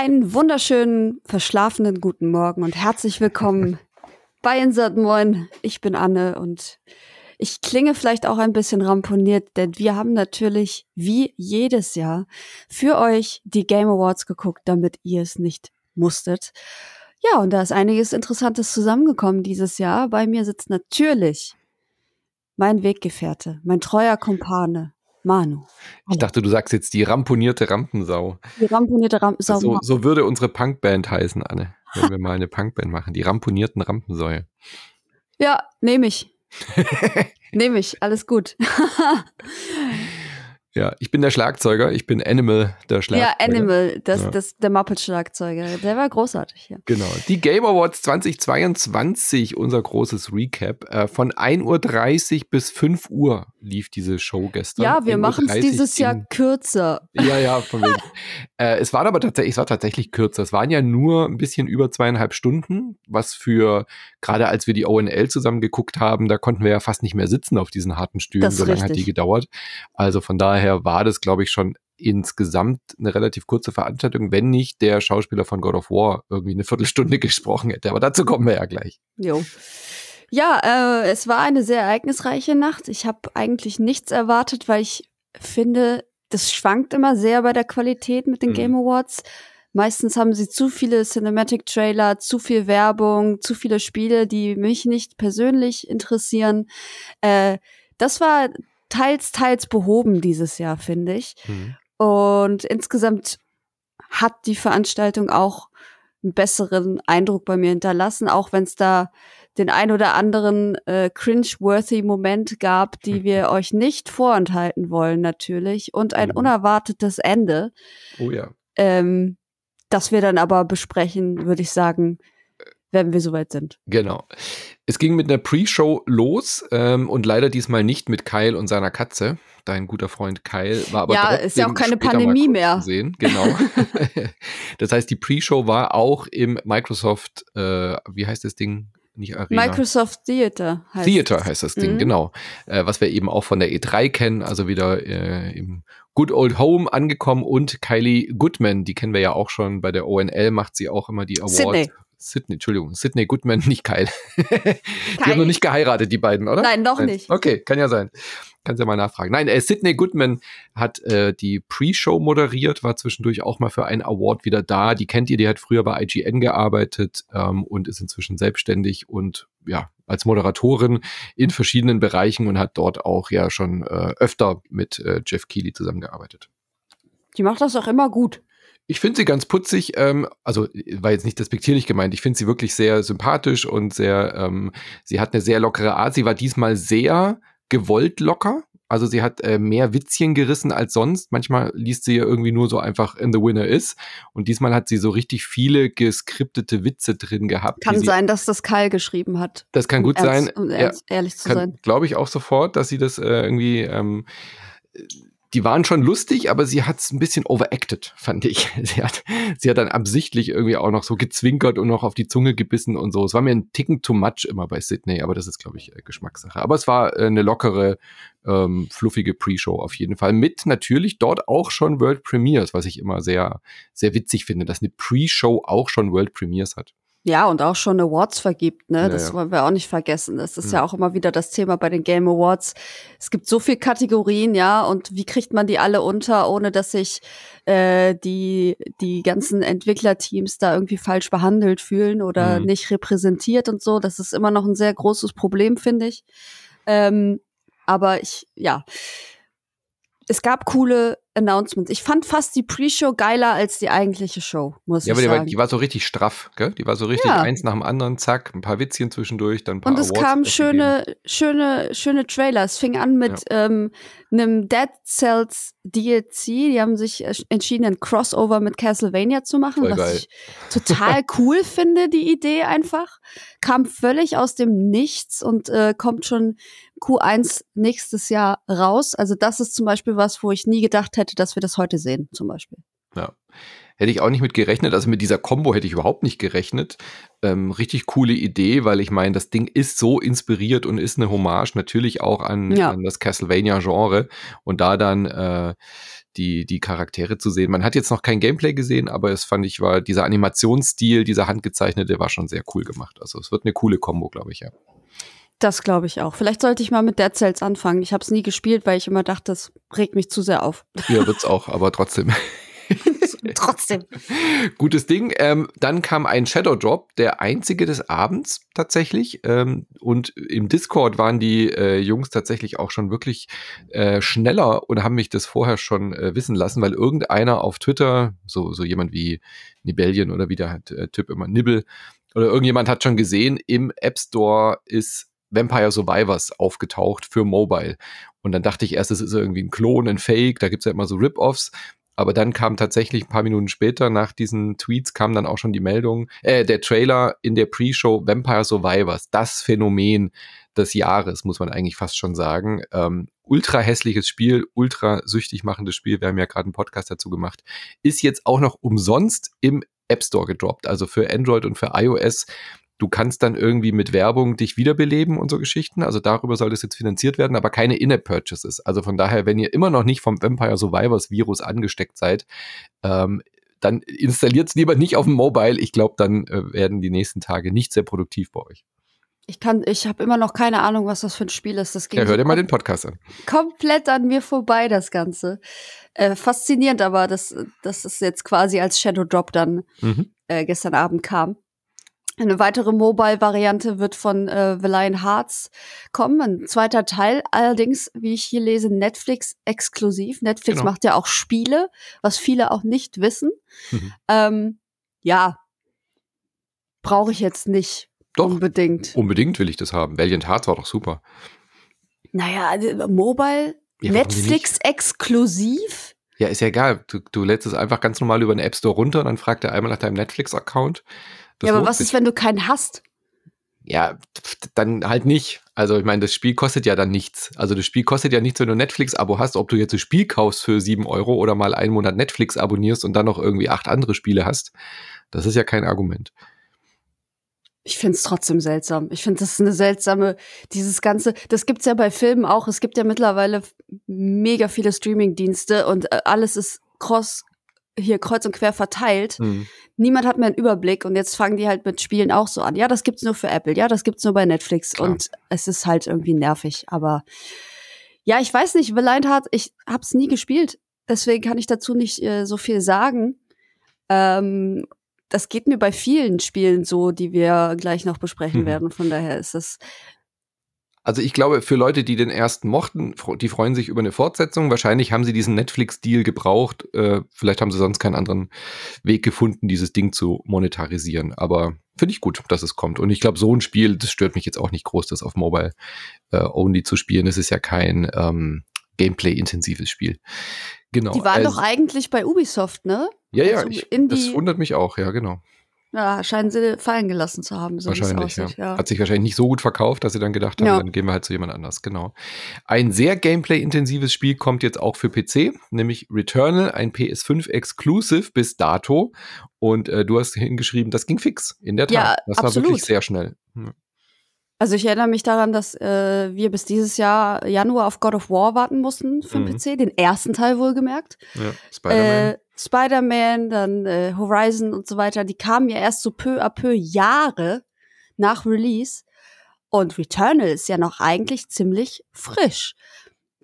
Einen wunderschönen, verschlafenen guten Morgen und herzlich willkommen bei Insert Moin. Ich bin Anne und ich klinge vielleicht auch ein bisschen ramponiert, denn wir haben natürlich wie jedes Jahr für euch die Game Awards geguckt, damit ihr es nicht musstet. Ja, und da ist einiges Interessantes zusammengekommen dieses Jahr. Bei mir sitzt natürlich mein Weggefährte, mein treuer Kumpane, Manu. Ich dachte, du sagst jetzt die ramponierte Rampensau. Die ramponierte Rampensau. So, so würde unsere Punkband heißen, Anne, wenn wir mal eine Punkband machen. Die ramponierten Rampensäue. Ja, nehme ich. nehme ich, alles gut. Ja, ich bin der Schlagzeuger, ich bin Animal, der Schlagzeuger. Ja, Animal, das, ja. das, der Muppet-Schlagzeuger. Der war großartig hier. Genau. Die Game Awards 2022, unser großes Recap. Äh, von 1.30 Uhr bis 5 Uhr lief diese Show gestern. Ja, wir machen es dieses Jahr kürzer. Ja, ja, von wegen. äh, es war aber tatsächlich, es war tatsächlich kürzer. Es waren ja nur ein bisschen über zweieinhalb Stunden, was für, gerade als wir die ONL zusammen geguckt haben, da konnten wir ja fast nicht mehr sitzen auf diesen harten Stühlen, so lange hat die gedauert. Also von daher daher war das, glaube ich, schon insgesamt eine relativ kurze Veranstaltung, wenn nicht der Schauspieler von God of War irgendwie eine Viertelstunde gesprochen hätte. Aber dazu kommen wir ja gleich. Jo. Ja, äh, es war eine sehr ereignisreiche Nacht. Ich habe eigentlich nichts erwartet, weil ich finde, das schwankt immer sehr bei der Qualität mit den mhm. Game Awards. Meistens haben sie zu viele Cinematic-Trailer, zu viel Werbung, zu viele Spiele, die mich nicht persönlich interessieren. Äh, das war teils, teils behoben dieses Jahr, finde ich. Mhm. Und insgesamt hat die Veranstaltung auch einen besseren Eindruck bei mir hinterlassen, auch wenn es da den ein oder anderen äh, cringe-worthy Moment gab, die wir euch nicht vorenthalten wollen, natürlich. Und ein mhm. unerwartetes Ende. Oh ja. Ähm, das wir dann aber besprechen, würde ich sagen, wenn wir soweit sind. Genau. Es ging mit einer Pre-Show los ähm, und leider diesmal nicht mit Kyle und seiner Katze. Dein guter Freund Kyle war aber ja, ist ja auch keine Pandemie mehr. Sehen. Genau. das heißt, die Pre-Show war auch im Microsoft, äh, wie heißt das Ding? Nicht Arena. Microsoft Theater heißt Theater heißt das Ding, mhm. genau. Äh, was wir eben auch von der E3 kennen, also wieder äh, im Good Old Home angekommen und Kylie Goodman, die kennen wir ja auch schon bei der ONL, macht sie auch immer die Awards. Sydney. Sydney, Entschuldigung, Sydney Goodman, nicht Kyle. die haben noch nicht geheiratet, die beiden, oder? Nein, noch Nein. nicht. Okay, kann ja sein. Kannst ja mal nachfragen. Nein, äh, Sydney Goodman hat äh, die Pre-Show moderiert, war zwischendurch auch mal für einen Award wieder da. Die kennt ihr, die hat früher bei IGN gearbeitet ähm, und ist inzwischen selbstständig und ja, als Moderatorin in verschiedenen Bereichen und hat dort auch ja schon äh, öfter mit äh, Jeff Keighley zusammengearbeitet. Die macht das auch immer gut. Ich finde sie ganz putzig, ähm, also war jetzt nicht despektierlich gemeint, ich finde sie wirklich sehr sympathisch und sehr, ähm, sie hat eine sehr lockere Art. Sie war diesmal sehr gewollt locker. Also sie hat äh, mehr Witzchen gerissen als sonst. Manchmal liest sie ja irgendwie nur so einfach in the winner is. Und diesmal hat sie so richtig viele geskriptete Witze drin gehabt. Kann sein, dass das Kyle geschrieben hat. Das kann gut um sein. Um ja, ehrlich zu kann, sein. Glaube ich auch sofort, dass sie das äh, irgendwie ähm, die waren schon lustig, aber sie hat es ein bisschen overacted, fand ich. Sie hat, sie hat dann absichtlich irgendwie auch noch so gezwinkert und noch auf die Zunge gebissen und so. Es war mir ein Ticken too much immer bei Sydney, aber das ist, glaube ich, äh, Geschmackssache. Aber es war äh, eine lockere, ähm, fluffige Pre-Show auf jeden Fall. Mit natürlich dort auch schon World Premiers, was ich immer sehr, sehr witzig finde, dass eine Pre-Show auch schon World Premiers hat. Ja, und auch schon Awards vergibt, ne? Ja, das wollen wir auch nicht vergessen. Das ist ja. ja auch immer wieder das Thema bei den Game Awards. Es gibt so viele Kategorien, ja, und wie kriegt man die alle unter, ohne dass sich äh, die, die ganzen Entwicklerteams da irgendwie falsch behandelt fühlen oder mhm. nicht repräsentiert und so. Das ist immer noch ein sehr großes Problem, finde ich. Ähm, aber ich, ja. Es gab coole Announcements. Ich fand fast die Pre-Show geiler als die eigentliche Show, muss ja, ich sagen. Ja, aber die war so richtig straff, gell? Die war so richtig ja. eins nach dem anderen, zack, ein paar Witzchen zwischendurch, dann ein paar Und es kamen schöne, schöne, schöne Trailer. Es fing an mit ja. ähm, einem Dead Cells DLC. Die haben sich entschieden, ein Crossover mit Castlevania zu machen, Voll was geil. ich total cool finde, die Idee einfach. Kam völlig aus dem Nichts und äh, kommt schon Q1 nächstes Jahr raus. Also das ist zum Beispiel was, wo ich nie gedacht hätte, dass wir das heute sehen, zum Beispiel. Ja. Hätte ich auch nicht mit gerechnet. Also mit dieser Combo hätte ich überhaupt nicht gerechnet. Ähm, richtig coole Idee, weil ich meine, das Ding ist so inspiriert und ist eine Hommage natürlich auch an, ja. an das Castlevania-Genre. Und da dann äh, die, die Charaktere zu sehen. Man hat jetzt noch kein Gameplay gesehen, aber es fand ich, war dieser Animationsstil, dieser handgezeichnete, war schon sehr cool gemacht. Also es wird eine coole Kombo, glaube ich, ja. Das glaube ich auch. Vielleicht sollte ich mal mit Dead Cells anfangen. Ich habe es nie gespielt, weil ich immer dachte, das regt mich zu sehr auf. Ja, wird's auch, aber trotzdem. trotzdem. Gutes Ding. Ähm, dann kam ein Shadow Drop, der einzige des Abends tatsächlich. Ähm, und im Discord waren die äh, Jungs tatsächlich auch schon wirklich äh, schneller und haben mich das vorher schon äh, wissen lassen, weil irgendeiner auf Twitter, so, so jemand wie Nibellion oder wie der äh, Typ immer Nibbel, oder irgendjemand hat schon gesehen, im App Store ist Vampire Survivors aufgetaucht für Mobile. Und dann dachte ich erst, es ist irgendwie ein Klon, ein Fake, da gibt's ja immer so Rip-Offs. Aber dann kam tatsächlich ein paar Minuten später nach diesen Tweets kam dann auch schon die Meldung, äh, der Trailer in der Pre-Show Vampire Survivors, das Phänomen des Jahres, muss man eigentlich fast schon sagen. Ähm, ultra hässliches Spiel, ultra süchtig machendes Spiel. Wir haben ja gerade einen Podcast dazu gemacht. Ist jetzt auch noch umsonst im App Store gedroppt. Also für Android und für iOS Du kannst dann irgendwie mit Werbung dich wiederbeleben und so Geschichten. Also darüber soll das jetzt finanziert werden, aber keine In-App-Purchases. Also von daher, wenn ihr immer noch nicht vom Vampire Survivors Virus angesteckt seid, ähm, dann installiert es lieber nicht auf dem Mobile. Ich glaube, dann äh, werden die nächsten Tage nicht sehr produktiv bei euch. Ich kann, ich habe immer noch keine Ahnung, was das für ein Spiel ist. Das ging ja, hör dir mal den Podcast an. Komplett an mir vorbei, das Ganze. Äh, faszinierend, aber dass, dass es jetzt quasi als Shadow Drop dann mhm. äh, gestern Abend kam. Eine weitere Mobile-Variante wird von äh, The Lion Hearts kommen. Ein zweiter Teil, allerdings, wie ich hier lese, Netflix exklusiv. Netflix genau. macht ja auch Spiele, was viele auch nicht wissen. Mhm. Ähm, ja, brauche ich jetzt nicht doch, unbedingt. Unbedingt will ich das haben. Valiant Hearts war doch super. Naja, also, Mobile, ja, Netflix exklusiv. Ja, ist ja egal. Du, du lädst es einfach ganz normal über den App Store runter und dann fragt er einmal nach deinem Netflix-Account. Das ja, aber was sich. ist, wenn du keinen hast? Ja, dann halt nicht. Also ich meine, das Spiel kostet ja dann nichts. Also das Spiel kostet ja nichts, wenn du Netflix-Abo hast, ob du jetzt ein Spiel kaufst für sieben Euro oder mal einen Monat Netflix abonnierst und dann noch irgendwie acht andere Spiele hast. Das ist ja kein Argument. Ich finde es trotzdem seltsam. Ich finde, das ist eine seltsame, dieses Ganze, das gibt's ja bei Filmen auch. Es gibt ja mittlerweile mega viele Streaming-Dienste und äh, alles ist cross hier kreuz und quer verteilt. Mhm. Niemand hat mehr einen Überblick und jetzt fangen die halt mit Spielen auch so an. Ja, das gibt's nur für Apple, ja, das gibt's nur bei Netflix Klar. und es ist halt irgendwie nervig, aber ja, ich weiß nicht, Blind Heart, ich hab's nie gespielt, deswegen kann ich dazu nicht äh, so viel sagen. Ähm, das geht mir bei vielen Spielen so, die wir gleich noch besprechen mhm. werden. Von daher ist das also ich glaube, für Leute, die den ersten mochten, die freuen sich über eine Fortsetzung. Wahrscheinlich haben sie diesen Netflix-Deal gebraucht. Äh, vielleicht haben sie sonst keinen anderen Weg gefunden, dieses Ding zu monetarisieren. Aber finde ich gut, dass es kommt. Und ich glaube, so ein Spiel, das stört mich jetzt auch nicht groß, das auf Mobile äh, Only zu spielen. Es ist ja kein ähm, Gameplay-intensives Spiel. Genau. Die waren also, doch eigentlich bei Ubisoft, ne? Ja, ja, also ich, das wundert mich auch, ja, genau. Ja, scheinen sie fallen gelassen zu haben. So wahrscheinlich, ja. ja. Hat sich wahrscheinlich nicht so gut verkauft, dass sie dann gedacht haben, ja. dann gehen wir halt zu jemand anders. Genau. Ein sehr Gameplay-intensives Spiel kommt jetzt auch für PC, nämlich Returnal, ein PS5 Exclusive bis dato. Und äh, du hast hingeschrieben, das ging fix, in der Tat. Ja, das absolut. war wirklich sehr schnell. Hm. Also ich erinnere mich daran, dass äh, wir bis dieses Jahr Januar auf God of War warten mussten für den mhm. PC, den ersten Teil wohlgemerkt. Ja, Spider-Man. Äh, Spider-Man, dann äh, Horizon und so weiter, die kamen ja erst so peu à peu Jahre nach Release. Und Returnal ist ja noch eigentlich ziemlich frisch.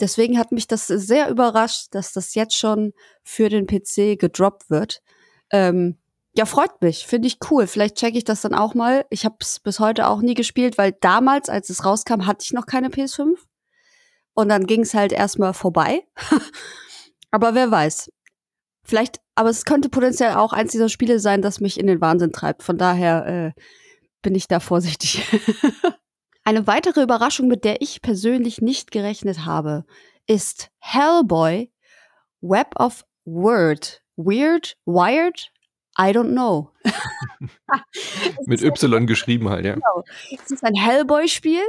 Deswegen hat mich das sehr überrascht, dass das jetzt schon für den PC gedroppt wird. Ähm, ja, freut mich. Finde ich cool. Vielleicht checke ich das dann auch mal. Ich habe es bis heute auch nie gespielt, weil damals, als es rauskam, hatte ich noch keine PS5. Und dann ging es halt erstmal vorbei. Aber wer weiß. Vielleicht, aber es könnte potenziell auch eins dieser Spiele sein, das mich in den Wahnsinn treibt. Von daher äh, bin ich da vorsichtig. Eine weitere Überraschung, mit der ich persönlich nicht gerechnet habe, ist Hellboy Web of Word. Weird? Wired? I don't know. mit Y geschrieben halt, ja. Genau. Es ist ein Hellboy-Spiel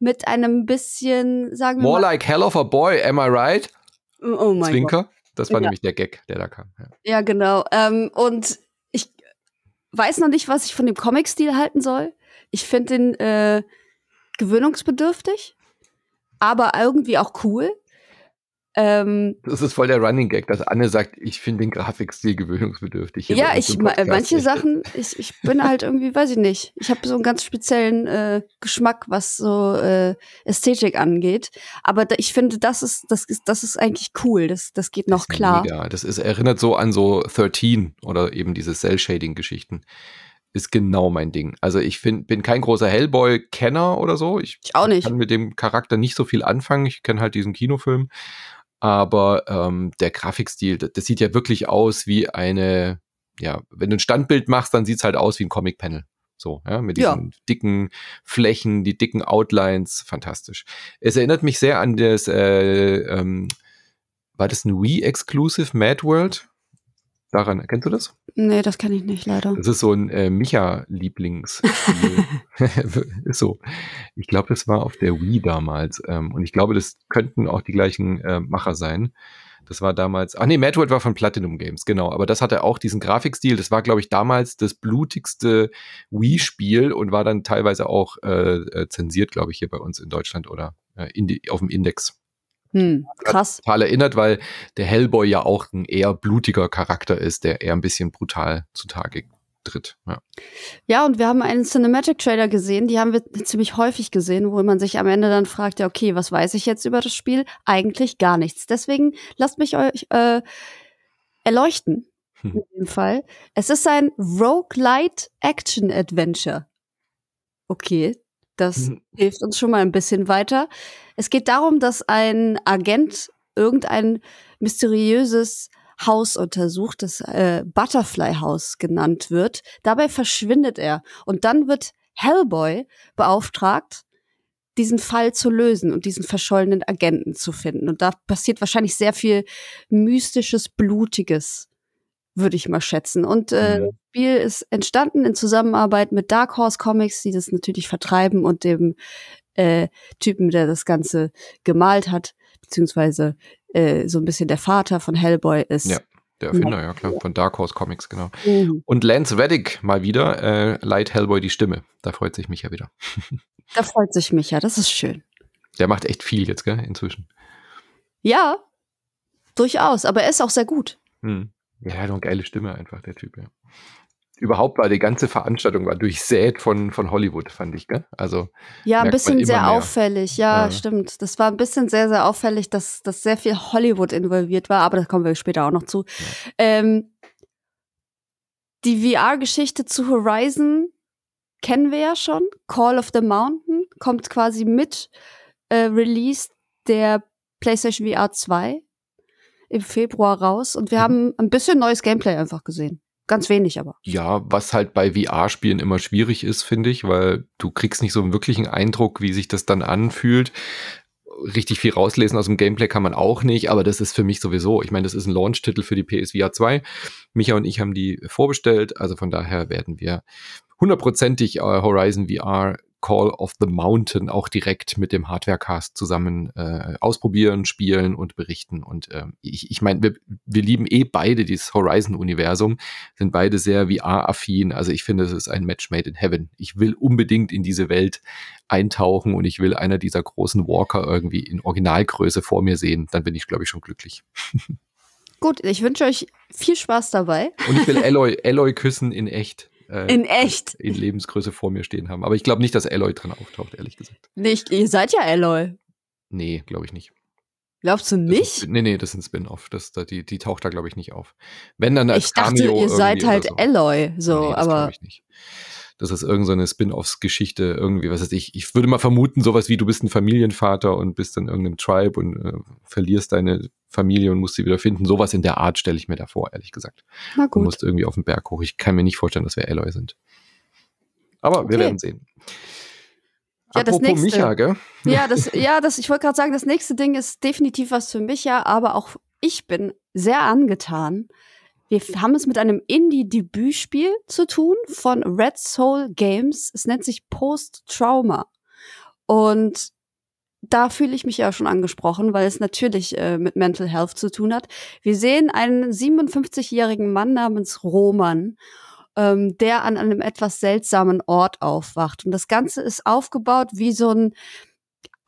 mit einem bisschen, sagen wir More mal. like hell of a boy, am I right? Oh mein Zwinker. Gott. Das war ja. nämlich der Gag, der da kam. Ja, ja genau. Ähm, und ich weiß noch nicht, was ich von dem Comic-Stil halten soll. Ich finde den äh, gewöhnungsbedürftig, aber irgendwie auch cool. Ähm, das ist voll der Running Gag, dass Anne sagt, ich finde den Grafikstil gewöhnungsbedürftig. Ja, ich manche Sachen, ich, ich bin halt irgendwie, weiß ich nicht. Ich habe so einen ganz speziellen äh, Geschmack, was so äh, Ästhetik angeht. Aber da, ich finde, das ist, das ist, das ist eigentlich cool. Das, das geht noch das klar. Ja, das ist, erinnert so an so 13 oder eben diese Cell-Shading-Geschichten ist genau mein Ding. Also ich find, bin kein großer Hellboy-Kenner oder so. Ich, ich, auch nicht. kann mit dem Charakter nicht so viel anfangen. Ich kenne halt diesen Kinofilm. Aber ähm, der Grafikstil, das, das, sieht ja wirklich aus wie eine, ja, wenn du ein Standbild machst, dann sieht es halt aus wie ein Comic-Panel. So, ja, mit diesen ja. dicken Flächen, die dicken Outlines, fantastisch. Es erinnert mich sehr an das, äh, ähm, war das ein Wii-Exclusive Mad World? Daran, kennst du das? Nee, das kenne ich nicht, leider. Das ist so ein äh, Micha-Lieblingsspiel. ist so. Ich glaube, das war auf der Wii damals. Ähm, und ich glaube, das könnten auch die gleichen äh, Macher sein. Das war damals, ach nee, World war von Platinum Games, genau. Aber das hatte auch diesen Grafikstil. Das war, glaube ich, damals das blutigste Wii-Spiel und war dann teilweise auch äh, äh zensiert, glaube ich, hier bei uns in Deutschland oder äh, auf dem Index. Hm, krass. Total erinnert, weil der Hellboy ja auch ein eher blutiger Charakter ist, der eher ein bisschen brutal zutage tritt. Ja. ja, und wir haben einen Cinematic Trailer gesehen, die haben wir ziemlich häufig gesehen, wo man sich am Ende dann fragt, ja, okay, was weiß ich jetzt über das Spiel? Eigentlich gar nichts. Deswegen lasst mich euch äh, erleuchten. Hm. In dem Fall. Es ist ein Roguelite Action Adventure. Okay, das mhm. hilft uns schon mal ein bisschen weiter. Es geht darum, dass ein Agent irgendein mysteriöses Haus untersucht, das äh, Butterfly House genannt wird. Dabei verschwindet er und dann wird Hellboy beauftragt, diesen Fall zu lösen und diesen verschollenen Agenten zu finden. Und da passiert wahrscheinlich sehr viel mystisches, blutiges würde ich mal schätzen. Und äh, das Spiel ist entstanden in Zusammenarbeit mit Dark Horse Comics, die das natürlich vertreiben und dem äh, Typen, der das Ganze gemalt hat, beziehungsweise äh, so ein bisschen der Vater von Hellboy ist. Ja. Der Erfinder, ja klar, von Dark Horse Comics, genau. Mhm. Und Lance Reddick mal wieder, äh, leiht Hellboy die Stimme. Da freut sich mich ja wieder. da freut sich mich ja, das ist schön. Der macht echt viel jetzt, gell, inzwischen. Ja, durchaus, aber er ist auch sehr gut. Mhm. Ja, er hat eine geile Stimme einfach, der Typ, ja. Überhaupt war die ganze Veranstaltung war durchsät von, von Hollywood, fand ich, gell? Also. Ja, ein bisschen sehr mehr. auffällig, ja, ja, stimmt. Das war ein bisschen sehr, sehr auffällig, dass, dass sehr viel Hollywood involviert war, aber da kommen wir später auch noch zu. Ja. Ähm, die VR-Geschichte zu Horizon kennen wir ja schon. Call of the Mountain kommt quasi mit äh, Release der PlayStation VR 2 im Februar raus und wir mhm. haben ein bisschen neues Gameplay einfach gesehen. Ganz wenig aber. Ja, was halt bei VR-Spielen immer schwierig ist, finde ich, weil du kriegst nicht so einen wirklichen Eindruck, wie sich das dann anfühlt. Richtig viel rauslesen aus dem Gameplay kann man auch nicht, aber das ist für mich sowieso. Ich meine, das ist ein Launch-Titel für die PSVR 2. Micha und ich haben die vorbestellt, also von daher werden wir hundertprozentig äh, Horizon VR Call of the Mountain auch direkt mit dem Hardwarecast zusammen äh, ausprobieren, spielen und berichten. Und äh, ich, ich meine, wir, wir lieben eh beide dieses Horizon-Universum, sind beide sehr VR-affin. Also ich finde, es ist ein Match made in heaven. Ich will unbedingt in diese Welt eintauchen und ich will einer dieser großen Walker irgendwie in Originalgröße vor mir sehen. Dann bin ich, glaube ich, schon glücklich. Gut, ich wünsche euch viel Spaß dabei. Und ich will Alloy, Alloy küssen in echt äh, in echt in Lebensgröße vor mir stehen haben. Aber ich glaube nicht, dass Alloy drin auftaucht, ehrlich gesagt. Nicht, ihr seid ja Alloy. Nee, glaube ich nicht. Glaubst du nicht? Ist, nee, nee, das ist ein Spin-off. Das, die, die taucht da, glaube ich, nicht auf. Wenn dann als Ich dachte, Cameo ihr seid halt so. Alloy, so, nee, das aber. Ich nicht das ist irgendeine so Spin-offs-Geschichte, irgendwie, was weiß ich. Ich würde mal vermuten, sowas wie du bist ein Familienvater und bist in irgendeinem Tribe und äh, verlierst deine Familie und musst sie wieder finden. Sowas in der Art stelle ich mir da vor, ehrlich gesagt. Na gut. Du musst irgendwie auf den Berg hoch. Ich kann mir nicht vorstellen, dass wir Alloy sind. Aber okay. wir werden sehen. Ja, Apropos das nächste. Micha, gell? Ja, das, ja, das, ich wollte gerade sagen, das nächste Ding ist definitiv was für Micha, aber auch ich bin sehr angetan wir haben es mit einem Indie-Debütspiel zu tun von Red Soul Games. Es nennt sich Post Trauma. Und da fühle ich mich ja schon angesprochen, weil es natürlich äh, mit Mental Health zu tun hat. Wir sehen einen 57-jährigen Mann namens Roman, ähm, der an einem etwas seltsamen Ort aufwacht. Und das Ganze ist aufgebaut wie so ein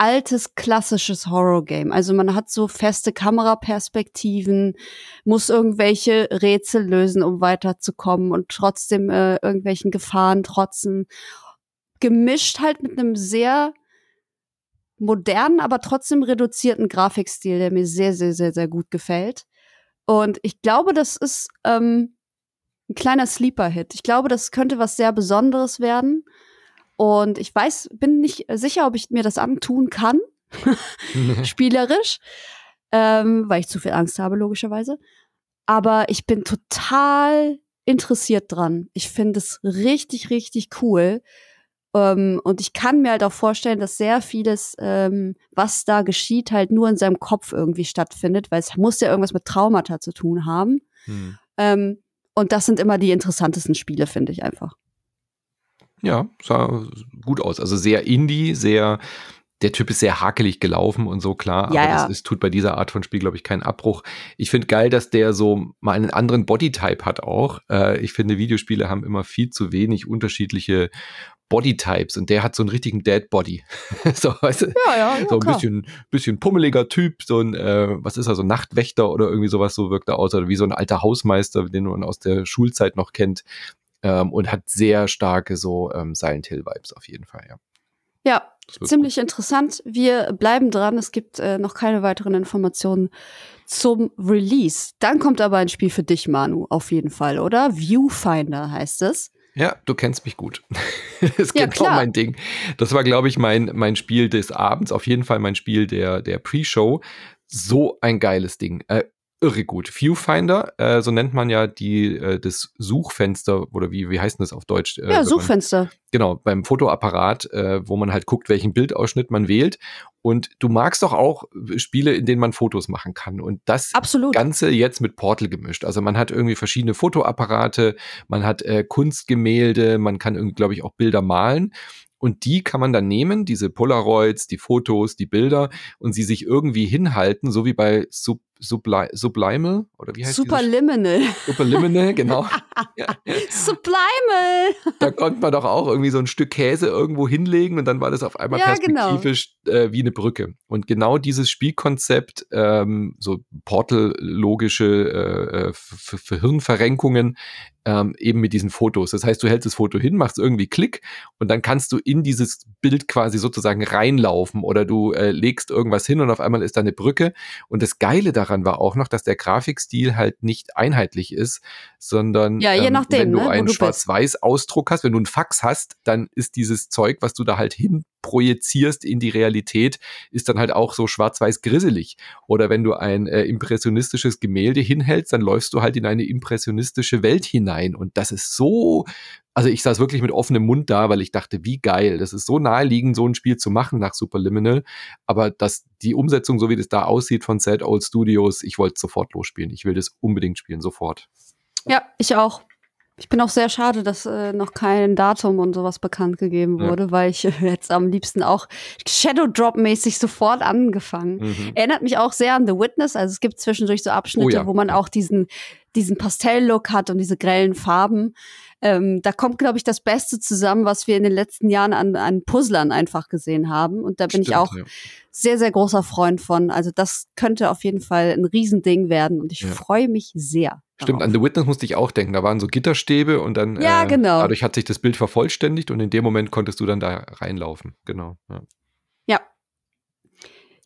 altes, klassisches Horror-Game. Also man hat so feste Kameraperspektiven, muss irgendwelche Rätsel lösen, um weiterzukommen und trotzdem äh, irgendwelchen Gefahren trotzen. Gemischt halt mit einem sehr modernen, aber trotzdem reduzierten Grafikstil, der mir sehr, sehr, sehr, sehr gut gefällt. Und ich glaube, das ist ähm, ein kleiner Sleeper-Hit. Ich glaube, das könnte was sehr Besonderes werden. Und ich weiß, bin nicht sicher, ob ich mir das antun kann, spielerisch, ähm, weil ich zu viel Angst habe, logischerweise. Aber ich bin total interessiert dran. Ich finde es richtig, richtig cool. Ähm, und ich kann mir halt auch vorstellen, dass sehr vieles, ähm, was da geschieht, halt nur in seinem Kopf irgendwie stattfindet, weil es muss ja irgendwas mit Traumata zu tun haben. Hm. Ähm, und das sind immer die interessantesten Spiele, finde ich einfach. Ja, sah gut aus. Also sehr indie, sehr, der Typ ist sehr hakelig gelaufen und so, klar. Ja, aber ja. das ist, tut bei dieser Art von Spiel, glaube ich, keinen Abbruch. Ich finde geil, dass der so mal einen anderen Bodytype hat auch. Äh, ich finde, Videospiele haben immer viel zu wenig unterschiedliche Bodytypes und der hat so einen richtigen Dead Body. so, weißt du? Ja, ja, ja, so ein klar. bisschen, bisschen pummeliger Typ, so ein, äh, was ist er, so ein Nachtwächter oder irgendwie sowas, so wirkt er aus, oder wie so ein alter Hausmeister, den man aus der Schulzeit noch kennt. Ähm, und hat sehr starke so ähm, Silent Hill Vibes auf jeden Fall, ja. Ja, ziemlich interessant. Wir bleiben dran. Es gibt äh, noch keine weiteren Informationen zum Release. Dann kommt aber ein Spiel für dich, Manu, auf jeden Fall, oder? Viewfinder heißt es. Ja, du kennst mich gut. das ist Ja, genau klar. mein Ding. Das war, glaube ich, mein, mein Spiel des Abends. Auf jeden Fall mein Spiel der, der Pre-Show. So ein geiles Ding. Äh, irre gut. Viewfinder, äh, so nennt man ja die, äh, das Suchfenster, oder wie, wie heißt denn das auf Deutsch? Äh, ja, man- Suchfenster. Genau, beim Fotoapparat, äh, wo man halt guckt, welchen Bildausschnitt man wählt. Und du magst doch auch Spiele, in denen man Fotos machen kann. Und das Absolut. Ganze jetzt mit Portal gemischt. Also man hat irgendwie verschiedene Fotoapparate, man hat äh, Kunstgemälde, man kann irgendwie, glaube ich, auch Bilder malen. Und die kann man dann nehmen, diese Polaroids, die Fotos, die Bilder, und sie sich irgendwie hinhalten, so wie bei Sub, Subli Sublimal, oder wie heißt Superliminal. Superliminal, genau. ja. Da konnte man doch auch irgendwie so ein Stück Käse irgendwo hinlegen und dann war das auf einmal Ja, genau. perspektivisch äh, wie eine Brücke. Und genau dieses Spielkonzept, ähm, so portal-logische äh, äh, Ver- Ver- Hirnverrenkungen, ähm, eben mit diesen Fotos. Das heißt, du hältst das Foto hin, machst irgendwie Klick und dann kannst du in dieses Bild quasi sozusagen reinlaufen oder du äh, legst irgendwas hin und auf einmal ist da eine Brücke. Und das Geile daran war auch noch, dass der Grafikstil halt nicht einheitlich ist, sondern Ja, je ähm, nachdem, wenn du ne, einen. Schwarz-Weiß-Ausdruck hast, wenn du einen Fax hast, dann ist dieses Zeug, was du da halt hin projizierst in die Realität, ist dann halt auch so schwarz-weiß grisselig. Oder wenn du ein äh, impressionistisches Gemälde hinhältst, dann läufst du halt in eine impressionistische Welt hinein. Und das ist so, also ich saß wirklich mit offenem Mund da, weil ich dachte, wie geil, das ist so naheliegend, so ein Spiel zu machen nach Superliminal. Aber dass die Umsetzung, so wie das da aussieht von Sad Old Studios, ich wollte sofort losspielen. Ich will das unbedingt spielen, sofort. Ja, ich auch. Ich bin auch sehr schade, dass äh, noch kein Datum und sowas bekannt gegeben Ja. wurde, weil ich äh, jetzt am liebsten auch Shadow Drop-mäßig sofort angefangen. Mhm. Erinnert mich auch sehr an The Witness. Also es gibt zwischendurch so Abschnitte, Oh ja. wo man auch diesen, diesen Pastell-Look hat und diese grellen Farben. Ähm, da kommt, glaube ich, das Beste zusammen, was wir in den letzten Jahren an, an Puzzlern einfach gesehen haben. Und da bin ich Stimmt, auch ja. sehr, sehr großer Freund von. Also das könnte auf jeden Fall ein Riesending werden und ich Ja. freue mich sehr. Stimmt, an The Witness musste ich auch denken. Da waren so Gitterstäbe und dann Ja, äh, genau. dadurch hat sich das Bild vervollständigt und in dem Moment konntest du dann da reinlaufen. Genau. Ja. Ja.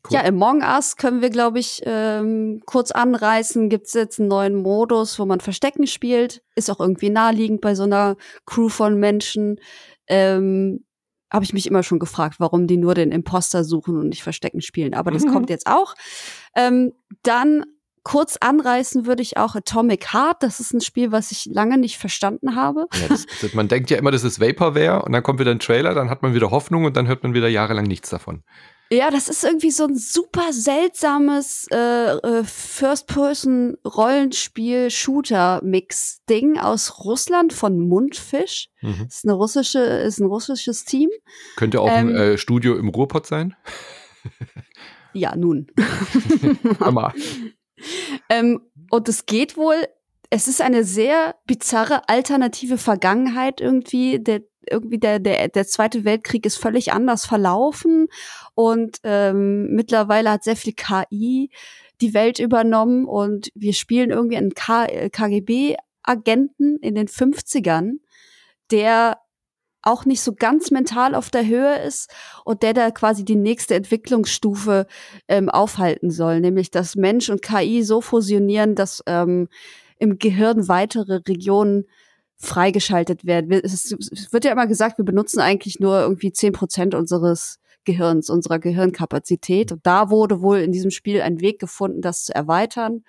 Cool. Ja, Among Us können wir, glaube ich, ähm, kurz anreißen. Gibt es jetzt einen neuen Modus, wo man Verstecken spielt. Ist auch irgendwie naheliegend bei so einer Crew von Menschen. Ähm, Habe ich mich immer schon gefragt, warum die nur den Imposter suchen und nicht Verstecken spielen. Aber das Mhm. kommt jetzt auch. Ähm, dann kurz anreißen würde ich auch Atomic Heart. Das ist ein Spiel, was ich lange nicht verstanden habe. Ja, das, das, man denkt ja immer, das ist Vaporware und dann kommt wieder ein Trailer, dann hat man wieder Hoffnung und dann hört man wieder jahrelang nichts davon. Ja, das ist irgendwie so ein super seltsames äh, äh, First-Person-Rollenspiel-Shooter-Mix-Ding aus Russland von Mundfisch. Mhm. Das ist, eine russische, ist ein russisches Team. Könnte auch ein Ähm. äh, Studio im Ruhrpott sein. Ja, nun. Hammer. ähm, und es geht wohl es ist eine sehr bizarre alternative Vergangenheit irgendwie. Der, irgendwie der, der, der Zweite Weltkrieg ist völlig anders verlaufen und ähm, mittlerweile hat sehr viel KI die Welt übernommen und wir spielen irgendwie einen KGB-Agenten in den 50ern, der auch nicht so ganz mental auf der Höhe ist und der da quasi die nächste Entwicklungsstufe ähm, aufhalten soll, nämlich dass Mensch und KI so fusionieren, dass ähm, im Gehirn weitere Regionen freigeschaltet werden. Es, wird ja immer gesagt, wir benutzen eigentlich nur irgendwie zehn Prozent unseres Gehirns, unserer Gehirnkapazität. Und da wurde wohl in diesem Spiel ein Weg gefunden, das zu erweitern.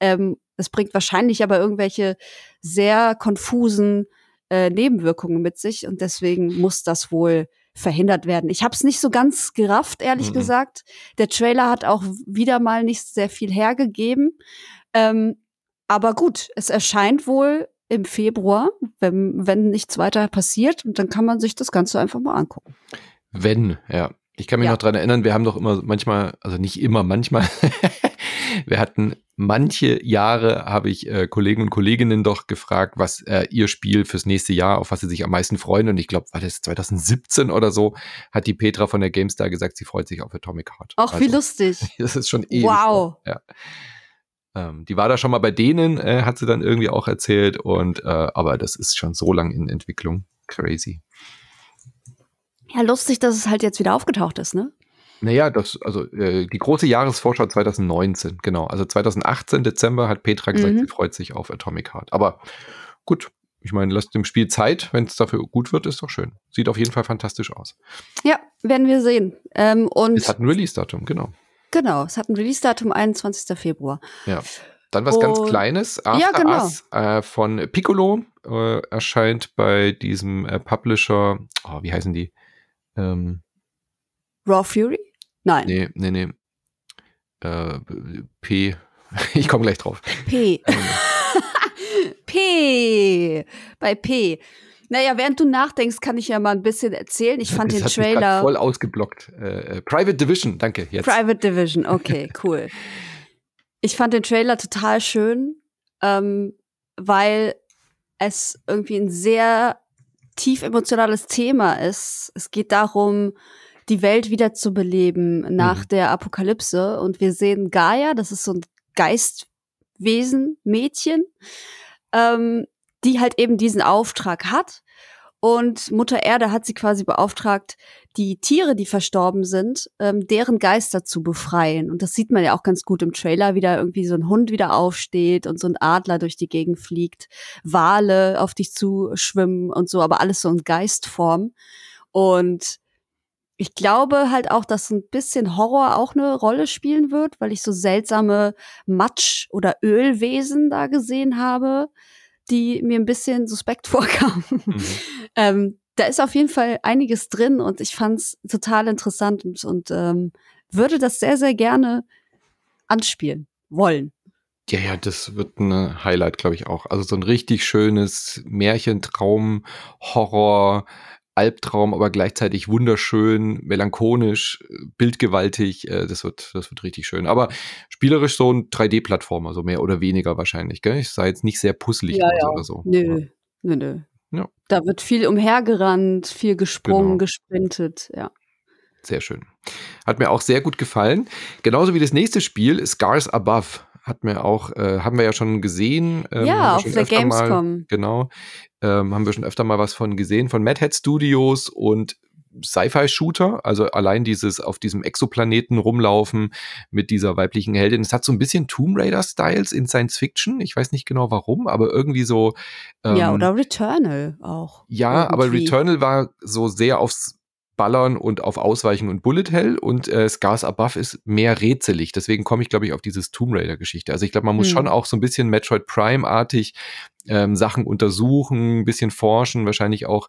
Ähm, es bringt wahrscheinlich aber irgendwelche sehr konfusen äh, Nebenwirkungen mit sich und deswegen muss das wohl verhindert werden. Ich habe es nicht so ganz gerafft, ehrlich mhm. gesagt. Der Trailer hat auch wieder mal nicht sehr viel hergegeben. Ähm, aber gut, es erscheint wohl im Februar, wenn, wenn nichts weiter passiert. Und dann kann man sich das Ganze einfach mal angucken. Wenn, ja. Ich kann mich ja. noch dran erinnern, wir haben doch immer manchmal, also nicht immer, manchmal, wir hatten manche Jahre, habe ich äh, Kollegen und Kolleginnen doch gefragt, was äh, ihr Spiel fürs nächste Jahr, auf was sie sich am meisten freuen. Und ich glaube, war das 2017 oder so, hat die Petra von der GameStar gesagt, sie freut sich auf Atomic Heart. Ach, also, wie lustig. Das ist schon ewig. Wow. Ja. Ähm, die war da schon mal bei denen, äh, hat sie dann irgendwie auch erzählt. Und äh, aber das ist schon so lang in Entwicklung. Crazy. Ja, lustig, dass es halt jetzt wieder aufgetaucht ist, ne? Naja, das, also äh, die große Jahresvorschau 2019, genau. Also 2018 Dezember hat Petra gesagt, mhm. sie freut sich auf Atomic Heart. Aber gut, ich meine, lasst dem Spiel Zeit, wenn es dafür gut wird, ist doch schön. Sieht auf jeden Fall fantastisch aus. Ja, werden wir sehen. Ähm, und es hat ein Release-Datum, genau. Genau, es hat ein Release-Datum 21. Februar. Ja. Dann was und, ganz Kleines. After ja, genau. Us äh, von Piccolo äh, erscheint bei diesem äh, Publisher, oh, wie heißen die? Ähm, Raw Fury? Nein. Nee, nee, nee. Äh, P. Ich komme gleich drauf. P. P. Bei P. Naja, während du nachdenkst, kann ich ja mal ein bisschen erzählen. Ich fand das den Trailer. Voll ausgeblockt. Äh, äh, Private Division, danke. Jetzt. Private Division, okay, cool. ich fand den Trailer total schön, ähm, weil es irgendwie ein sehr tief emotionales Thema ist. Es geht darum, die Welt wieder zu beleben nach mhm. der Apokalypse. Und wir sehen Gaia, das ist so ein Geistwesen, Mädchen, ähm, die halt eben diesen Auftrag hat. Und Mutter Erde hat sie quasi beauftragt, die Tiere, die verstorben sind, ähm, deren Geister zu befreien. Und das sieht man ja auch ganz gut im Trailer, wie da irgendwie so ein Hund wieder aufsteht und so ein Adler durch die Gegend fliegt, Wale auf dich zuschwimmen und so, aber alles so in Geistform. Und ich glaube halt auch, dass ein bisschen Horror auch eine Rolle spielen wird, weil ich so seltsame Matsch- oder Ölwesen da gesehen habe, die mir ein bisschen suspekt vorkamen. Mhm. ähm, da ist auf jeden Fall einiges drin und ich fand es total interessant und, und ähm, würde das sehr, sehr gerne anspielen wollen. Ja, ja, das wird ein Highlight, glaube ich, auch. Also so ein richtig schönes Märchentraum, Horror, Albtraum, aber gleichzeitig wunderschön, melancholisch, bildgewaltig. Äh, das wird, das wird richtig schön. Aber spielerisch so ein 3D-Plattformer, so mehr oder weniger wahrscheinlich. Gell? Ich sah jetzt nicht sehr puzzelig ja, ja. oder so. Nö, nö, nö. Ja. Da wird viel umhergerannt, viel gesprungen, genau. gesprintet, ja. Sehr schön. Hat mir auch sehr gut gefallen. Genauso wie das nächste Spiel, Scars Above hat mir auch, äh, haben wir ja schon gesehen. Ähm, ja, auf der Gamescom. Mal, genau. Ähm, haben wir schon öfter mal was von gesehen, von Mad Hat Studios und Sci-Fi-Shooter, also allein dieses auf diesem Exoplaneten rumlaufen mit dieser weiblichen Heldin. Es hat so ein bisschen Tomb Raider-Styles in Science Fiction. Ich weiß nicht genau warum, aber irgendwie so. Ähm, ja, oder Returnal auch. Ja, irgendwie. aber Returnal war so sehr aufs Ballern und auf Ausweichen und Bullet Hell und äh, Scars Above ist mehr rätselig. Deswegen komme ich, glaube ich, auf dieses Tomb Raider-Geschichte. Also ich glaube, man muss hm. schon auch so ein bisschen Metroid Prime-artig ähm, Sachen untersuchen, ein bisschen forschen, wahrscheinlich auch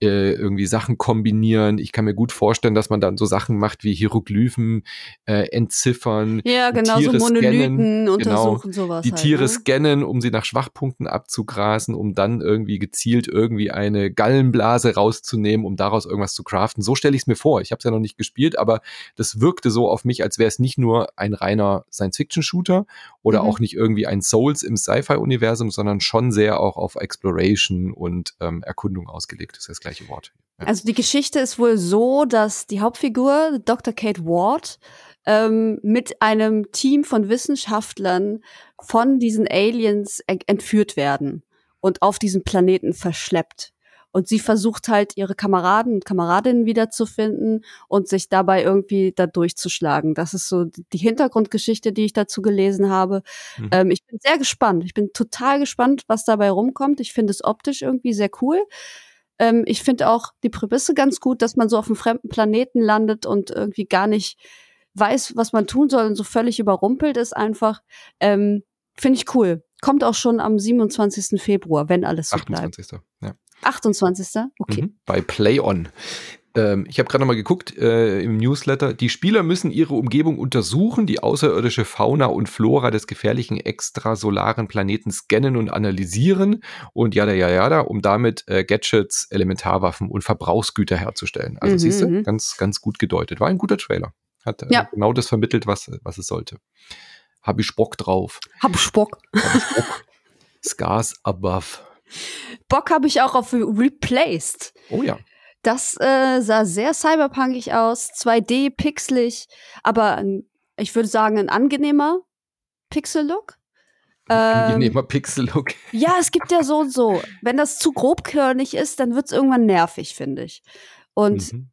äh, irgendwie Sachen kombinieren. Ich kann mir gut vorstellen, dass man dann so Sachen macht wie Hieroglyphen äh, entziffern, ja, genau, Tiere so Monolithen scannen, untersuchen, genau, sowas. die halt, Tiere ne? scannen, um sie nach Schwachpunkten abzugrasen, um dann irgendwie gezielt irgendwie eine Gallenblase rauszunehmen, um daraus irgendwas zu craften. So stelle ich es mir vor. Ich habe es ja noch nicht gespielt, aber das wirkte so auf mich, als wäre es nicht nur ein reiner Science-Fiction-Shooter oder Mhm. auch nicht irgendwie ein Souls im Sci-Fi-Universum, sondern schon sehr auch auf Exploration und ähm, Erkundung ausgelegt. Das ist das gleiche Wort. Ja. Also die Geschichte ist wohl so, dass die Hauptfigur, Dr. Kate Ward, ähm, mit einem Team von Wissenschaftlern von diesen Aliens entführt werden und auf diesen Planeten verschleppt. Und sie versucht halt, ihre Kameraden und Kameradinnen wiederzufinden und sich dabei irgendwie da durchzuschlagen. Das ist so die Hintergrundgeschichte, die ich dazu gelesen habe. Mhm. Ähm, ich bin sehr gespannt. Ich bin total gespannt, was dabei rumkommt. Ich finde es optisch irgendwie sehr cool. Ähm, ich finde auch die Prämisse ganz gut, dass man so auf einem fremden Planeten landet und irgendwie gar nicht weiß, was man tun soll und so völlig überrumpelt ist einfach. Ähm, finde ich cool. Kommt auch schon am 27. Februar, wenn alles so bleibt. 28. Ja. 28. Okay. Mhm. Bei Play On. Ähm, ich habe gerade mal geguckt äh, im Newsletter. Die Spieler müssen ihre Umgebung untersuchen, die außerirdische Fauna und Flora des gefährlichen extrasolaren Planeten scannen und analysieren und jada, jada, jada, um damit äh, Gadgets, Elementarwaffen und Verbrauchsgüter herzustellen. Also Mhm, siehst du, mhm. ganz, ganz gut gedeutet. War ein guter Trailer. Hat äh, Ja. genau das vermittelt, was, was es sollte. Habe ich Bock drauf. Hab Spock. Hab ich Bock. Scars above. Bock habe ich auch auf Replaced. Oh ja. Das äh, sah sehr cyberpunkig aus, 2D, pixelig, aber ein, ich würde sagen, ein angenehmer Pixel-Look. Ähm, Angenehmer Pixel-Look. Ja, es gibt ja so und so. Wenn das zu grobkörnig ist, dann wird es irgendwann nervig, finde ich. Und Mhm.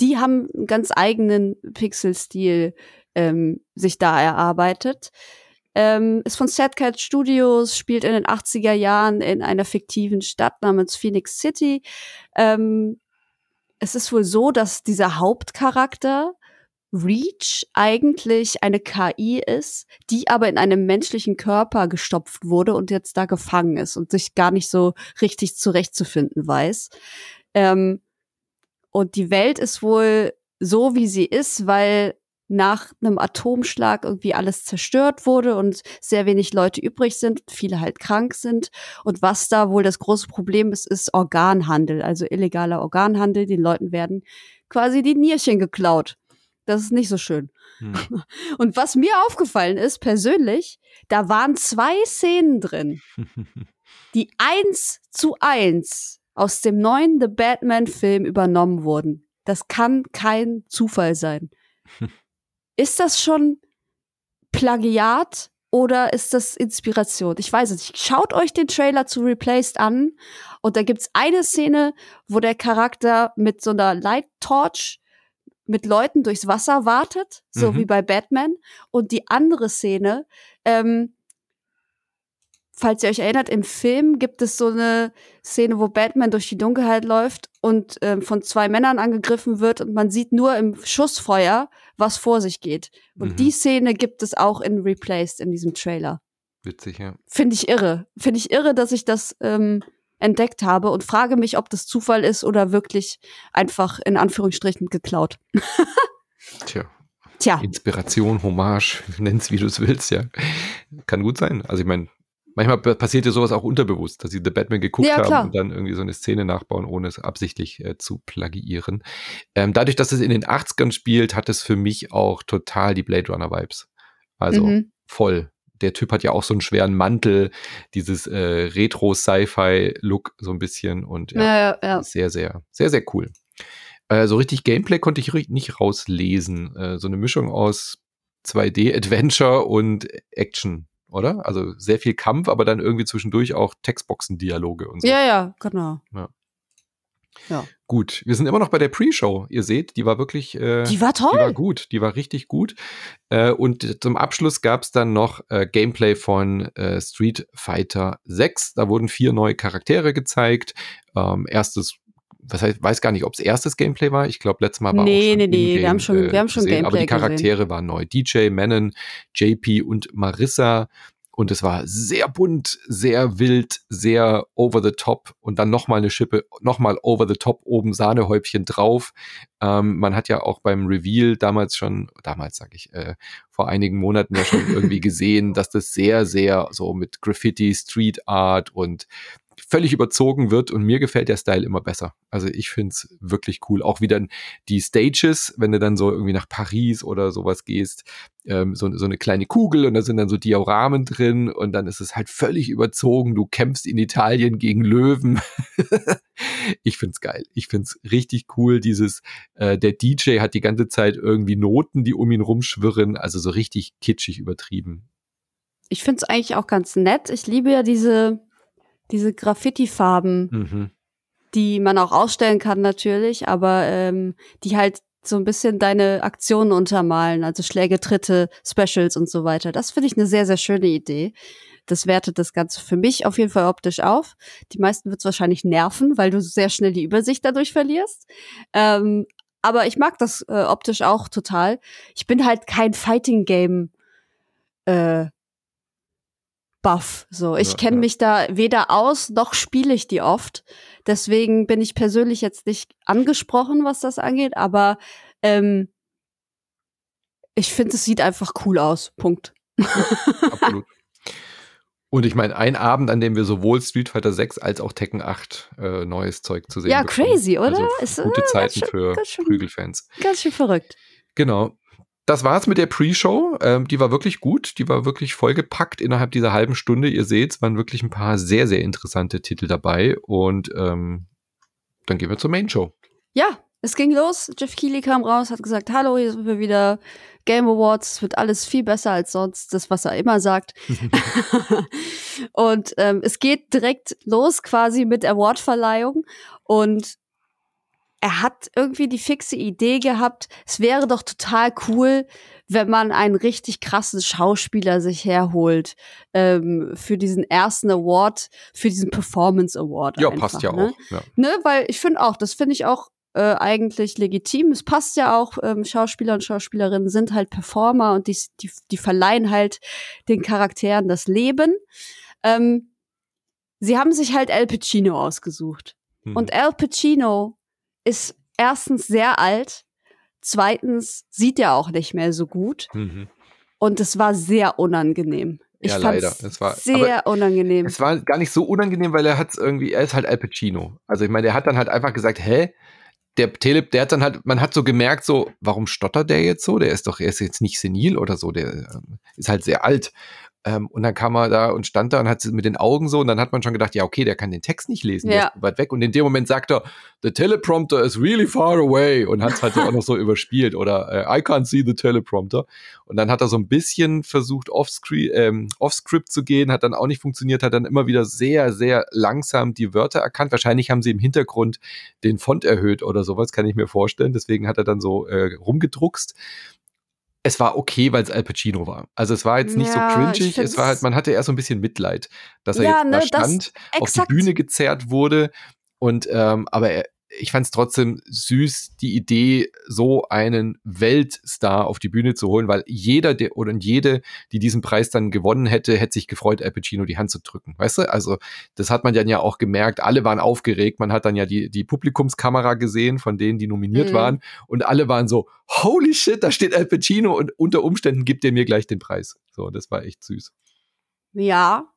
die haben einen ganz eigenen Pixel-Stil ähm, sich da erarbeitet. Ähm, ist von Sadcat Studios, spielt in den 80er Jahren in einer fiktiven Stadt namens Phoenix City. Ähm, es ist wohl so, dass dieser Hauptcharakter Reach eigentlich eine KI ist, die aber in einem menschlichen Körper gestopft wurde und jetzt da gefangen ist und sich gar nicht so richtig zurechtzufinden weiß. Ähm, und die Welt ist wohl so, wie sie ist, weil nach einem Atomschlag irgendwie alles zerstört wurde und sehr wenig Leute übrig sind, viele halt krank sind. Und was da wohl das große Problem ist, ist Organhandel, also illegaler Organhandel. Den Leuten werden quasi die Nierchen geklaut. Das ist nicht so schön. Hm. Und was mir aufgefallen ist, persönlich, da waren zwei Szenen drin, die eins zu eins aus dem neuen The Batman-Film übernommen wurden. Das kann kein Zufall sein. Ist das schon Plagiat oder ist das Inspiration? Ich weiß es nicht. Schaut euch den Trailer zu Replaced an und da gibt's eine Szene, wo der Charakter mit so einer Light Torch mit Leuten durchs Wasser wartet, so Mhm. wie bei Batman. Und die andere Szene, ähm, falls ihr euch erinnert, im Film gibt es so eine Szene, wo Batman durch die Dunkelheit läuft und ähm, von zwei Männern angegriffen wird und man sieht nur im Schussfeuer, was vor sich geht. Und Mhm. die Szene gibt es auch in Replaced in diesem Trailer. Witzig, ja. Finde ich irre. Finde ich irre, dass ich das ähm, entdeckt habe und frage mich, ob das Zufall ist oder wirklich einfach in Anführungsstrichen geklaut. Tja, Tja, Inspiration, Hommage, nenn's wie du es willst, ja. Kann gut sein. Also ich meine, manchmal pa- passiert ja sowas auch unterbewusst, dass sie The Batman geguckt Ja, haben und dann irgendwie so eine Szene nachbauen, ohne es absichtlich äh, zu plagiieren. Ähm, dadurch, dass es in den 80ern spielt, hat es für mich auch total die Blade Runner Vibes. Also Mhm. voll. Der Typ hat ja auch so einen schweren Mantel, dieses äh, Retro-Sci-Fi-Look so ein bisschen und ja, ja, sehr, sehr, sehr, sehr cool. Äh, so richtig Gameplay konnte ich nicht rauslesen. Äh, so eine Mischung aus 2D-Adventure und Action, oder? Also sehr viel Kampf, aber dann irgendwie zwischendurch auch Textboxen-Dialoge und so. Ja, ja, genau. Gut, wir sind immer noch bei der Pre-Show. Ihr seht, die war wirklich äh, Die war die war toll. gut, die war richtig gut. Äh, und zum Abschluss gab es dann noch äh, Gameplay von äh, Street Fighter 6. Da wurden vier neue Charaktere gezeigt. Ähm, erstes, was heißt, weiß gar nicht, ob es erstes Gameplay war. Ich glaube, letztes Mal war Nee, auch schon nee, nee, wir in-game, haben schon- äh, wir haben schon gesehen, Aber die Gameplay gesehen. Charaktere waren neu. DJ, Manon, JP und Marissa. und es war sehr bunt, sehr wild, sehr over the top und dann nochmal eine Schippe, nochmal over the top oben Sahnehäubchen drauf. Ähm, man hat ja auch beim Reveal damals schon, damals sage ich, äh, vor einigen Monaten ja schon irgendwie gesehen, dass das sehr, sehr so mit Graffiti, Street Art und völlig überzogen wird und mir gefällt der Style immer besser. Also ich finde es wirklich cool. Auch wie dann die Stages, wenn du dann so irgendwie nach Paris oder sowas gehst, ähm, so, so eine kleine Kugel und da sind dann so Dioramen drin und dann ist es halt völlig überzogen. Du kämpfst in Italien gegen Löwen. ich find's geil. Ich find's richtig cool. Dieses, äh, der DJ hat die ganze Zeit irgendwie Noten, die um ihn rumschwirren, also so richtig kitschig übertrieben. Ich find's eigentlich auch ganz nett. Ich liebe ja diese diese Graffiti-Farben, mhm. die man auch ausstellen kann natürlich, aber ähm, die halt so ein bisschen deine Aktionen untermalen, also Schläge, Tritte, Specials und so weiter. Das finde ich eine sehr, sehr schöne Idee. Das wertet das Ganze für mich auf jeden Fall optisch auf. Die meisten wird es wahrscheinlich nerven, weil du sehr schnell die Übersicht dadurch verlierst. Ähm, aber ich mag das äh, optisch auch total. Ich bin halt kein Fighting Game äh, Buff. So, ich ja, kenne ja. mich da weder aus noch spiele ich die oft. Deswegen bin ich persönlich jetzt nicht angesprochen, was das angeht, aber ähm, ich finde, es sieht einfach cool aus. Punkt. Absolut. Und ich meine, ein Abend, an dem wir sowohl Street Fighter 6 als auch Tekken 8 äh, neues Zeug zu sehen Ja, bekommen. crazy, oder? Also Ist, gute äh, Zeiten schön, für schön, Prügelfans. Ganz schön verrückt. Genau das war's mit der Pre-Show. Ähm, die war wirklich gut. Die war wirklich vollgepackt innerhalb dieser halben Stunde. Ihr seht, waren wirklich ein paar sehr, sehr interessante Titel dabei. Und ähm, dann gehen wir zur Main-Show. Ja, es ging los. Jeff Keighley kam raus, hat gesagt, hallo, hier sind wir wieder. Game Awards, es wird alles viel besser als sonst, das, was er immer sagt. und ähm, es geht direkt los quasi mit Awardverleihung. Und er hat irgendwie die fixe Idee gehabt, es wäre doch total cool, wenn man einen richtig krassen Schauspieler sich herholt ähm, für diesen ersten Award, für diesen Performance Award. Ja, einfach, passt ja ne? auch. Ja. Ne? Weil ich finde auch, das finde ich auch äh, eigentlich legitim. Es passt ja auch, ähm, Schauspieler und Schauspielerinnen sind halt Performer und die, die, die verleihen halt den Charakteren das Leben. Ähm, sie haben sich halt Al Pacino ausgesucht. Hm. Und Al Pacino ist erstens sehr alt, zweitens sieht er auch nicht mehr so gut. Mhm. Und es war sehr unangenehm. Ich ja, leider. Es war sehr unangenehm. Es war gar nicht so unangenehm, weil er hat irgendwie, er ist halt Al Pacino. Also ich meine, der hat dann halt einfach gesagt, hä? Der Telep, der hat dann halt, man hat so gemerkt, so, warum stottert der jetzt so? Der ist doch, er ist jetzt nicht senil oder so, der ähm, ist halt sehr alt. Ähm, und dann kam er da und stand da und hat mit den Augen so und dann hat man schon gedacht, ja, okay, der kann den Text nicht lesen, ja. der ist weit weg. Und in dem Moment sagt er, the teleprompter is really far away und hat es halt auch noch so überspielt oder äh, I can't see the teleprompter. Und dann hat er so ein bisschen versucht, off-script ähm, off zu gehen, hat dann auch nicht funktioniert, hat dann immer wieder sehr, sehr langsam die Wörter erkannt. Wahrscheinlich haben sie im Hintergrund den Font erhöht oder sowas, kann ich mir vorstellen. Deswegen hat er dann so äh, rumgedruckst es war okay, weil es Al Pacino war. Also es war jetzt nicht ja, so cringig, es war halt, man hatte eher so ein bisschen Mitleid, dass er ja, jetzt ne, da stand, auf die Bühne gezerrt wurde und ähm, aber er, ich fand es trotzdem süß, die Idee, so einen Weltstar auf die Bühne zu holen, weil jeder der, oder jede, die diesen Preis dann gewonnen hätte, hätte sich gefreut, Al Pacino die Hand zu drücken. Weißt du? Also, das hat man dann ja auch gemerkt. Alle waren aufgeregt. Man hat dann ja die, die Publikumskamera gesehen von denen, die nominiert mhm. waren. Und alle waren so, holy shit, da steht Al Pacino und unter Umständen gibt er mir gleich den Preis. So, das war echt süß. Ja,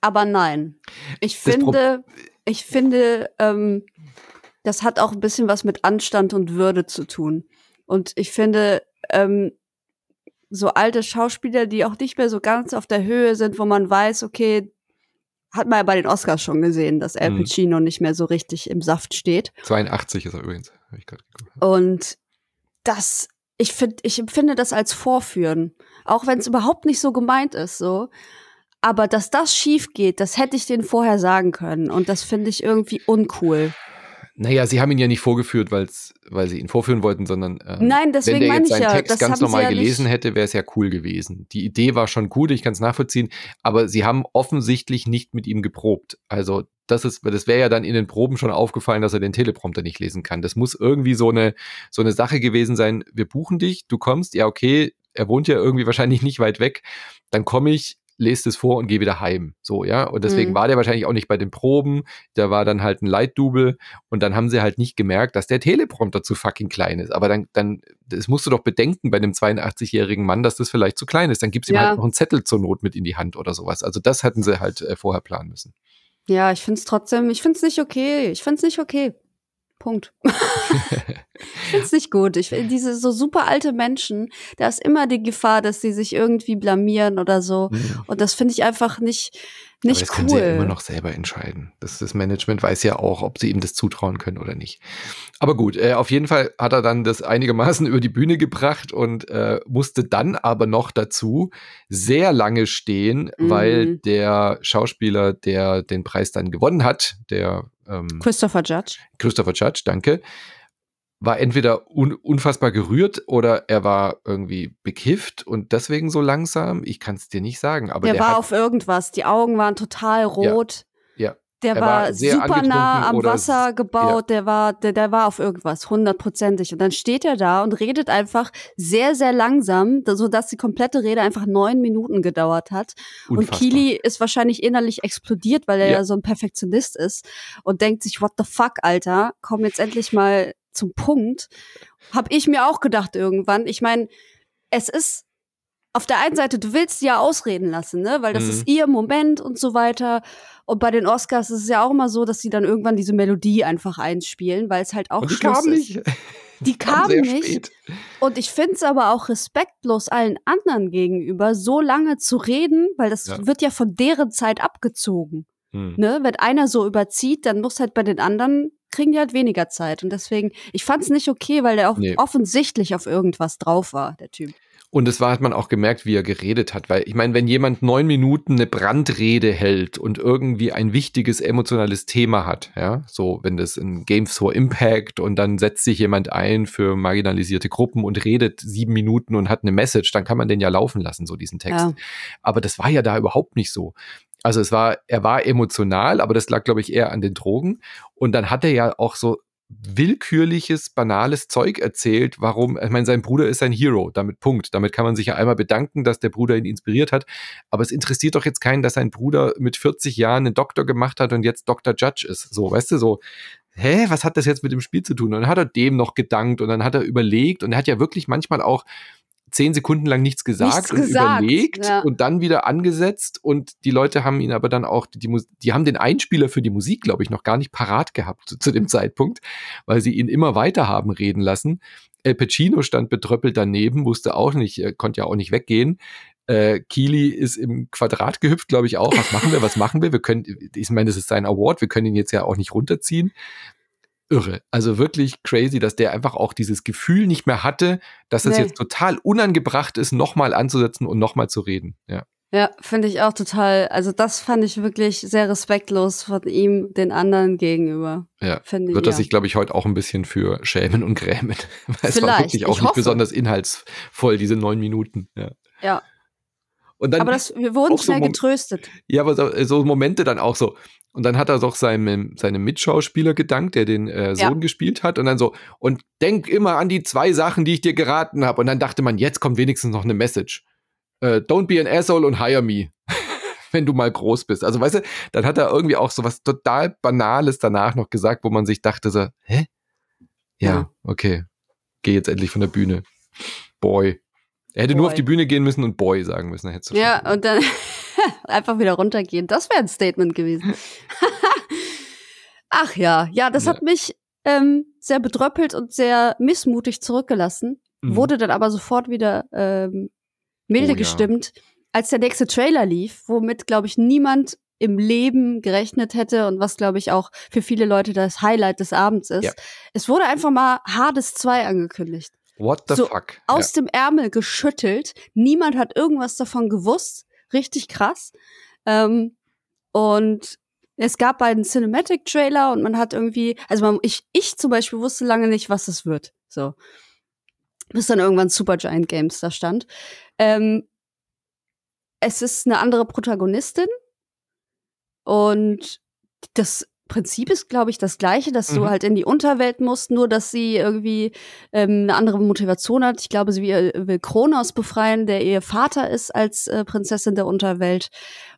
aber nein. Ich finde, ich finde, ähm, das hat auch ein bisschen was mit Anstand und Würde zu tun. Und ich finde, ähm, so alte Schauspieler, die auch nicht mehr so ganz auf der Höhe sind, wo man weiß, okay, hat man ja bei den Oscars schon gesehen, dass Al mhm. Pacino mhm. nicht mehr so richtig im Saft steht. 82 ist er übrigens. Und das, ich finde, ich empfinde das als Vorführen. Auch wenn es überhaupt nicht so gemeint ist, so. Aber dass das schief geht, das hätte ich denen vorher sagen können. Und das finde ich irgendwie uncool. Naja, sie haben ihn ja nicht vorgeführt, weil's, weil sie ihn vorführen wollten, sondern ähm, Nein, deswegen wenn der jetzt seinen ja, Text ganz normal ja gelesen hätte, wäre es ja cool gewesen. Die Idee war schon gut, ich kann es nachvollziehen, aber sie haben offensichtlich nicht mit ihm geprobt. Also das ist, das wäre ja dann in den Proben schon aufgefallen, dass er den Teleprompter nicht lesen kann. Das muss irgendwie so eine, so eine Sache gewesen sein. Wir buchen dich, du kommst, ja okay, er wohnt ja irgendwie wahrscheinlich nicht weit weg. Dann komme ich, lese es vor und gehe wieder heim. So, ja. Und deswegen Mhm. war der wahrscheinlich auch nicht bei den Proben. Der war dann halt ein Light-Double und dann haben sie halt nicht gemerkt, dass der Teleprompter zu fucking klein ist. Aber dann, dann, das musst du doch bedenken bei einem 82-jährigen Mann, dass das vielleicht zu klein ist. Dann gibst du ihm Ja. halt noch einen Zettel zur Not mit in die Hand oder sowas. Also das hätten sie halt äh, vorher planen müssen. Ja, ich find's trotzdem, ich find's nicht okay. Ich find's nicht okay. Punkt. ich find's nicht gut. Ich find diese so super alte Menschen, da ist immer die Gefahr, dass sie sich irgendwie blamieren oder so. Mhm. Und das finde ich einfach nicht, Aber nicht das cool. können sie ja immer noch selber entscheiden. Das, das Management weiß ja auch, ob sie ihm das zutrauen können oder nicht. Aber gut, äh, auf jeden Fall hat er dann das einigermaßen über die Bühne gebracht und äh, musste dann aber noch dazu sehr lange stehen, Mhm. weil der Schauspieler, der den Preis dann gewonnen hat, der ähm, Christopher Judge. Christopher Judge, danke, war entweder un unfassbar gerührt oder er war irgendwie bekifft und deswegen so langsam. Ich kann es dir nicht sagen, aber der, der, war auf irgendwas. Die Augen waren total rot. Ja, Der Er war, war super nah am Wasser gebaut, der war, der, der war auf irgendwas, hundertprozentig. Und dann steht er da und redet einfach sehr, sehr langsam, da- sodass die komplette Rede einfach neun Minuten gedauert hat. Und unfassbar. Kili ist wahrscheinlich innerlich explodiert, weil er Ja. ja. so ein Perfektionist ist und denkt sich, what the fuck, Alter, komm jetzt endlich mal zum Punkt. Hab ich mir auch gedacht irgendwann. Ich meine, es ist auf der einen Seite, du willst sie ja ausreden lassen, ne? Weil das Mhm. ist ihr Moment und so weiter. Und bei den Oscars ist es ja auch immer so, dass sie dann irgendwann diese Melodie einfach einspielen, weil es halt auch die Schluss kam ist. nicht. Die Kam nicht. spät. Und ich finde es aber auch respektlos allen anderen gegenüber, so lange zu reden, weil das Ja. wird ja von deren Zeit abgezogen. Hm. Ne? Wenn einer so überzieht, dann muss halt bei den anderen, kriegen die halt weniger Zeit. Und deswegen, ich fand es nicht okay, weil der auch Nee. offensichtlich auf irgendwas drauf war, der Typ. Und es war, hat man auch gemerkt, wie er geredet hat. Weil ich meine, wenn jemand neun Minuten eine Brandrede hält und irgendwie ein wichtiges emotionales Thema hat, ja, so wenn das ein Games for Impact und dann setzt sich jemand ein für marginalisierte Gruppen und redet sieben Minuten und hat eine Message, dann kann man den ja laufen lassen, so diesen Text. Ja. Aber das war ja da überhaupt nicht so. Also es war, er war emotional, aber das lag, glaube ich, eher an den Drogen. Und dann hat er ja auch so willkürliches, banales Zeug erzählt, warum, ich meine, sein Bruder ist ein Hero, damit Punkt. Damit kann man sich ja einmal bedanken, dass der Bruder ihn inspiriert hat. Aber es interessiert doch jetzt keinen, dass sein Bruder mit 40 Jahren einen Doktor gemacht hat und jetzt Dr. Judge ist. So, weißt du, so, hä, was hat das jetzt mit dem Spiel zu tun? Und dann hat er dem noch gedankt und dann hat er überlegt und er hat ja wirklich manchmal auch zehn Sekunden lang nichts gesagt Nichts und gesagt, überlegt ja. und dann wieder angesetzt und die Leute haben ihn aber dann auch, die, die haben den Einspieler für die Musik, glaube ich, noch gar nicht parat gehabt zu, zu dem Zeitpunkt, weil sie ihn immer weiter haben reden lassen. El Pacino stand betröppelt daneben, wusste auch nicht, äh, konnte ja auch nicht weggehen. Äh, Keely ist im Quadrat gehüpft, glaube ich auch. Was machen wir? Was machen wir? Wir können, ich meine, das ist sein Award, wir können ihn jetzt ja auch nicht runterziehen. Irre. Also wirklich crazy, dass der einfach auch dieses Gefühl nicht mehr hatte, dass es Nee. jetzt total unangebracht ist, nochmal anzusetzen und nochmal zu reden. Ja. Ja, finde ich auch total. Also das fand ich wirklich sehr respektlos von ihm den anderen gegenüber. Ja. Finde ich. Wird er ja. sich, glaube ich, heute auch ein bisschen für schämen und grämen. Weil es war Vielleicht, wirklich auch ich nicht hoffe. besonders inhaltsvoll, diese neun Minuten. Ja. Ja. Und dann, Aber das, wir wurden so schnell Mom- getröstet. ja, aber so, so Momente dann auch so. Und dann hat er doch seinem, seinem Mitschauspieler gedankt, der den äh, Sohn Ja. gespielt hat. Und dann so, und denk immer an die zwei Sachen, die ich dir geraten habe. Und dann dachte man, jetzt kommt wenigstens noch eine Message. Äh, don't be an asshole und hire me. Wenn du mal groß bist. Also, weißt du, dann hat er irgendwie auch so was total Banales danach noch gesagt, wo man sich dachte so, hä? Ja, Ja. okay. Geh jetzt endlich von der Bühne. Boy. Er hätte nur Boy. auf die Bühne gehen müssen und Boy sagen müssen. Ja, und dann einfach wieder runtergehen. Das wäre ein Statement gewesen. Ach ja, ja, das Ja. hat mich ähm, sehr bedröppelt und sehr missmutig zurückgelassen. Mhm. Wurde dann aber sofort wieder ähm, milde Oh ja. gestimmt, als der nächste Trailer lief, womit, glaube ich, niemand im Leben gerechnet hätte und was, glaube ich, auch für viele Leute das Highlight des Abends ist. Ja. Es wurde einfach mal Hades 2 angekündigt What the so fuck? aus dem Ärmel geschüttelt. Niemand hat irgendwas davon gewusst. Richtig krass. Ähm, und es gab einen Cinematic-Trailer und man hat irgendwie, also man, ich, ich zum Beispiel wusste lange nicht, was es wird. So. Bis dann irgendwann Supergiant Games da stand. Ähm, es ist eine andere Protagonistin und das Prinzip ist, glaube ich, das gleiche, dass Mhm. du halt in die Unterwelt musst, nur dass sie irgendwie ähm, eine andere Motivation hat. Ich glaube, sie will, will Kronos befreien, der ihr Vater ist als äh, Prinzessin der Unterwelt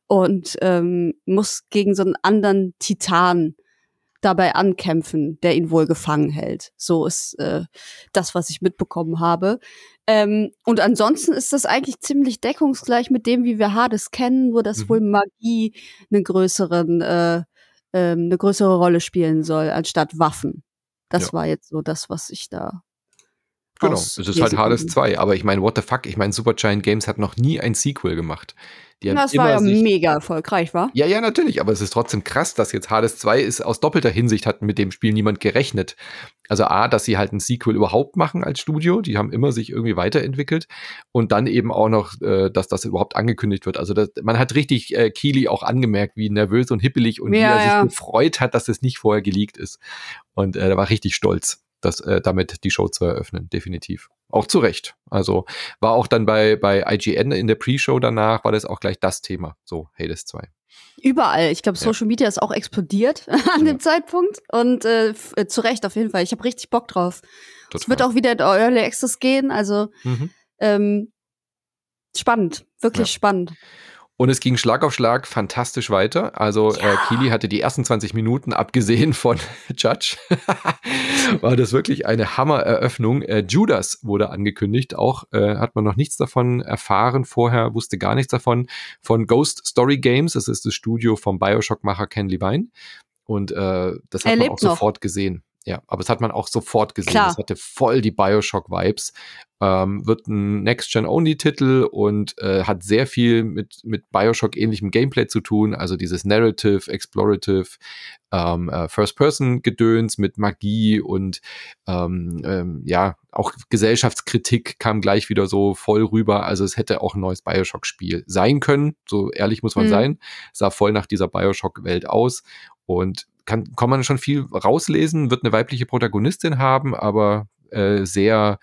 und ähm, muss gegen so einen anderen Titan dabei ankämpfen, der ihn wohl gefangen hält. So ist äh, das, was ich mitbekommen habe. Ähm, und ansonsten ist das eigentlich ziemlich deckungsgleich mit dem, wie wir Hades kennen, nur dass Mhm. wohl Magie einen größeren, äh, ähm, eine größere Rolle spielen soll, anstatt Waffen. Das Ja. war jetzt so das, was ich da. Genau, es ist halt Hades konnte. 2, aber ich meine, what the fuck, ich meine, Supergiant Games hat noch nie ein Sequel gemacht. Die haben Das immer war ja sich, mega erfolgreich, war? Ja, ja, natürlich, aber es ist trotzdem krass, dass jetzt Hades 2 ist aus doppelter Hinsicht hat mit dem Spiel niemand gerechnet. Also A, dass sie halt ein Sequel überhaupt machen als Studio, die haben immer sich irgendwie weiterentwickelt und dann eben auch noch, äh, dass das überhaupt angekündigt wird. Also das, man hat richtig äh, Keely auch angemerkt, wie nervös und hippelig und wie Ja, er sich ja. gefreut hat, dass es nicht vorher geleakt ist. Und äh, er war richtig stolz, das, äh, damit die Show zu eröffnen, definitiv. Auch zu Recht. Also war auch dann bei, bei IGN in der Pre-Show danach, war das auch gleich das Thema. So, Hades 2. Überall. Ich glaube, Ja. Social Media ist auch explodiert an Ja. dem Zeitpunkt. Und äh, äh, zu Recht auf jeden Fall. Ich habe richtig Bock drauf. Es Total. wird auch wieder in Early Access gehen. Also Mhm. ähm, spannend. Wirklich Ja. spannend. Und es ging Schlag auf Schlag fantastisch weiter. Also äh, Keely hatte die ersten 20 Minuten, abgesehen von Judge, war das wirklich eine Hammereröffnung. Äh, Judas wurde angekündigt. Auch äh, hat man noch nichts davon erfahren vorher, wusste gar nichts davon. Von Ghost Story Games, das ist das Studio vom Bioshock-Macher Ken Levine. Und äh, das hat Er man auch noch. sofort gesehen. Ja, aber das hat man auch sofort gesehen. Klar. Das hatte voll die Bioshock-Vibes. Ähm, wird ein Next-Gen-Only-Titel und äh, hat sehr viel mit, mit Bioshock-ähnlichem Gameplay zu tun. Also dieses Narrative, Explorative, ähm, äh, First-Person-Gedöns mit Magie und ähm, ähm, ja, auch Gesellschaftskritik kam gleich wieder so voll rüber. Also es hätte auch ein neues Bioshock-Spiel sein können. So ehrlich muss man Mhm. sein. Sah voll nach dieser Bioshock-Welt aus. Und kann, kann man schon viel rauslesen, wird eine weibliche Protagonistin haben, aber äh, sehr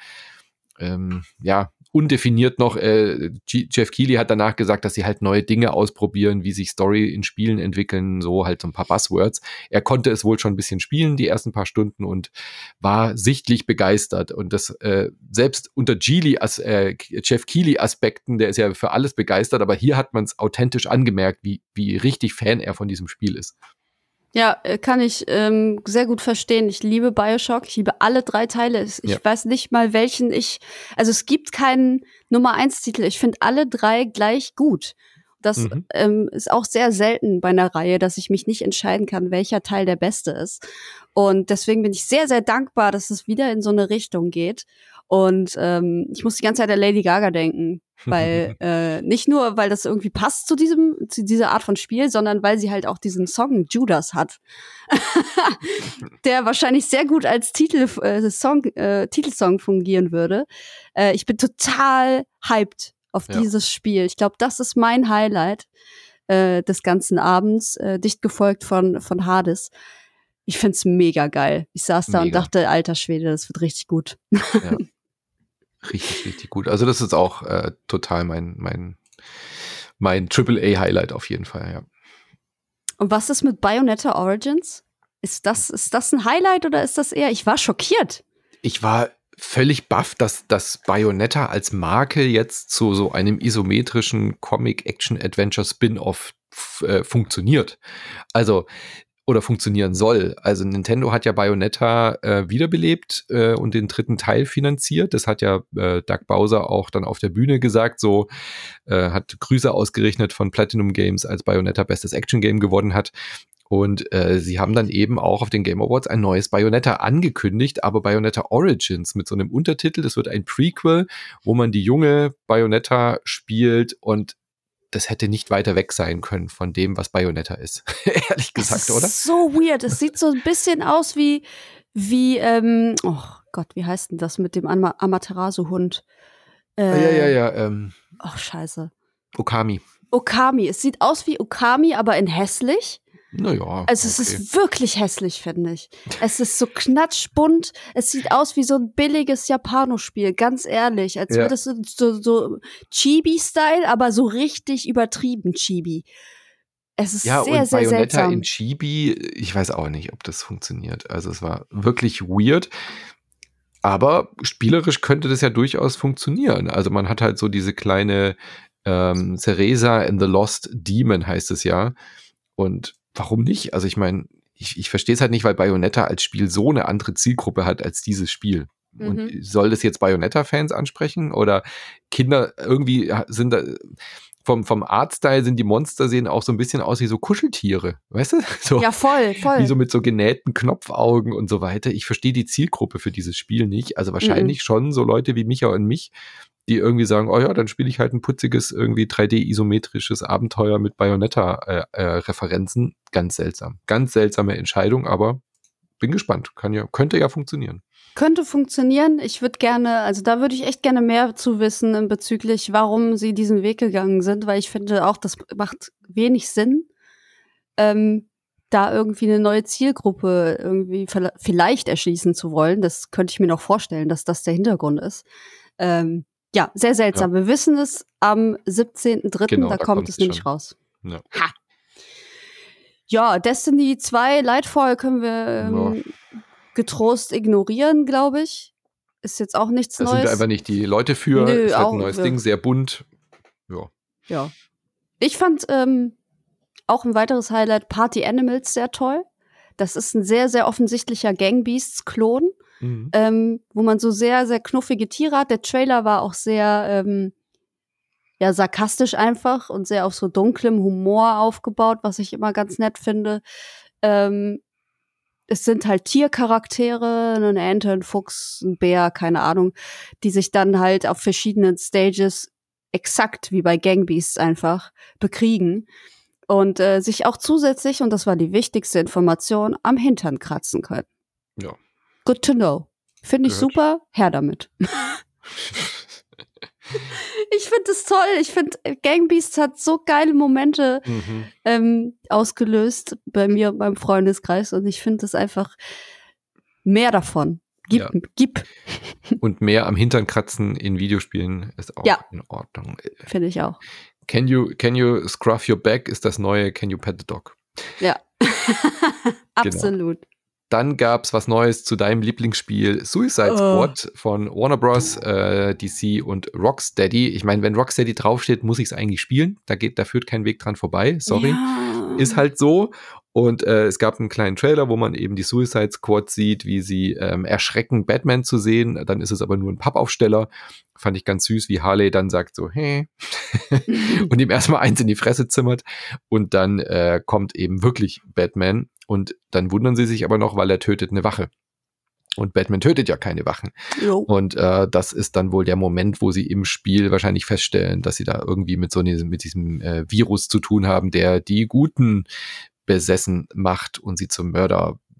ähm, ja, undefiniert noch. Äh, Jeff Keighley hat danach gesagt, dass sie halt neue Dinge ausprobieren, wie sich Story in Spielen entwickeln, so halt so ein paar Buzzwords. Er konnte es wohl schon ein bisschen spielen, die ersten paar Stunden und war sichtlich begeistert. Und das äh, selbst unter Geely, äh, Jeff Keighley Aspekten, der ist ja für alles begeistert, aber hier hat man es authentisch angemerkt, wie, wie richtig Fan er von diesem Spiel ist. Ja, äh, kann ich ähm, sehr gut verstehen. Ich liebe Bioshock. Ich liebe alle drei Teile. Ich Ja. weiß nicht mal, welchen ich. Also es gibt keinen Nummer eins Titel. Ich finde alle drei gleich gut. Das Mhm. ähm, ist auch sehr selten bei einer Reihe, dass ich mich nicht entscheiden kann, welcher Teil der beste ist. Und deswegen bin ich sehr, sehr dankbar, dass es wieder in so eine Richtung geht. Und ähm, ich muss die ganze Zeit an Lady Gaga denken, weil äh, nicht nur, weil das irgendwie passt zu diesem, zu dieser Art von Spiel, sondern weil sie halt auch diesen Song Judas hat, der wahrscheinlich sehr gut als Titel, äh, Song, äh, Titelsong fungieren würde. Äh, ich bin total hyped auf Ja. dieses Spiel. Ich glaube, das ist mein Highlight äh, des ganzen Abends, äh, dicht gefolgt von von Hades. Ich find's mega geil. Ich saß da und Mega. dachte, alter Schwede, das wird richtig gut. Ja. Richtig, richtig gut. Also das ist auch äh, total mein, mein, mein AAA-Highlight auf jeden Fall, ja. Und was ist mit Bayonetta Origins? Ist das, ist das ein Highlight oder ist das eher? Ich war schockiert. Ich war völlig baff, dass das Bayonetta als Marke jetzt zu so einem isometrischen Comic-Action-Adventure-Spin-Off äh, funktioniert. Also oder funktionieren soll. Also Nintendo hat ja Bayonetta äh, wiederbelebt äh, und den dritten Teil finanziert. Das hat ja äh, Doug Bowser auch dann auf der Bühne gesagt. So äh, hat Grüße ausgerechnet von Platinum Games, als Bayonetta bestes Action Game gewonnen hat. Und äh, sie haben dann eben auch auf den Game Awards ein neues Bayonetta angekündigt, aber Bayonetta Origins mit so einem Untertitel. Das wird ein Prequel, wo man die junge Bayonetta spielt und das hätte nicht weiter weg sein können von dem, was Bayonetta ist. Ehrlich gesagt, es ist oder? so weird. Es sieht so ein bisschen aus wie, wie, ähm, oh Gott, wie heißt denn das mit dem Ama Amaterasu-Hund? Äh, ja, ja, ja. Ähm, Ach, scheiße. Okami. Okami. Es sieht aus wie Okami, aber in hässlich. Naja. Also es okay. ist wirklich hässlich, finde ich. Es ist so knatschbunt. Es sieht aus wie so ein billiges Japanospiel, ganz ehrlich. Als Ja. würde es so, so, Chibi-Style, aber so richtig übertrieben Chibi. Es ist Ja, sehr, und sehr Bayonetta seltsam. in Chibi, ich weiß auch nicht, ob das funktioniert. Also es war wirklich weird. Aber spielerisch könnte das ja durchaus funktionieren. Also man hat halt so diese kleine ähm, Cereza in the Lost Demon heißt es ja. Und warum nicht? Also ich meine, ich, ich verstehe es halt nicht, weil Bayonetta als Spiel so eine andere Zielgruppe hat als dieses Spiel. Und Mhm. soll das jetzt Bayonetta-Fans ansprechen? Oder Kinder irgendwie sind da vom, vom Artstyle sind die Monster sehen auch so ein bisschen aus wie so Kuscheltiere, weißt du? So, Ja, voll, voll. wie so mit so genähten Knopfaugen und so weiter. Ich verstehe die Zielgruppe für dieses Spiel nicht. Also wahrscheinlich schon so Leute wie Micha und mich, die irgendwie sagen, oh ja, dann spiele ich halt ein putziges, irgendwie 3D-isometrisches Abenteuer mit Bayonetta-Referenzen. Ganz seltsam. Ganz seltsame Entscheidung, aber bin gespannt. Kann ja, könnte ja funktionieren. Könnte funktionieren. Ich würde gerne, also da würde ich echt gerne mehr zu wissen bezüglich, warum sie diesen Weg gegangen sind, weil ich finde auch, das macht wenig Sinn, ähm, da irgendwie eine neue Zielgruppe irgendwie vielleicht erschließen zu wollen. Das könnte ich mir noch vorstellen, dass das der Hintergrund ist. Ähm, ja, sehr seltsam. Wir wissen es am 17.03., Genau, da, da kommt es nämlich schon. raus. Ja. Ha! Ja, Destiny 2 Lightfall können wir ähm, getrost ignorieren, glaube ich. Ist jetzt auch nichts Da sind wir Neues. einfach nicht die Leute für. Nö, ist halt auch- ein neues ja. Ding, sehr bunt. Ja. Ja. Ich fand ähm, auch ein weiteres Highlight Party Animals sehr toll. Das ist ein sehr, sehr offensichtlicher Gangbeasts-Klon, Mhm. ähm, wo man so sehr, sehr knuffige Tiere hat. Der Trailer war auch sehr ähm, ja, sarkastisch einfach und sehr auf so dunklem Humor aufgebaut, was ich immer ganz nett finde. Ähm, es sind halt Tiercharaktere, eine Ente, ein Fuchs, ein Bär, keine Ahnung, die sich dann halt auf verschiedenen Stages exakt wie bei Gangbeasts einfach bekriegen und äh, sich auch zusätzlich, und das war die wichtigste Information, am Hintern kratzen können. Ja. Good to know. Finde ich Gehört. super, her damit. Ich finde es toll. Ich finde, äh, Gangbeasts hat so geile Momente mhm. ähm, ausgelöst bei mir und meinem Freundeskreis und ich finde es einfach mehr davon. Gib, Ja. gib, Und mehr am Hintern kratzen in Videospielen ist auch Ja. in Ordnung. finde ich auch. Can you, can you scruff your back ist das neue Can you pet the dog. Ja. Genau. Dann gab's was Neues zu deinem Lieblingsspiel Suicide Oh. Squad von Warner Bros., äh, DC und Rocksteady. Ich meine, wenn Rocksteady draufsteht, muss ich es eigentlich spielen. Da geht, da führt kein Weg dran vorbei. Sorry. Ja. Ist halt so. Und äh, es gab einen kleinen Trailer, wo man eben die Suicide Squad sieht, wie sie ähm, erschrecken, Batman zu sehen. Dann ist es aber nur ein Pappaufsteller. Fand ich ganz süß, wie Harley dann sagt so, hey, und ihm erstmal eins in die Fresse zimmert. Und dann äh, kommt eben wirklich Batman. Und dann wundern sie sich aber noch, weil er tötet eine Wache. Und Batman tötet ja keine Wachen. Jo. Und äh, das ist dann wohl der Moment, wo sie im Spiel wahrscheinlich feststellen, dass sie da irgendwie mit so einem, mit diesem äh, Virus zu tun haben, der die Guten besessen macht und sie zum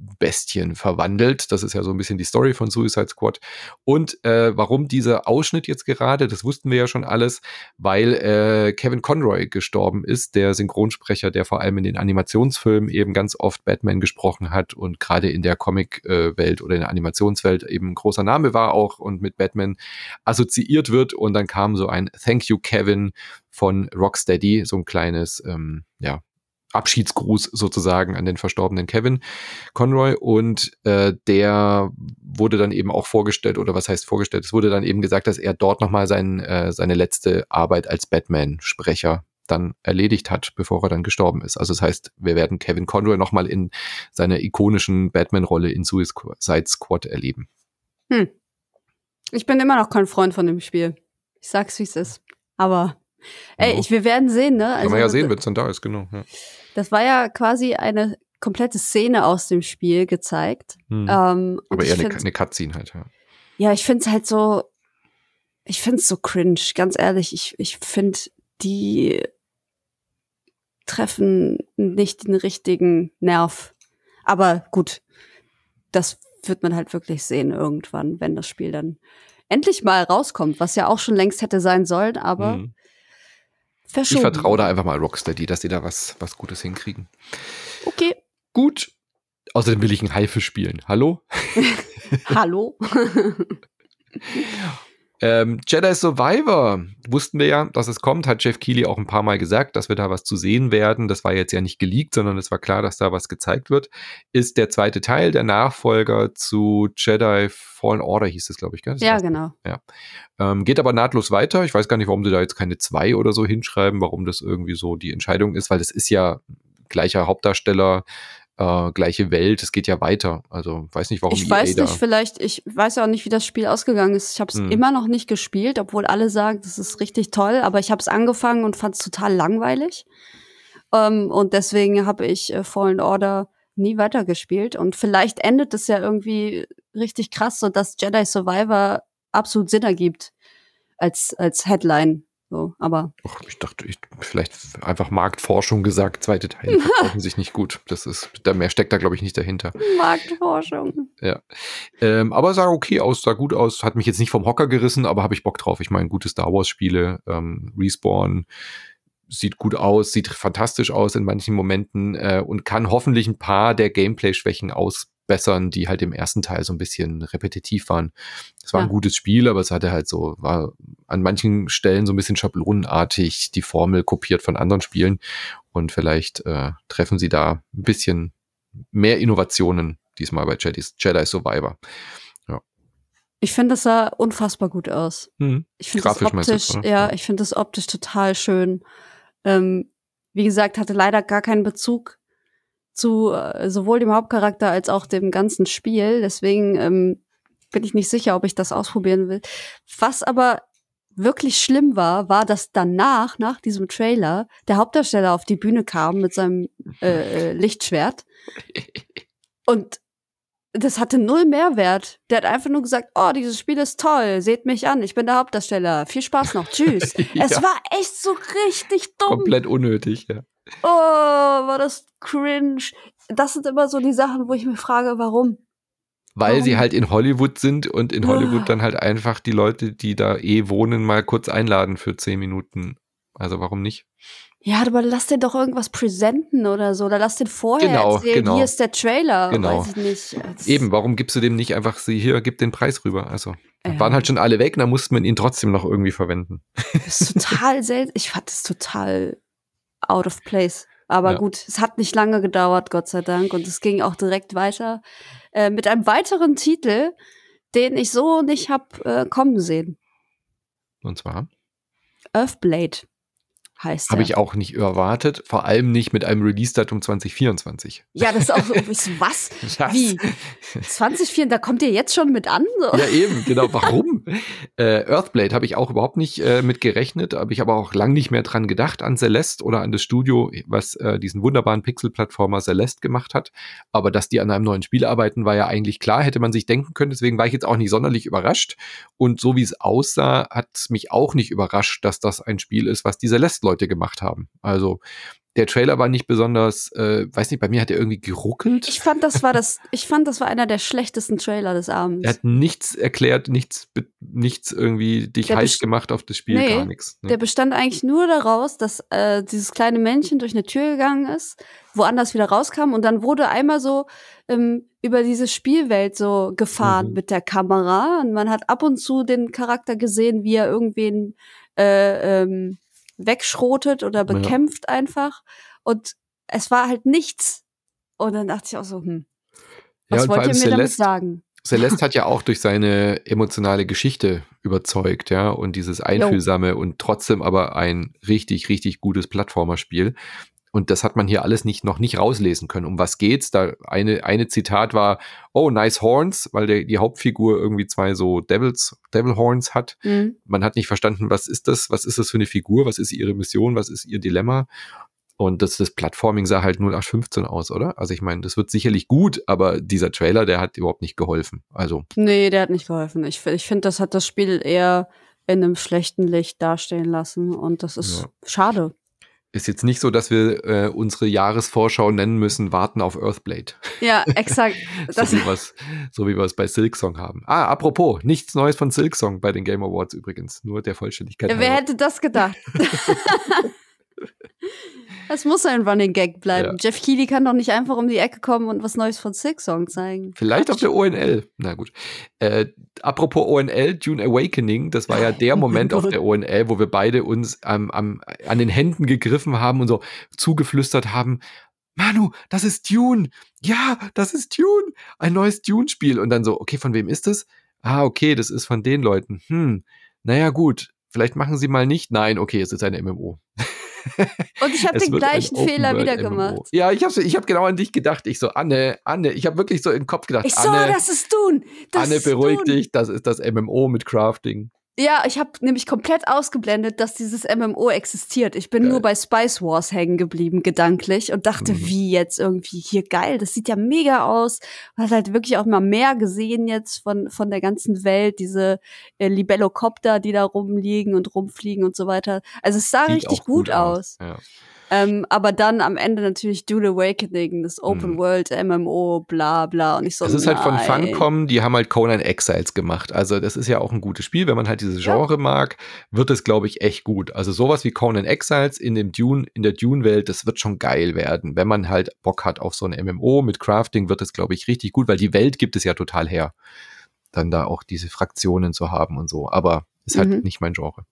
Mörderbestien verwandelt. Das ist ja so ein bisschen die Story von Suicide Squad. Und äh, warum dieser Ausschnitt jetzt gerade, das wussten wir ja schon alles, weil äh, Kevin Conroy gestorben ist, der Synchronsprecher, der vor allem in den Animationsfilmen eben ganz oft Batman gesprochen hat und gerade in der Comic-Welt oder in der Animationswelt eben ein großer Name war auch und mit Batman assoziiert wird. Und dann kam so ein Thank you, Kevin von Rocksteady, so ein kleines, ähm, ja, Abschiedsgruß sozusagen an den verstorbenen Kevin Conroy und äh, der wurde dann eben auch vorgestellt oder was heißt vorgestellt? Es wurde dann eben gesagt, dass er dort nochmal sein, äh, seine letzte Arbeit als Batman-Sprecher dann erledigt hat, bevor er dann gestorben ist. Also das heißt, wir werden Kevin Conroy nochmal in seiner ikonischen Batman-Rolle in Suicide Squad erleben. Hm. Ich bin immer noch kein Freund von dem Spiel. Ich sag's, wie es ist. Aber, ey, ich, wir werden sehen, ne? Kann man ja sehen, wenn es dann da ist, genau. Ja. Das war ja quasi eine komplette Szene aus dem Spiel gezeigt. Hm. Ähm, und Aber ich eher eine, eine Cutscene halt, ja. Ja, ich find's halt so, ich find's so cringe, ganz ehrlich. Ich, ich find, die treffen nicht den richtigen Nerv. Aber gut, das wird man halt wirklich sehen irgendwann, wenn das Spiel dann endlich mal rauskommt, was ja auch schon längst hätte sein sollen, aber Hm. Ich verschoben. vertraue da einfach mal Rocksteady, dass die da was, was Gutes hinkriegen. Okay, Gut. Außerdem will ich ein Haifisch spielen. Hallo? hallo. Ähm, Jedi Survivor, wussten wir ja, dass es kommt, hat Jeff Keighley auch ein paar Mal gesagt, dass wir da was zu sehen werden. Das war jetzt ja nicht geleakt, sondern es war klar, dass da was gezeigt wird. Ist der zweite Teil, der Nachfolger zu Jedi Fallen Order, hieß es, glaube ich, gell? Das ja, genau. Ja. Ähm, geht aber nahtlos weiter. Ich weiß gar nicht, warum sie da jetzt keine zwei oder so hinschreiben, warum das irgendwie so die Entscheidung ist, weil das ist ja gleicher Hauptdarsteller, äh, gleiche Welt, es geht ja weiter. Also weiß nicht, warum Ich EA weiß nicht, vielleicht, ich weiß ja auch nicht, wie das Spiel ausgegangen ist. Ich habe es hm. immer noch nicht gespielt, obwohl alle sagen, das ist richtig toll, aber ich habe es angefangen und fand es total langweilig. Ähm, und deswegen habe ich äh, Fallen Order nie weitergespielt. Und vielleicht endet es ja irgendwie richtig krass, so dass Jedi Survivor absolut Sinn ergibt als, als Headline. So, aber. Och, ich dachte, ich, vielleicht einfach Marktforschung gesagt, zweite Teile verkaufen sich nicht gut. Das ist, da mehr steckt da, glaube ich, nicht dahinter. Marktforschung. Ja. Ähm, aber sah okay aus, sah gut aus, hat mich jetzt nicht vom Hocker gerissen, aber habe ich Bock drauf. Ich meine, gute Star Wars-Spiele, ähm, Respawn, sieht gut aus, sieht fantastisch aus in manchen Momenten äh, und kann hoffentlich ein paar der Gameplay-Schwächen aus bessern, die halt im ersten Teil so ein bisschen repetitiv waren. Es war ja. ein gutes Spiel, aber es hatte halt so, war an manchen Stellen so ein bisschen schablonenartig die Formel kopiert von anderen Spielen und vielleicht äh, treffen sie da ein bisschen mehr Innovationen diesmal bei Jedi, Jedi Survivor. Ja. Ich finde, das sah unfassbar gut aus. Mhm. Ich finde das optisch, du, ja, ich finde das optisch total schön. Ähm, wie gesagt, hatte leider gar keinen Bezug zu äh, sowohl dem Hauptcharakter als auch dem ganzen Spiel. Deswegen ähm, bin ich nicht sicher, ob ich das ausprobieren will. Was aber wirklich schlimm war, war, dass danach, nach diesem Trailer, der Hauptdarsteller auf die Bühne kam mit seinem äh, äh Lichtschwert. Und das hatte null Mehrwert. Der hat einfach nur gesagt, oh, dieses Spiel ist toll, seht mich an, ich bin der Hauptdarsteller. Viel Spaß noch, tschüss. ja. Es war echt so richtig dumm. Komplett unnötig, ja. Oh, war das cringe. Das sind immer so die Sachen, wo ich mir frage, warum? Weil warum? sie halt in Hollywood sind und in Hollywood dann halt einfach die Leute, die da eh wohnen, mal kurz einladen für zehn Minuten. Also warum nicht? Ja, aber lass den doch irgendwas präsenten oder so. Oder lass den vorher genau, erzählen, genau. hier ist der Trailer. Genau. Weiß ich nicht. Das Eben, warum gibst du dem nicht einfach, sie hier, gib den Preis rüber. Also, ähm. waren halt schon alle weg, da musste man ihn trotzdem noch irgendwie verwenden. Das ist total seltsam. Ich fand das total out of place. Aber ja. gut, es hat nicht lange gedauert, Gott sei Dank. Und es ging auch direkt weiter äh, mit einem weiteren Titel, den ich so nicht hab äh, kommen sehen. Und zwar? Earthblade heißt Habe ich auch nicht erwartet, vor allem nicht mit einem Release-Datum 2024. Ja, das ist auch so, was? was? Wie? 2024, da kommt ihr jetzt schon mit an? So? Ja, eben, genau. Warum? äh, Earthblade habe ich auch überhaupt nicht äh, mit gerechnet, habe ich aber auch lang nicht mehr dran gedacht, an Celeste oder an das Studio, was äh, diesen wunderbaren Pixel-Plattformer Celeste gemacht hat. Aber dass die an einem neuen Spiel arbeiten, war ja eigentlich klar, hätte man sich denken können. Deswegen war ich jetzt auch nicht sonderlich überrascht. Und so wie es aussah, hat es mich auch nicht überrascht, dass das ein Spiel ist, was die Celeste Leute gemacht haben. Also der Trailer war nicht besonders, äh, weiß nicht, bei mir hat er irgendwie geruckelt. Ich fand, das war das, ich fand, das war einer der schlechtesten Trailer des Abends. Er hat nichts erklärt, nichts, nichts irgendwie dich der heiß gemacht auf das Spiel, nee, gar nichts. Ne? Der bestand eigentlich nur daraus, dass äh, dieses kleine Männchen durch eine Tür gegangen ist, woanders wieder rauskam und dann wurde einmal so ähm, über diese Spielwelt so gefahren mhm. mit der Kamera und man hat ab und zu den Charakter gesehen, wie er irgendwen äh, ähm, wegschrotet oder bekämpft ja. einfach. Und es war halt nichts. Und dann dachte ich auch so, hm, was ja, wollt ihr mir Celeste, damit sagen? Celeste hat ja auch durch seine emotionale Geschichte überzeugt, ja, und dieses Einfühlsame jo. und trotzdem aber ein richtig, richtig gutes Plattformerspiel. Und das hat man hier alles nicht, noch nicht rauslesen können. Um was geht's? Da eine, eine Zitat war, oh, nice horns, weil der, die Hauptfigur irgendwie zwei so Devils, Devil Horns hat. Mhm. Man hat nicht verstanden, was ist das? Was ist das für eine Figur? Was ist ihre Mission? Was ist ihr Dilemma? Und das, das Plattforming sah halt 0815 aus, oder? Also ich meine, das wird sicherlich gut, aber dieser Trailer, der hat überhaupt nicht geholfen. Also. Nee, der hat nicht geholfen. Ich, ich finde, das hat das Spiel eher in einem schlechten Licht dastehen lassen und das ist ja. schade ist jetzt nicht so, dass wir äh, unsere Jahresvorschau nennen müssen, warten auf Earthblade. Ja, exakt. so, wie wir's, so wie wir es bei Silksong haben. Ah, apropos, nichts Neues von Silksong bei den Game Awards übrigens, nur der Vollständigkeit. Wer halber. hätte das gedacht? Das muss ein Running Gag bleiben. Ja. Jeff Keighley kann doch nicht einfach um die Ecke kommen und was Neues von Six Song zeigen. Vielleicht auf der ONL. Na gut. Äh, apropos ONL, Dune Awakening, das war ja der Moment auf der ONL, wo wir beide uns ähm, am, an den Händen gegriffen haben und so zugeflüstert haben, Manu, das ist Dune. Ja, das ist Dune. Ein neues Dune-Spiel. Und dann so, okay, von wem ist das? Ah, okay, das ist von den Leuten. Hm, naja, gut. Vielleicht machen sie mal nicht. Nein, okay, es ist ein MMO. Und ich habe den gleichen Fehler wieder gemacht. Ja, ich habe ich hab genau an dich gedacht. Ich so, Anne, Anne, ich habe wirklich so den Kopf gedacht, Ich so, Anne, das ist Dune. Das Anne, beruhig dich, das ist das MMO mit Crafting. Ja, ich habe nämlich komplett ausgeblendet, dass dieses MMO existiert. Ich bin Geil. nur bei Spice Wars hängen geblieben, gedanklich, und dachte, Mhm. wie jetzt irgendwie hier geil. Das sieht ja mega aus. Man hat halt wirklich auch mal mehr gesehen jetzt von, von der ganzen Welt, diese äh, Libellocopter, die da rumliegen und rumfliegen und so weiter. Also es sah Sieht richtig auch gut, aus. Ja. Ähm, aber dann am Ende natürlich Dune Awakening, das Open Mhm. World, MMO, bla bla. Und ich so, Das ist halt von. Funcom, die haben halt Conan Exiles gemacht. Also das ist ja auch ein gutes Spiel. Wenn man halt dieses Genre mag, wird es, glaube ich, echt gut. Also sowas wie Conan Exiles in dem Dune, in der Dune-Welt, das wird schon geil werden. Wenn man halt Bock hat auf so ein MMO mit Crafting, wird es, glaube ich, richtig gut, weil die Welt gibt es ja total her. Dann da auch diese Fraktionen zu haben und so. Aber ist halt Mhm. nicht mein Genre.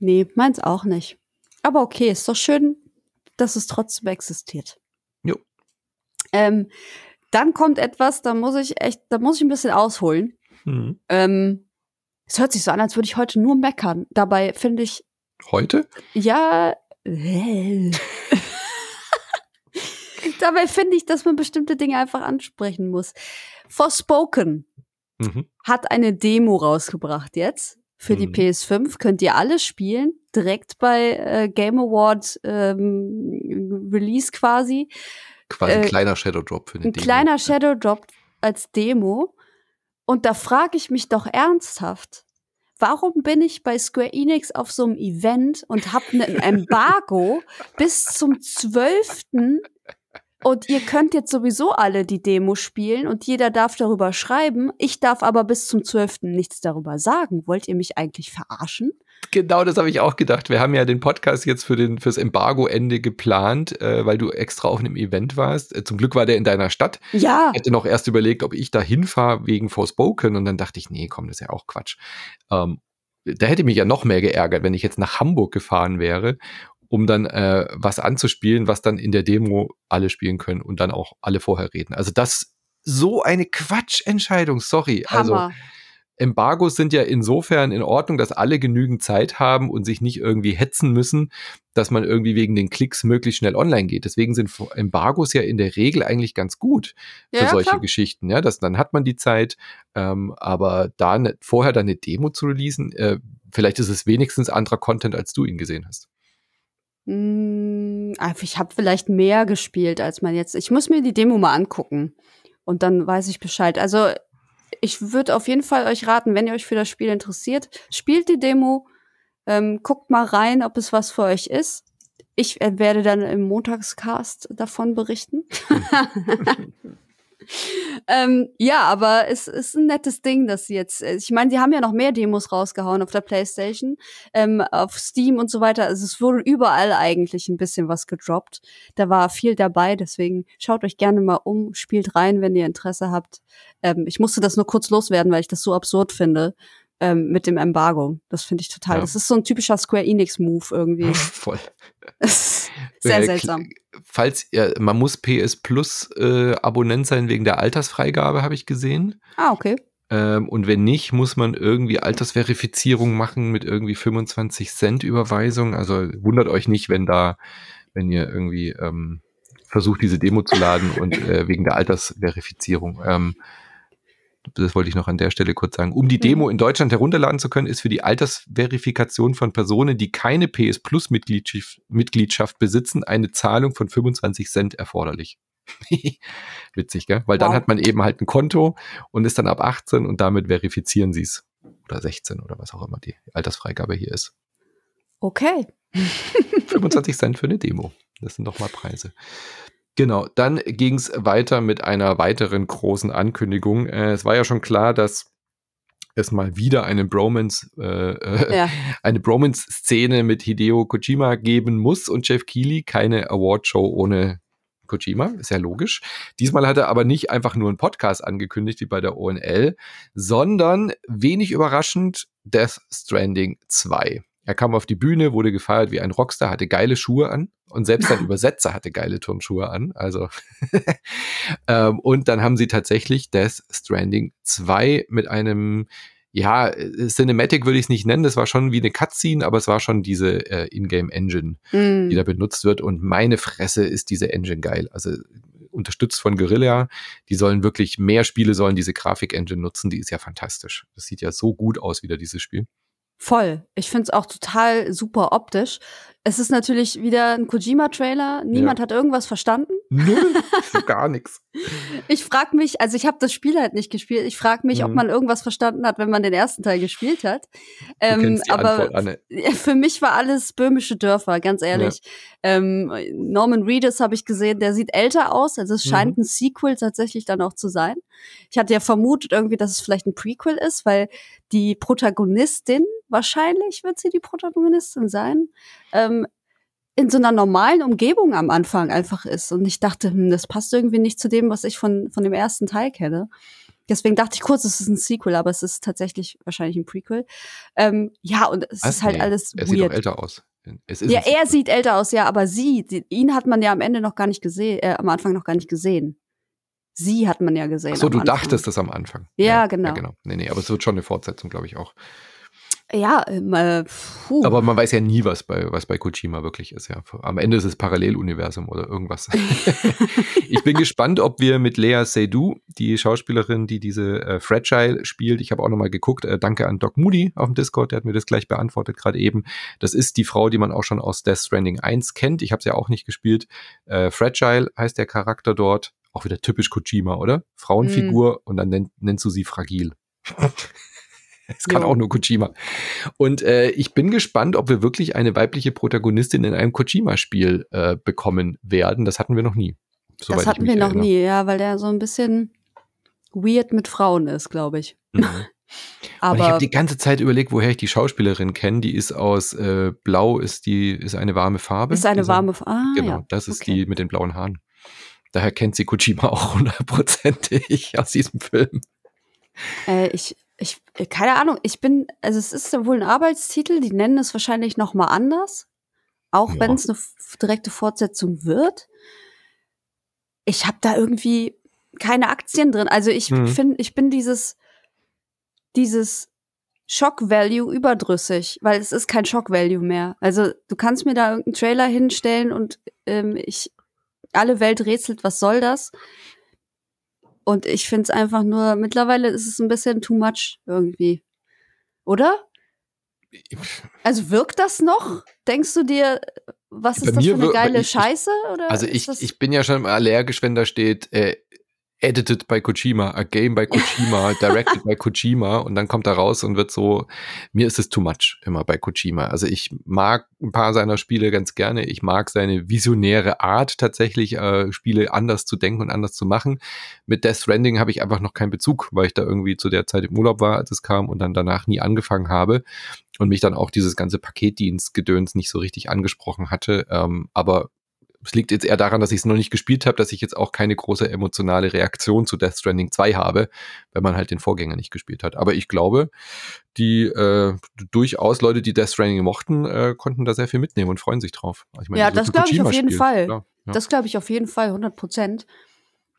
Nee, meins auch nicht. Aber okay, ist doch schön, dass es trotzdem existiert. Jo. Ähm, dann kommt etwas, da muss ich echt, da muss ich ein bisschen ausholen. Mhm. Ähm, es hört sich so an, als würde ich heute nur meckern. Dabei finde ich, Heute? ja, dabei finde ich, dass man bestimmte Dinge einfach ansprechen muss. Forspoken Mhm. hat eine Demo rausgebracht jetzt für die Mhm. PS5. Könnt ihr alle spielen, direkt bei äh, Game Award ähm, Release quasi. Quasi ein Äh, kleiner Shadow Drop für eine Ein Demo. kleiner Shadow Drop als Demo. Und da frage ich mich doch ernsthaft, warum bin ich bei Square Enix auf so einem Event und habe ein Embargo bis zum 12. Und ihr könnt jetzt sowieso alle die Demo spielen und jeder darf darüber schreiben. Ich darf aber bis zum 12. nichts darüber sagen. Wollt ihr mich eigentlich verarschen? Genau, das habe ich auch gedacht. Wir haben ja den Podcast jetzt für den fürs Embargo-Ende geplant, äh, weil du extra auf einem Event warst. Äh, zum Glück war der in deiner Stadt. Ja. Ich hätte noch erst überlegt, ob ich da hinfahre wegen Forspoken und dann dachte ich, nee, komm, das ist ja auch Quatsch. Ähm, da hätte mich ja noch mehr geärgert, wenn ich jetzt nach Hamburg gefahren wäre, um dann äh, was anzuspielen, was dann in der Demo alle spielen können und dann auch alle vorher reden. Also das so eine Quatschentscheidung, sorry. Also Hammer. Embargos sind ja insofern in Ordnung, dass alle genügend Zeit haben und sich nicht irgendwie hetzen müssen, dass man irgendwie wegen den Klicks möglichst schnell online geht. Deswegen sind Embargos ja in der Regel eigentlich ganz gut für ja, solche klar. Geschichten. Ja, das, dann hat man die Zeit, ähm, aber da ne, vorher dann eine Demo zu releasen, äh, vielleicht ist es wenigstens anderer Content, als du ihn gesehen hast. Mm, einfach, Ich habe vielleicht mehr gespielt als man jetzt. Ich muss mir die Demo mal angucken und dann weiß ich Bescheid. Also ich würde auf jeden Fall euch raten, wenn ihr euch für das Spiel interessiert, spielt die Demo, ähm, guckt mal rein, ob es was für euch ist. Ich äh, werde dann im Montagscast davon berichten. ähm, ja, aber es ist ein nettes Ding, dass sie jetzt, äh, ich meine, sie haben ja noch mehr Demos rausgehauen auf der PlayStation, ähm, auf Steam und so weiter. Also es wurde überall eigentlich ein bisschen was gedroppt. Da war viel dabei, deswegen schaut euch gerne mal um, spielt rein, wenn ihr Interesse habt. Ähm, ich musste das nur kurz loswerden, weil ich das so absurd finde. Ähm, mit dem Embargo. Das finde ich total. Ja. Das ist so ein typischer Square Enix-Move irgendwie. Voll. Sehr Äh, seltsam. Falls ihr, man muss PS Plus äh, Abonnent sein wegen der Altersfreigabe, habe ich gesehen. Ah, okay. Ähm, und wenn nicht, muss man irgendwie Altersverifizierung machen mit irgendwie 25 Cent Überweisung. Also wundert euch nicht, wenn da, wenn ihr irgendwie ähm, versucht, diese Demo zu laden und äh, wegen der Altersverifizierung. Ähm, das wollte ich noch an der Stelle kurz sagen. Um die Demo in Deutschland herunterladen zu können, ist für die Altersverifikation von Personen, die keine PS Plus Mitgliedschaft, Mitgliedschaft besitzen, eine Zahlung von 25 Cent erforderlich. Witzig, gell? Weil dann Wow. hat man eben halt ein Konto und ist dann ab 18 und damit verifizieren sie es. Oder 16 oder was auch immer die Altersfreigabe hier ist. Okay. 25 Cent für eine Demo. Das sind doch mal Preise. Genau, dann ging es weiter mit einer weiteren großen Ankündigung. Äh, es war ja schon klar, dass es mal wieder eine Bromance, äh, äh ja. eine Bromance-Szene mit Hideo Kojima geben muss und Jeff Keighley keine Awardshow ohne Kojima, ist ja logisch. Diesmal hat er aber nicht einfach nur einen Podcast angekündigt wie bei der ONL, sondern wenig überraschend Death Stranding 2. Er kam auf die Bühne, wurde gefeiert wie ein Rockstar, hatte geile Schuhe an und selbst ein Übersetzer hatte geile Turnschuhe an. Also ähm, und dann haben sie tatsächlich Death Stranding 2 mit einem ja, Cinematic würde ich es nicht nennen, das war schon wie eine Cutscene, aber es war schon diese äh, Ingame Engine, mm. die da benutzt wird. Und meine Fresse ist diese Engine geil. Also unterstützt von Guerilla, die sollen wirklich mehr Spiele sollen diese Grafik-Engine nutzen, die ist ja fantastisch. Das sieht ja so gut aus wieder, dieses Spiel. Voll. Ich finde es auch total super optisch. Es ist natürlich wieder ein Kojima-Trailer. Niemand ja. hat irgendwas verstanden. Null, gar nichts. Ich frage mich, also ich habe das Spiel halt nicht gespielt. Ich frage mich, mhm. ob man irgendwas verstanden hat, wenn man den ersten Teil gespielt hat. Ähm, aber Antwort, für mich war alles böhmische Dörfer, ganz ehrlich. Ja. Ähm, Norman Reedus habe ich gesehen, der sieht älter aus. Also es scheint mhm. ein Sequel tatsächlich dann auch zu sein. Ich hatte ja vermutet irgendwie, dass es vielleicht ein Prequel ist, weil die Protagonistin, wahrscheinlich wird sie die Protagonistin sein, ähm, in so einer normalen Umgebung am Anfang einfach ist. Und ich dachte, hm, das passt irgendwie nicht zu dem, was ich von, von dem ersten Teil kenne. Deswegen dachte ich kurz, es ist ein Sequel, aber es ist tatsächlich wahrscheinlich ein Prequel. Ähm, ja, und es was? ist halt nee, alles er weird. sieht doch älter aus. ja, er sieht älter aus, ja, aber sie, die, ihn hat man ja am Ende noch gar nicht gesehen, äh, am Anfang noch gar nicht gesehen. Sie hat man ja gesehen. Ach so, du Anfang. dachtest das am Anfang. Ja, ja, genau. Ja, genau. Nee, nee, aber es wird schon eine Fortsetzung, glaube ich, auch. Ja, ähm, äh, puh. Aber man weiß ja nie, was bei, was bei Kojima wirklich ist. Ja. Am Ende ist es Paralleluniversum oder irgendwas. ich bin gespannt, ob wir mit Lea Seydoux, die Schauspielerin, die diese äh, Fragile spielt, ich habe auch nochmal geguckt, äh, danke an Doc Moody auf dem Discord, der hat mir das gleich beantwortet gerade eben. Das ist die Frau, die man auch schon aus Death Stranding 1 kennt. Ich habe es ja auch nicht gespielt. Äh, Fragile heißt der Charakter dort. Auch wieder typisch Kojima, oder? Frauenfigur mm. und dann nenn, nennst du sie fragil. Es kann jo. auch nur Kojima. Und äh, ich bin gespannt, ob wir wirklich eine weibliche Protagonistin in einem Kojima-Spiel äh, bekommen werden. Das hatten wir noch nie. Das hatten wir noch erinnere. nie, ja, weil der so ein bisschen weird mit Frauen ist, glaube ich. Mhm. Aber ich habe die ganze Zeit überlegt, woher ich die Schauspielerin kenne. Die ist aus äh, Blau, ist die ist eine warme Farbe. Ist eine warme Farbe. Ah, genau, ja. das ist okay. die mit den blauen Haaren. Daher kennt sie Kojima auch hundertprozentig aus diesem Film. Äh, ich ich, äh, keine Ahnung, ich bin, also es ist ja wohl ein Arbeitstitel, die nennen es wahrscheinlich noch mal anders, auch ja. wenn es eine direkte Fortsetzung wird. Ich habe da irgendwie keine Aktien drin. Also ich mhm. finde, ich bin dieses, dieses Shock Value überdrüssig, weil es ist kein Shock Value mehr. Also du kannst mir da irgendeinen Trailer hinstellen und ähm, ich alle Welt rätselt, was soll das? Und ich finde es einfach nur, mittlerweile ist es ein bisschen too much irgendwie. Oder? Also wirkt das noch? Denkst du dir, was ist Bei das für eine geile ich, Scheiße? Oder also ich, ich bin ja schon allergisch, wenn da steht, äh, edited by Kojima, a game by Kojima, directed by Kojima und dann kommt er raus und wird so, mir ist es too much immer bei Kojima. Also ich mag ein paar seiner Spiele ganz gerne. Ich mag seine visionäre Art tatsächlich, äh, Spiele anders zu denken und anders zu machen. Mit Death Stranding habe ich einfach noch keinen Bezug, weil ich da irgendwie zu der Zeit im Urlaub war, als es kam und dann danach nie angefangen habe und mich dann auch dieses ganze Paketdienstgedöns nicht so richtig angesprochen hatte. Ähm, aber es liegt jetzt eher daran, dass ich es noch nicht gespielt habe, dass ich jetzt auch keine große emotionale Reaktion zu Death Stranding 2 habe, wenn man halt den Vorgänger nicht gespielt hat. Aber ich glaube, die äh, durchaus Leute, die Death Stranding mochten, äh, konnten da sehr viel mitnehmen und freuen sich drauf. Ich meine, ja, das glaube ich auf jeden Fall. Klar, ja. Das glaube ich auf jeden Fall, 100 Prozent.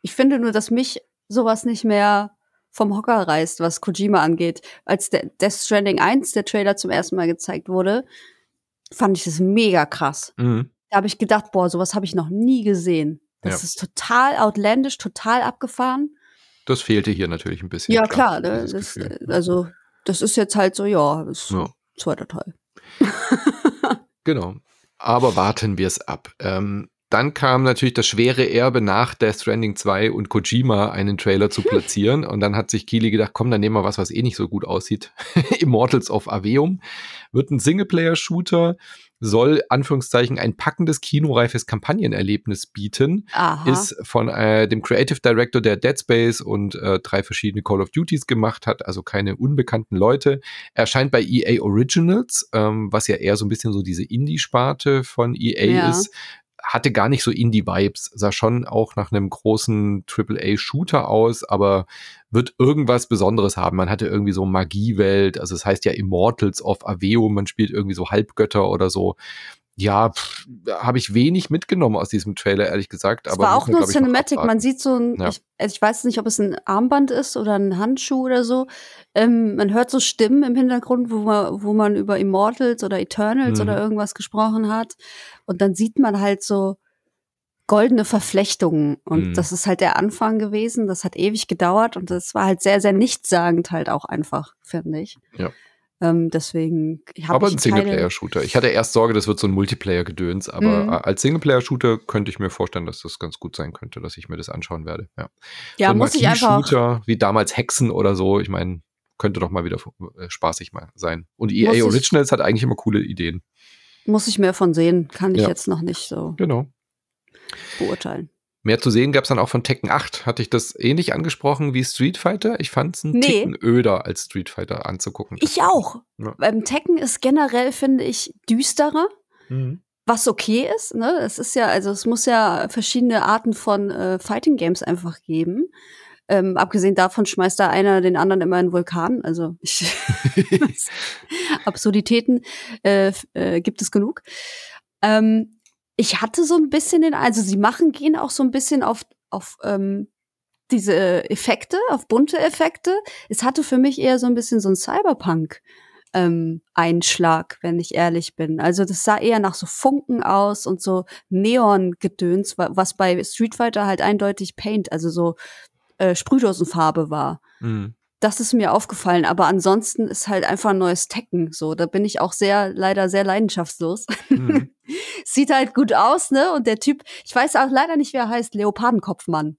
Ich finde nur, dass mich sowas nicht mehr vom Hocker reißt, was Kojima angeht. Als der Death Stranding 1, der Trailer zum ersten Mal gezeigt wurde, fand ich das mega krass. Mhm. Da habe ich gedacht, boah, sowas habe ich noch nie gesehen. Das ja. ist total outlandish, total abgefahren. Das fehlte hier natürlich ein bisschen. Ja, klar. ne, das, also, das ist jetzt halt so, ja, das ja. zweiter Teil. genau. Aber warten wir es ab. Ähm, dann kam natürlich das schwere Erbe nach Death Stranding 2 und Kojima einen Trailer zu platzieren. und dann hat sich Kili gedacht, komm, dann nehmen wir was, was eh nicht so gut aussieht. Immortals of Aveum wird ein Singleplayer-Shooter soll Anführungszeichen ein packendes kinoreifes Kampanyenerlebnis bieten. Aha. Ist von äh, dem Creative Director, der Dead Space und äh, drei verschiedene Call of Duties gemacht hat, also keine unbekannten Leute. Erscheint bei EA Originals, ähm, was ja eher so ein bisschen so diese Indie-Sparte von EA Ja. ist hatte gar nicht so Indie-Vibes, sah schon auch nach einem großen AAA-Shooter aus, aber wird irgendwas Besonderes haben. Man hatte irgendwie so Magiewelt, also es heißt ja Immortals of Aveo, man spielt irgendwie so Halbgötter oder so. Ja, habe ich wenig mitgenommen aus diesem Trailer, ehrlich gesagt. Es aber war auch nur Cinematic. Man sieht so ein, Ja. ich, also ich weiß nicht, ob es ein Armband ist oder ein Handschuh oder so. Ähm, man hört so Stimmen im Hintergrund, wo man, wo man über Immortals oder Eternals Mhm. oder irgendwas gesprochen hat. Und dann sieht man halt so goldene Verflechtungen. Und Mhm. das ist halt der Anfang gewesen. Das hat ewig gedauert und das war halt sehr, sehr nichtssagend halt auch einfach, finde ich. Ja. Ähm, deswegen habe aber ich ein keine, Singleplayer-Shooter. Ich hatte erst Sorge, das wird so ein Multiplayer-Gedöns, aber Mhm. äh, als Singleplayer-Shooter könnte ich mir vorstellen, dass das ganz gut sein könnte, dass ich mir das anschauen werde. Ja, ja, so ein muss ich einfach, Magie-Shooter, wie damals Hexen oder so. Ich meine, könnte doch mal wieder äh, spaßig mal sein. Und EA Originals hat eigentlich immer coole Ideen. muss ich mehr von sehen. Kann ich Ja. jetzt noch nicht so Genau. beurteilen. Mehr zu sehen gab es dann auch von Tekken 8. Hatte ich das ähnlich angesprochen wie Street Fighter? Ich fand es ein Nee. Ticken öder als Street Fighter anzugucken. Ich auch. Ja. Beim Tekken ist generell, finde ich, düsterer, Mhm. was okay ist. Ne? Es ist ja, also es muss ja verschiedene Arten von äh, Fighting Games einfach geben. Ähm, abgesehen davon schmeißt da einer den anderen immer in den Vulkan. Also ich, Absurditäten äh, äh, gibt es genug. Ähm, ich hatte so ein bisschen den, also sie machen, gehen auch so ein bisschen auf, auf ähm, diese Effekte, auf bunte Effekte. Es hatte für mich eher so ein bisschen so ein Cyberpunk. Ähm, Einschlag, wenn ich ehrlich bin. Also das sah eher nach so Funken aus und so Neon-Gedöns, wa- was bei Street Fighter halt eindeutig Paint, also so äh, Sprühdosenfarbe war. Mhm. Das ist mir aufgefallen, aber ansonsten ist halt einfach ein neues Tekken. So, da bin ich auch sehr, leider sehr leidenschaftslos. Mhm. Sieht halt gut aus, ne? Und der Typ, ich weiß auch leider nicht, wer er heißt, Leopardenkopfmann.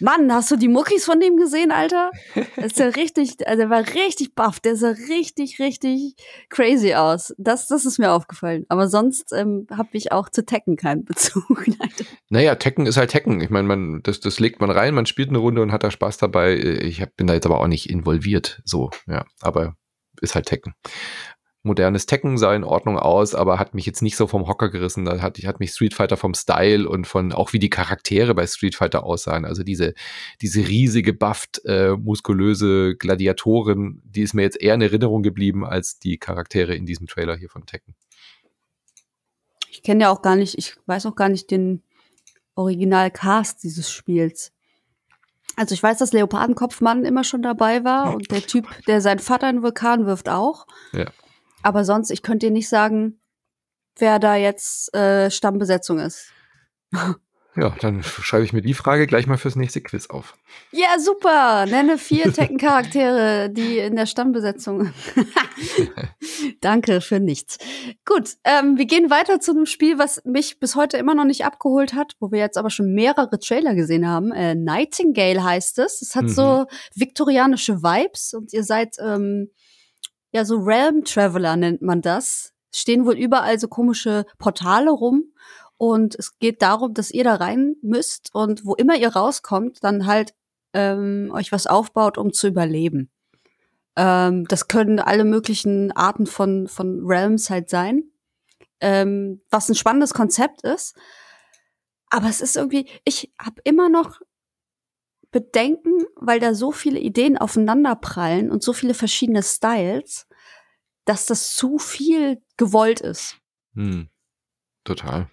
Mann, hast du die Muckis von dem gesehen, Alter? Das ist ja richtig, also der war richtig baff, der sah richtig, richtig crazy aus. Das, das ist mir aufgefallen. Aber sonst ähm, habe ich auch zu Tekken keinen Bezug. leider. Naja, Tekken ist halt Tekken. Ich meine, man, das, das legt man rein, man spielt eine Runde und hat da Spaß dabei. Ich hab, bin da jetzt aber auch nicht involviert, so, ja. Aber ist halt Tekken. Modernes Tekken sah in Ordnung aus, aber hat mich jetzt nicht so vom Hocker gerissen. Da hat, hat mich Street Fighter vom Style und von auch wie die Charaktere bei Street Fighter aussahen. Also diese, diese riesige, bufft, äh, muskulöse Gladiatorin, die ist mir jetzt eher in Erinnerung geblieben als die Charaktere in diesem Trailer hier von Tekken. Ich kenne ja auch gar nicht, ich weiß auch gar nicht den Original-Cast dieses Spiels. Also ich weiß, dass Leopardenkopfmann immer schon dabei war und der Typ, der seinen Vater in den Vulkan wirft, auch. Ja. Aber sonst, ich könnte dir nicht sagen, wer da jetzt äh, Stammbesetzung ist. Ja, dann schreibe ich mir die Frage gleich mal fürs nächste Quiz auf. Ja, super. Nenne vier Tekken-Charaktere, die in der Stammbesetzung. Danke für nichts. Gut, ähm, wir gehen weiter zu einem Spiel, was mich bis heute immer noch nicht abgeholt hat, wo wir jetzt aber schon mehrere Trailer gesehen haben. Äh, Nightingale heißt es. Es hat Mhm. so viktorianische Vibes und ihr seid ähm, ja so Realm Traveler nennt man das. Stehen wohl überall so komische Portale rum und es geht darum, dass ihr da rein müsst und wo immer ihr rauskommt, dann halt ähm, euch was aufbaut, um zu überleben. Ähm, das können alle möglichen Arten von, von Realms halt sein. Ähm, was ein spannendes Konzept ist. Aber es ist irgendwie, ich habe immer noch Bedenken, weil da so viele Ideen aufeinanderprallen und so viele verschiedene Styles, dass das zu viel gewollt ist. Hm. Total.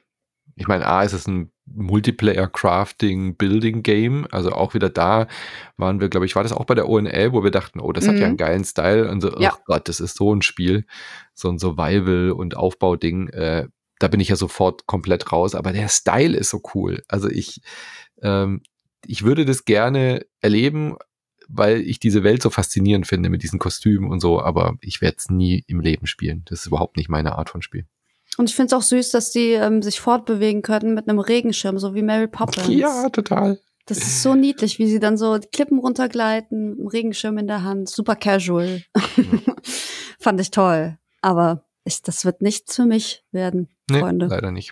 Ich meine, A, ist es ein Multiplayer-Crafting-Building-Game. Also auch wieder da waren wir, glaube ich, war das auch bei der ONL, wo wir dachten, oh, das hat ja Mhm. einen geilen Style. Und so, Ja. oh Gott, das ist so ein Spiel. So ein Survival- und Aufbauding. Äh, da bin ich ja sofort komplett raus. Aber der Style ist so cool. Also ich, ähm, ich würde das gerne erleben, weil ich diese Welt so faszinierend finde mit diesen Kostümen und so. Aber ich werde es nie im Leben spielen. Das ist überhaupt nicht meine Art von Spiel. Und ich finde es auch süß, dass die ähm, sich fortbewegen können mit einem Regenschirm, so wie Mary Poppins. Ja, total. Das ist so niedlich, wie sie dann so die Klippen runtergleiten, mit einem Regenschirm in der Hand. Super casual. Fand ich toll. Aber ich, das wird nichts für mich werden, Nee, Freunde. leider nicht.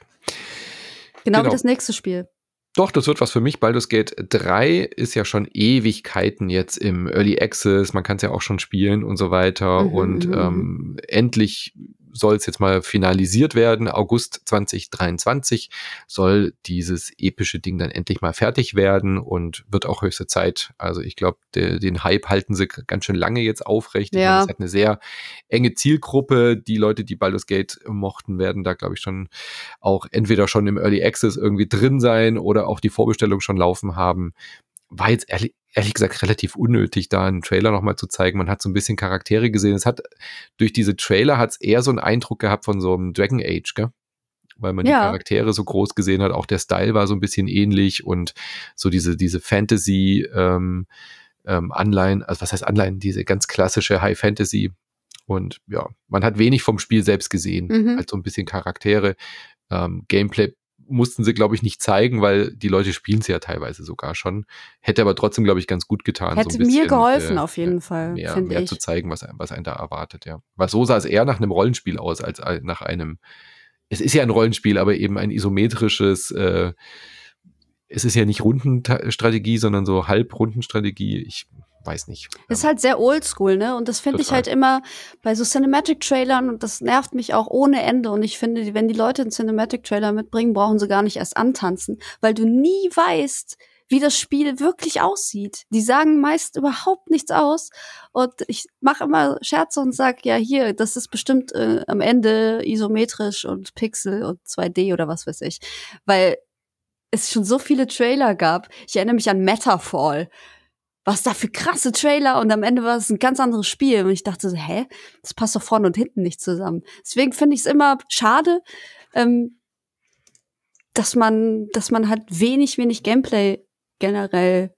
Genau, genau. wie das nächste Spiel. Doch, das wird was für mich. Baldur's Gate 3 ist ja schon Ewigkeiten jetzt im Early Access. Man kann es ja auch schon spielen und so weiter. Mhm, und mhm, ähm, endlich soll es jetzt mal finalisiert werden. August 2023 soll dieses epische Ding dann endlich mal fertig werden und wird auch höchste Zeit. Also ich glaube, den Hype halten sie ganz schön lange jetzt aufrecht. Ja. meine, es hat eine sehr enge Zielgruppe. Die Leute, die Baldur's Gate mochten, werden da, glaube ich, schon auch entweder schon im Early Access irgendwie drin sein oder auch die Vorbestellung schon laufen haben. War jetzt ehrlich, ehrlich gesagt relativ unnötig, da einen Trailer nochmal zu zeigen. Man hat so ein bisschen Charaktere gesehen. Es hat durch diese Trailer hat es eher so einen Eindruck gehabt von so einem Dragon Age, gell? Weil man die Ja. Charaktere so groß gesehen hat. Auch der Style war so ein bisschen ähnlich und so diese, diese Fantasy ähm, ähm, Anleihen, also was heißt Anleihen, diese ganz klassische High Fantasy. Und ja, man hat wenig vom Spiel selbst gesehen, Mhm. halt so ein bisschen Charaktere. Ähm, Gameplay mussten sie, glaube ich, nicht zeigen, weil die Leute spielen es ja teilweise sogar schon. Hätte aber trotzdem, glaube ich, ganz gut getan. Hätte so bisschen, mir geholfen, äh, auf jeden Fall, mehr, mehr ich. zu zeigen, was, was einen da erwartet, ja. Weil so sah es eher nach einem Rollenspiel aus, als nach einem, es ist ja ein Rollenspiel, aber eben ein isometrisches, äh, es ist ja nicht Rundenstrategie, sondern so Halbrundenstrategie. Ich weiß nicht. Ist halt sehr oldschool, ne? Und das finde ich halt immer bei so Cinematic-Trailern und das nervt mich auch ohne Ende. Und ich finde, wenn die Leute einen Cinematic-Trailer mitbringen, brauchen sie gar nicht erst antanzen, weil du nie weißt, wie das Spiel wirklich aussieht. Die sagen meist überhaupt nichts aus. Und ich mache immer Scherze und sag ja, hier, das ist bestimmt äh, am Ende isometrisch und Pixel und 2D oder was weiß ich. Weil es schon so viele Trailer gab. Ich erinnere mich an Metafall was da für krasse Trailer und am Ende war es ein ganz anderes Spiel. Und ich dachte so, hä, das passt doch vorne und hinten nicht zusammen. Deswegen finde ich es immer schade, ähm, dass man, dass man halt wenig, wenig Gameplay generell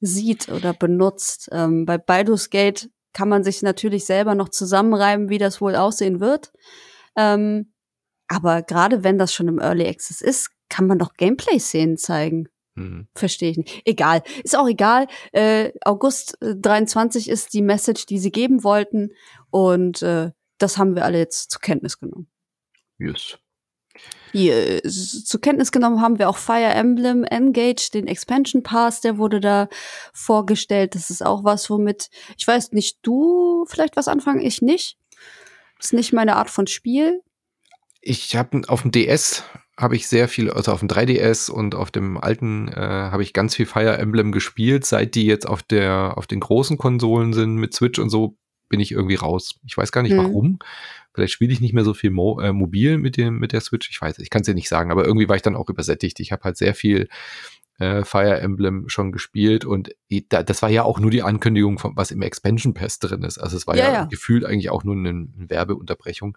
sieht oder benutzt. Ähm, bei Baldur's Gate kann man sich natürlich selber noch zusammenreiben, wie das wohl aussehen wird. Ähm, aber gerade wenn das schon im Early Access ist, kann man doch Gameplay-Szenen zeigen. Mhm. Verstehe ich nicht. Egal. Ist auch egal. Äh, August äh, 23 ist die Message, die sie geben wollten. Und äh, das haben wir alle jetzt zur Kenntnis genommen. Yes. Hier, äh, s- zur Kenntnis genommen haben wir auch Fire Emblem Engage, den Expansion Pass, der wurde da vorgestellt. Das ist auch was, womit, ich weiß nicht, du vielleicht was anfangen, ich nicht. Ist nicht meine Art von Spiel. Ich habe auf dem DS habe ich sehr viel, also auf dem 3DS und auf dem alten äh, habe ich ganz viel Fire Emblem gespielt. Seit die jetzt auf der auf den großen Konsolen sind mit Switch und so, bin ich irgendwie raus. Ich weiß gar nicht Mhm. warum. Vielleicht spiele ich nicht mehr so viel mo äh, mobil mit dem mit der Switch. Ich weiß, ich kann es dir nicht sagen, aber irgendwie war ich dann auch übersättigt. Ich habe halt sehr viel äh, Fire Emblem schon gespielt und das war ja auch nur die Ankündigung von was im Expansion Pass drin ist. Also es war Ja, ja, ja. gefühlt eigentlich auch nur eine Werbeunterbrechung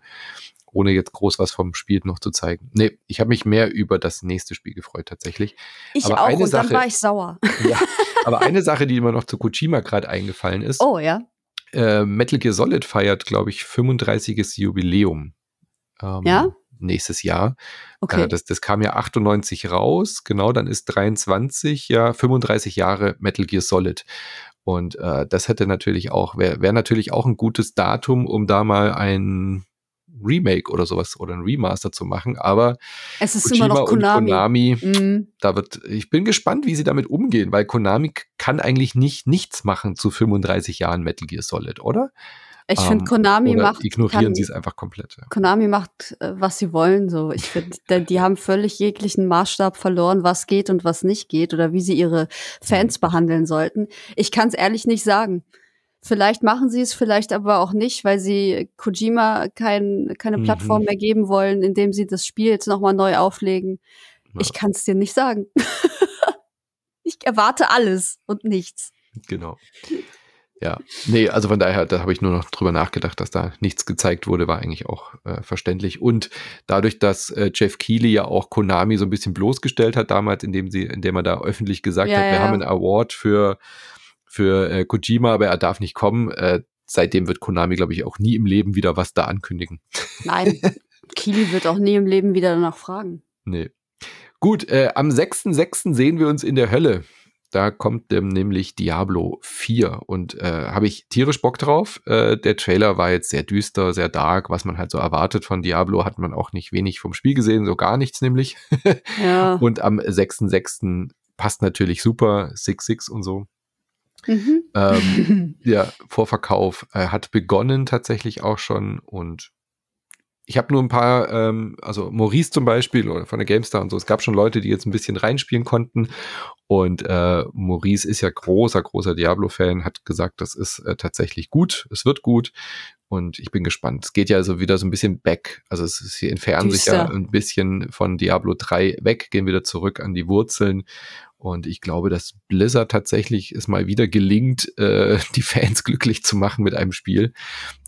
ohne jetzt groß was vom Spiel noch zu zeigen. Nee, ich habe mich mehr über das nächste Spiel gefreut tatsächlich. Ich Aber auch. eine Und dann Sache- war ich sauer. Ja, aber eine Sache, die mir noch zu Kojima gerade eingefallen ist, Oh ja. äh, Metal Gear Solid feiert, glaube ich, 35. Jubiläum. Ähm, Ja? Nächstes Jahr. Okay. Äh, das, das kam ja 98 raus, genau, dann ist 23, ja, 35 Jahre Metal Gear Solid. Und äh, das hätte natürlich auch, wäre wär natürlich auch ein gutes Datum, um da mal ein Remake oder sowas oder ein Remaster zu machen. Aber es ist Kojima immer noch Konami. Konami, Mhm. da wird, ich bin gespannt, wie sie damit umgehen, weil Konami kann eigentlich nicht nichts machen zu 35 Jahren Metal Gear Solid, oder? Ich Ähm, finde, Konami oder macht. ignorieren sie es einfach komplett. ja. Konami macht, äh, was sie wollen, so. Ich finde, die, die haben völlig jeglichen Maßstab verloren, was geht und was nicht geht oder wie sie ihre Fans behandeln sollten. Ich kann es ehrlich nicht sagen. Vielleicht machen sie es, vielleicht aber auch nicht, weil sie Kojima kein, keine Mhm. Plattform mehr geben wollen, indem sie das Spiel jetzt nochmal neu auflegen. Ja. Ich kann es dir nicht sagen. ich erwarte alles und nichts. Genau. Ja, nee, also von daher, da habe ich nur noch drüber nachgedacht, dass da nichts gezeigt wurde, war eigentlich auch äh, verständlich. Und dadurch, dass äh, Jeff Keighley ja auch Konami so ein bisschen bloßgestellt hat damals, indem sie, indem er da öffentlich gesagt Ja, hat, wir ja. haben einen Award für für äh, Kojima, aber er darf nicht kommen. Äh, seitdem wird Konami, glaube ich, auch nie im Leben wieder was da ankündigen. Nein, Kili wird auch nie im Leben wieder danach fragen. Nee. Gut, äh, am 6.6. sehen wir uns in der Hölle. Da kommt ähm, nämlich Diablo 4 und äh, habe ich tierisch Bock drauf. Äh, der Trailer war jetzt sehr düster, sehr dark, was man halt so erwartet von Diablo, hat man auch nicht wenig vom Spiel gesehen, so gar nichts nämlich. Ja. und am 6.6. passt natürlich super, 6.6 und so. Mhm. Ähm, der Vorverkauf äh, hat begonnen tatsächlich auch schon und ich habe nur ein paar, ähm, also Maurice zum Beispiel oder von der GameStar und so, es gab schon Leute, die jetzt ein bisschen reinspielen konnten. Und äh, Maurice ist ja großer, großer Diablo-Fan, hat gesagt, das ist äh, tatsächlich gut, es wird gut. Und ich bin gespannt. Es geht ja also wieder so ein bisschen back, also es ist, sie entfernen sich ja ein bisschen von Diablo 3 weg, gehen wieder zurück an die Wurzeln. Und ich glaube, dass Blizzard tatsächlich es mal wieder gelingt, äh, die Fans glücklich zu machen mit einem Spiel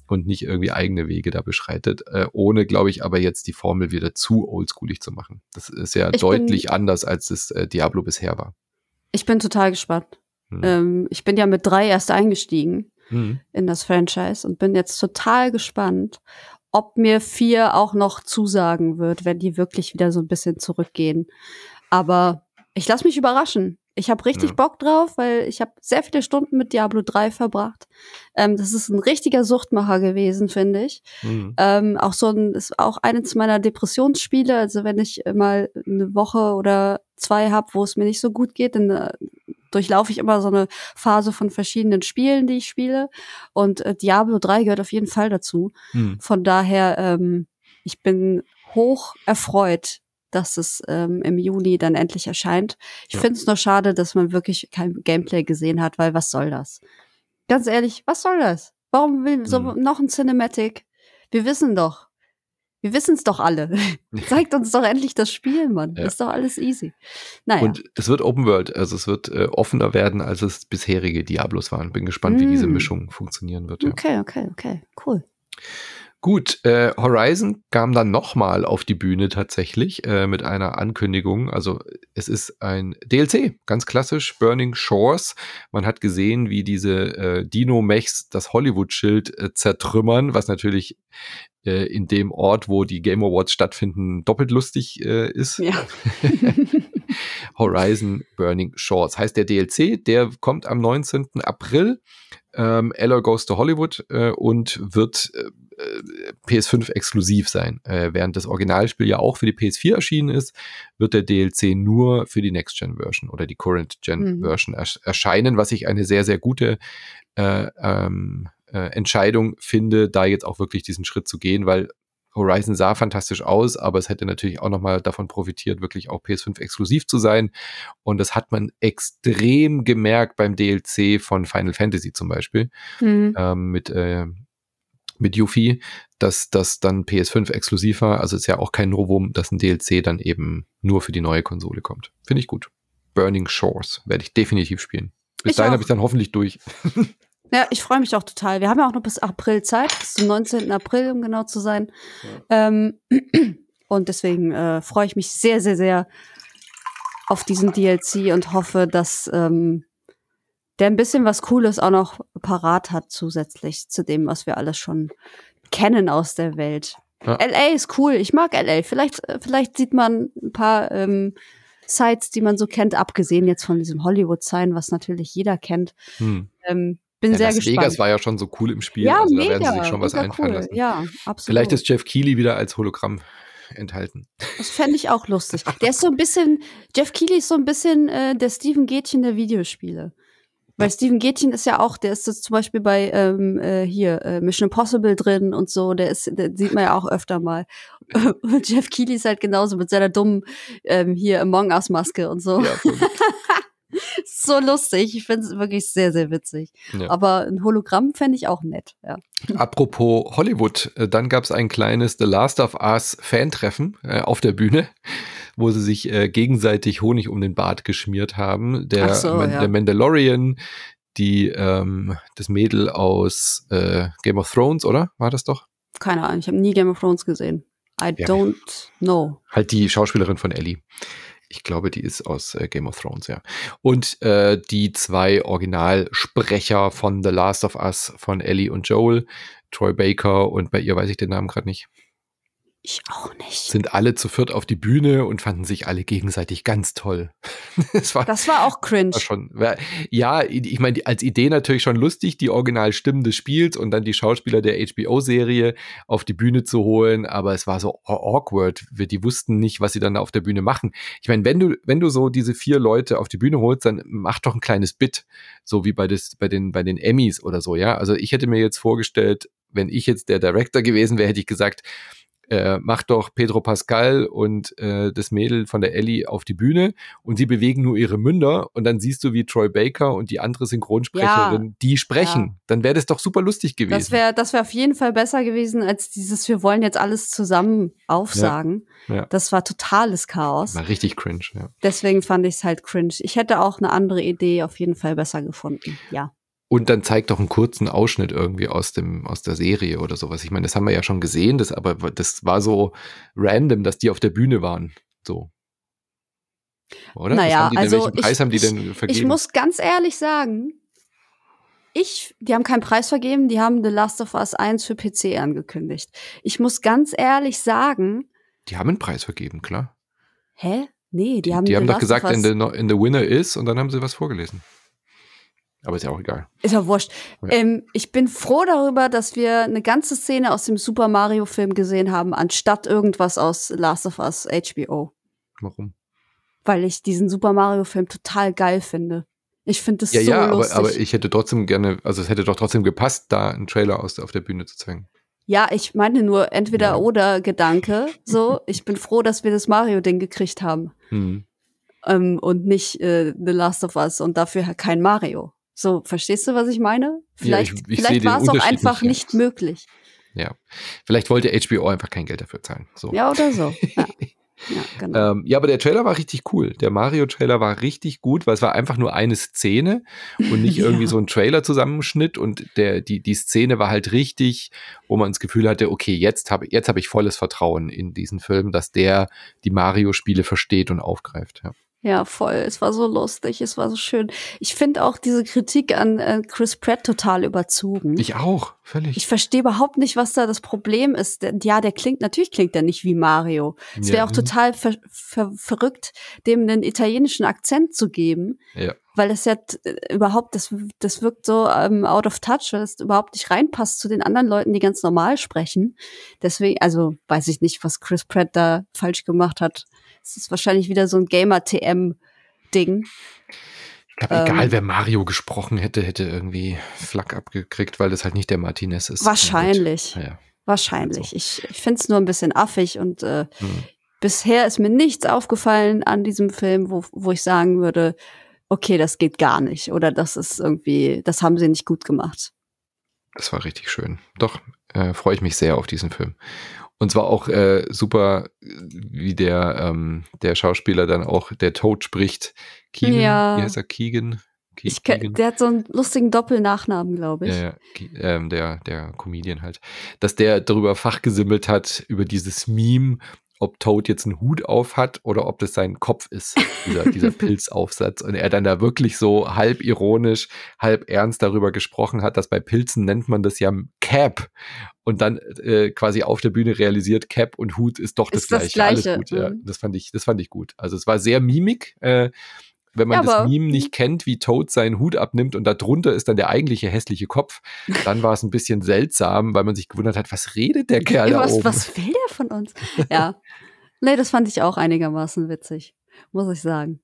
und nicht irgendwie eigene Wege da beschreitet, äh, ohne, glaube ich, aber jetzt die Formel wieder zu oldschoolig zu machen. Das ist ja Ich bin- deutlich anders, als es äh, Diablo bisher war. Ich bin total gespannt. Hm. Ähm, ich bin ja mit drei erst eingestiegen Hm. in das Franchise und bin jetzt total gespannt, ob mir vier auch noch zusagen wird, wenn die wirklich wieder so ein bisschen zurückgehen. Aber ich lasse mich überraschen. Ich habe richtig Ja. Bock drauf, weil ich habe sehr viele Stunden mit Diablo 3 verbracht. Ähm, das ist ein richtiger Suchtmacher gewesen, finde ich. Hm. Ähm, auch so ein, ist auch eines meiner Depressionsspiele. Also wenn ich mal eine Woche oder zwei habe, wo es mir nicht so gut geht, dann äh, durchlaufe ich immer so eine Phase von verschiedenen Spielen, die ich spiele. Und äh, Diablo 3 gehört auf jeden Fall dazu. Hm. Von daher, ähm, ich bin hoch erfreut, dass es ähm, im Juni dann endlich erscheint. Ich Ja. finde es nur schade, dass man wirklich kein Gameplay gesehen hat, weil was soll das? Ganz ehrlich, was soll das? Warum will so Hm. noch ein Cinematic? Wir wissen doch. Wir wissen es doch alle. Zeigt uns doch endlich das Spiel, Mann. Ja. Ist doch alles easy. Naja. Und es wird Open World, also es wird äh, offener werden, als es bisherige Diablos waren. Bin gespannt, wie diese Mm. Mischung funktionieren wird. Ja. okay, okay, okay. Cool. Gut, äh, Horizon kam dann nochmal auf die Bühne tatsächlich äh, mit einer Ankündigung. Also es ist ein DLC, ganz klassisch, Burning Shores. Man hat gesehen, wie diese äh, Dino-Mechs das Hollywood-Schild äh, zertrümmern, was natürlich äh, in dem Ort, wo die Game Awards stattfinden, doppelt lustig äh, ist. Ja. Horizon Burning Shores heißt der DLC, der kommt am 19. April. Ähm, Aloy Goes to Hollywood äh, und wird äh, äh, PS5 exklusiv sein. Äh, während das Originalspiel ja auch für die PS4 erschienen ist, wird der DLC nur für die Next-Gen-Version oder die Current-Gen-Version ersch erscheinen, was ich eine sehr, sehr gute äh, ähm, äh, Entscheidung finde, da jetzt auch wirklich diesen Schritt zu gehen, weil Horizon sah fantastisch aus, aber es hätte natürlich auch nochmal davon profitiert, wirklich auch PS5 exklusiv zu sein. Und das hat man extrem gemerkt beim DLC von Final Fantasy zum Beispiel Mhm. ähm, mit, äh, mit Yuffie, dass das dann PS5 exklusiv war. Also ist ja auch kein Novum, dass ein DLC dann eben nur für die neue Konsole kommt. Finde ich gut. Burning Shores werde ich definitiv spielen. Bis Ich dahin habe ich dann hoffentlich durch. Ja, ich freue mich auch total. Wir haben ja auch noch bis April Zeit, bis zum 19. April, um genau zu sein. Ähm, und deswegen äh, freue ich mich sehr, sehr, sehr auf diesen DLC und hoffe, dass ähm, der ein bisschen was Cooles auch noch parat hat, zusätzlich zu dem, was wir alles schon kennen aus der Welt. Ja. LA ist cool. Ich mag LA. Vielleicht, äh, vielleicht sieht man ein paar ähm, Sites, die man so kennt, abgesehen jetzt von diesem Hollywood-Sign, was natürlich jeder kennt. Hm. Ähm, bin Ja, sehr Las gespannt. Vegas war ja schon so cool im Spiel. ja, also mega. da werden sie sich schon was einfallen cool. lassen. Ja, absolut. Vielleicht ist Jeff Keighley wieder als Hologramm enthalten. das fände ich auch lustig. Der ist so ein bisschen, Jeff Keighley ist so ein bisschen äh, der Steven Gätchen der Videospiele. Weil Steven Gätchen ist ja auch, der ist das zum Beispiel bei ähm, äh, hier äh, Mission Impossible drin und so, der ist, der sieht man ja auch öfter mal. Und Jeff Keighley ist halt genauso mit seiner dummen ähm, hier Among Us Maske und so. Ja. so lustig. Ich finde es wirklich sehr, sehr witzig. Ja. Aber ein Hologramm fände ich auch nett. Ja. Apropos Hollywood, äh, dann gab es ein kleines The Last of Us Fan-Treffen äh, auf der Bühne, wo sie sich äh, gegenseitig Honig um den Bart geschmiert haben. Der, so, Man ja. der Mandalorian, die ähm, das Mädel aus äh, Game of Thrones, oder? War das doch? Keine Ahnung, ich habe nie Game of Thrones gesehen. I Ja. don't know. Halt die Schauspielerin von Ellie. Ich glaube, die ist aus äh, Game of Thrones, ja. Und äh, die zwei Originalsprecher von The Last of Us, von Ellie und Joel, Troy Baker und bei ihr weiß ich den Namen gerade nicht. Ich auch nicht. Sind alle zu viert auf die Bühne und fanden sich alle gegenseitig ganz toll. das, war, das war auch cringe. War schon, ja, ich meine, als Idee natürlich schon lustig, die Originalstimmen des Spiels und dann die Schauspieler der HBO-Serie auf die Bühne zu holen, aber es war so awkward. Die wussten nicht, was sie dann da auf der Bühne machen. Ich meine, wenn du, wenn du so diese vier Leute auf die Bühne holst, dann mach doch ein kleines Bit, so wie bei, des, bei, den, bei den Emmys oder so, ja. Also ich hätte mir jetzt vorgestellt, wenn ich jetzt der Director gewesen wäre, hätte ich gesagt, äh, macht doch Pedro Pascal und äh, das Mädel von der Ellie auf die Bühne und sie bewegen nur ihre Münder und dann siehst du, wie Troy Baker und die andere Synchronsprecherin, ja, die sprechen. Ja. Dann wäre das doch super lustig gewesen. Das wäre das wäre auf jeden Fall besser gewesen als dieses wir wollen jetzt alles zusammen aufsagen. Ja, das war totales Chaos. War richtig cringe, ja. Deswegen fand ich es halt cringe. Ich hätte auch eine andere Idee auf jeden Fall besser gefunden. Ja. Und dann zeigt doch einen kurzen Ausschnitt irgendwie aus dem, aus der Serie oder sowas. Ich meine, das haben wir ja schon gesehen, das, aber das war so random, dass die auf der Bühne waren. So. Oder? Naja, denn, also welchen Preis ich, haben die denn vergeben? Ich muss ganz ehrlich sagen, ich, die haben keinen Preis vergeben, die haben The Last of Us 1 für PC angekündigt. Ich muss ganz ehrlich sagen. Die haben einen Preis vergeben, klar. Hä? Nee, die, die haben Die haben doch gesagt, in the, in the Winner is und dann haben sie was vorgelesen. Aber ist ja auch egal. Ist ja wurscht. Ja. Ähm, ich bin froh darüber, dass wir eine ganze Szene aus dem Super Mario-Film gesehen haben, anstatt irgendwas aus Last of Us HBO. Warum? Weil ich diesen Super Mario-Film total geil finde. Ich finde das ja, so ja, lustig. Aber, aber ich hätte trotzdem gerne, also es hätte doch trotzdem gepasst, da einen Trailer aus, auf der Bühne zu zeigen. Ja, ich meine nur entweder ja. oder Gedanke. So, ich bin froh, dass wir das Mario-Ding gekriegt haben. Hm. Ähm, und nicht äh, The Last of Us und dafür kein Mario. So, verstehst du, was ich meine? Vielleicht, ja, ich, ich vielleicht war es auch einfach nicht, nicht möglich. Ja, vielleicht wollte HBO einfach kein Geld dafür zahlen. So. Ja, oder so. Ja. Ja, genau. ähm, ja, aber der Trailer war richtig cool. Der Mario-Trailer war richtig gut, weil es war einfach nur eine Szene und nicht ja. irgendwie so ein Trailer-Zusammenschnitt. Und der, die, die Szene war halt richtig, wo man das Gefühl hatte, okay, jetzt habe jetzt hab ich volles Vertrauen in diesen Film, dass der die Mario-Spiele versteht und aufgreift. Ja. Ja, voll. Es war so lustig, es war so schön. Ich finde auch diese Kritik an äh, Chris Pratt total überzogen. Ich auch, völlig. Ich verstehe überhaupt nicht, was da das Problem ist. Ja, der klingt, natürlich klingt der nicht wie Mario. Es wäre ja. auch total ver ver verrückt, dem einen italienischen Akzent zu geben. Ja. Weil es ja überhaupt, das, das wirkt so ähm, out of touch, weil es überhaupt nicht reinpasst zu den anderen Leuten, die ganz normal sprechen. Deswegen, also weiß ich nicht, was Chris Pratt da falsch gemacht hat. Es ist wahrscheinlich wieder so ein Gamer-TM-Ding. Ich glaube, ähm, egal wer Mario gesprochen hätte, hätte irgendwie Flack abgekriegt, weil das halt nicht der Martinez ist. Wahrscheinlich. Ja. Wahrscheinlich. Also. Ich, ich finde es nur ein bisschen affig und äh, hm. bisher ist mir nichts aufgefallen an diesem Film, wo, wo ich sagen würde, okay, das geht gar nicht oder das ist irgendwie, das haben sie nicht gut gemacht. Das war richtig schön. Doch, äh, freue ich mich sehr auf diesen Film. Und zwar auch äh, super, wie der, ähm, der Schauspieler dann auch, der Toad spricht. Keegan, ja. wie heißt er? Keegan? Ke ich, Keegan? Der hat so einen lustigen Doppelnachnamen, glaube ich. Ja. Ähm, der, der Comedian halt. Dass der darüber fachgesimmelt hat, über dieses Meme, ob Toad jetzt einen Hut auf hat oder ob das sein Kopf ist, dieser, dieser Pilzaufsatz. Und er dann da wirklich so halb ironisch, halb ernst darüber gesprochen hat, dass bei Pilzen nennt man das ja Cap. Und dann äh, quasi auf der Bühne realisiert, Cap und Hut ist doch das, ist Gleiche. Das Gleiche. Alles gut, mhm. ja. Das fand ich, das fand ich gut. Also es war sehr mimik. Äh, wenn man ja, das Meme nicht kennt, wie Toad seinen Hut abnimmt und darunter ist dann der eigentliche hässliche Kopf, dann war es ein bisschen seltsam, weil man sich gewundert hat, was redet der Kerl was, da oben? Was will der von uns? Ja. Nee, das fand ich auch einigermaßen witzig, muss ich sagen.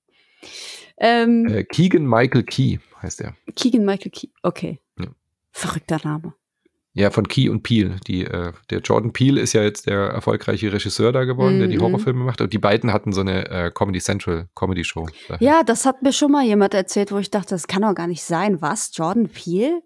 Ähm, äh, Keegan Michael Key heißt er. Keegan Michael Key, okay. Ja. Verrückter Name. Ja, von Key und Peel. Die, äh, der Jordan Peel ist ja jetzt der erfolgreiche Regisseur da geworden, mm -hmm. der die mhm. Horrorfilme macht. Und die beiden hatten so eine äh, Comedy Central Comedy Show. Daher. Ja, das hat mir schon mal jemand erzählt, wo ich dachte, das kann doch gar nicht sein. Was? Jordan Peel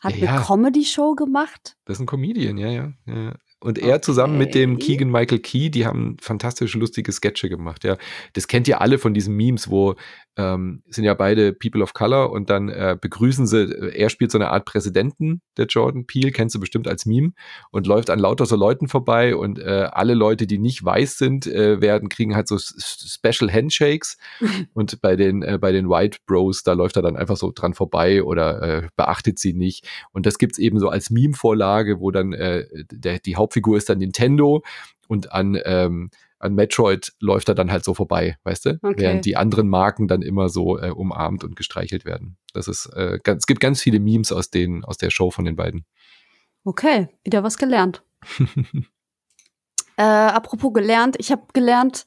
hat ja, eine ja. Comedy Show gemacht? Das ist ein Comedian, ja, ja. ja. Und er okay. zusammen mit dem Keegan Michael Key, die haben fantastische, lustige Sketche gemacht, ja. Das kennt ihr alle von diesen Memes, wo ähm, sind ja beide People of Color und dann äh, begrüßen sie, äh, er spielt so eine Art Präsidenten, der Jordan Peele, kennst du bestimmt als Meme, und läuft an lauter so Leuten vorbei und äh, alle Leute, die nicht weiß sind, äh, werden, kriegen halt so Special Handshakes und bei den, äh, bei den White Bros, da läuft er dann einfach so dran vorbei oder äh, beachtet sie nicht. Und das gibt's eben so als Meme-Vorlage, wo dann äh, der, die Hauptfigur ist dann Nintendo und an ähm, an Metroid läuft er dann halt so vorbei, weißt du? Okay. Während die anderen Marken dann immer so äh, umarmt und gestreichelt werden. Das ist, äh, ganz, es gibt ganz viele Memes aus, den, aus der Show von den beiden. Okay, wieder was gelernt. äh, apropos gelernt, ich habe gelernt,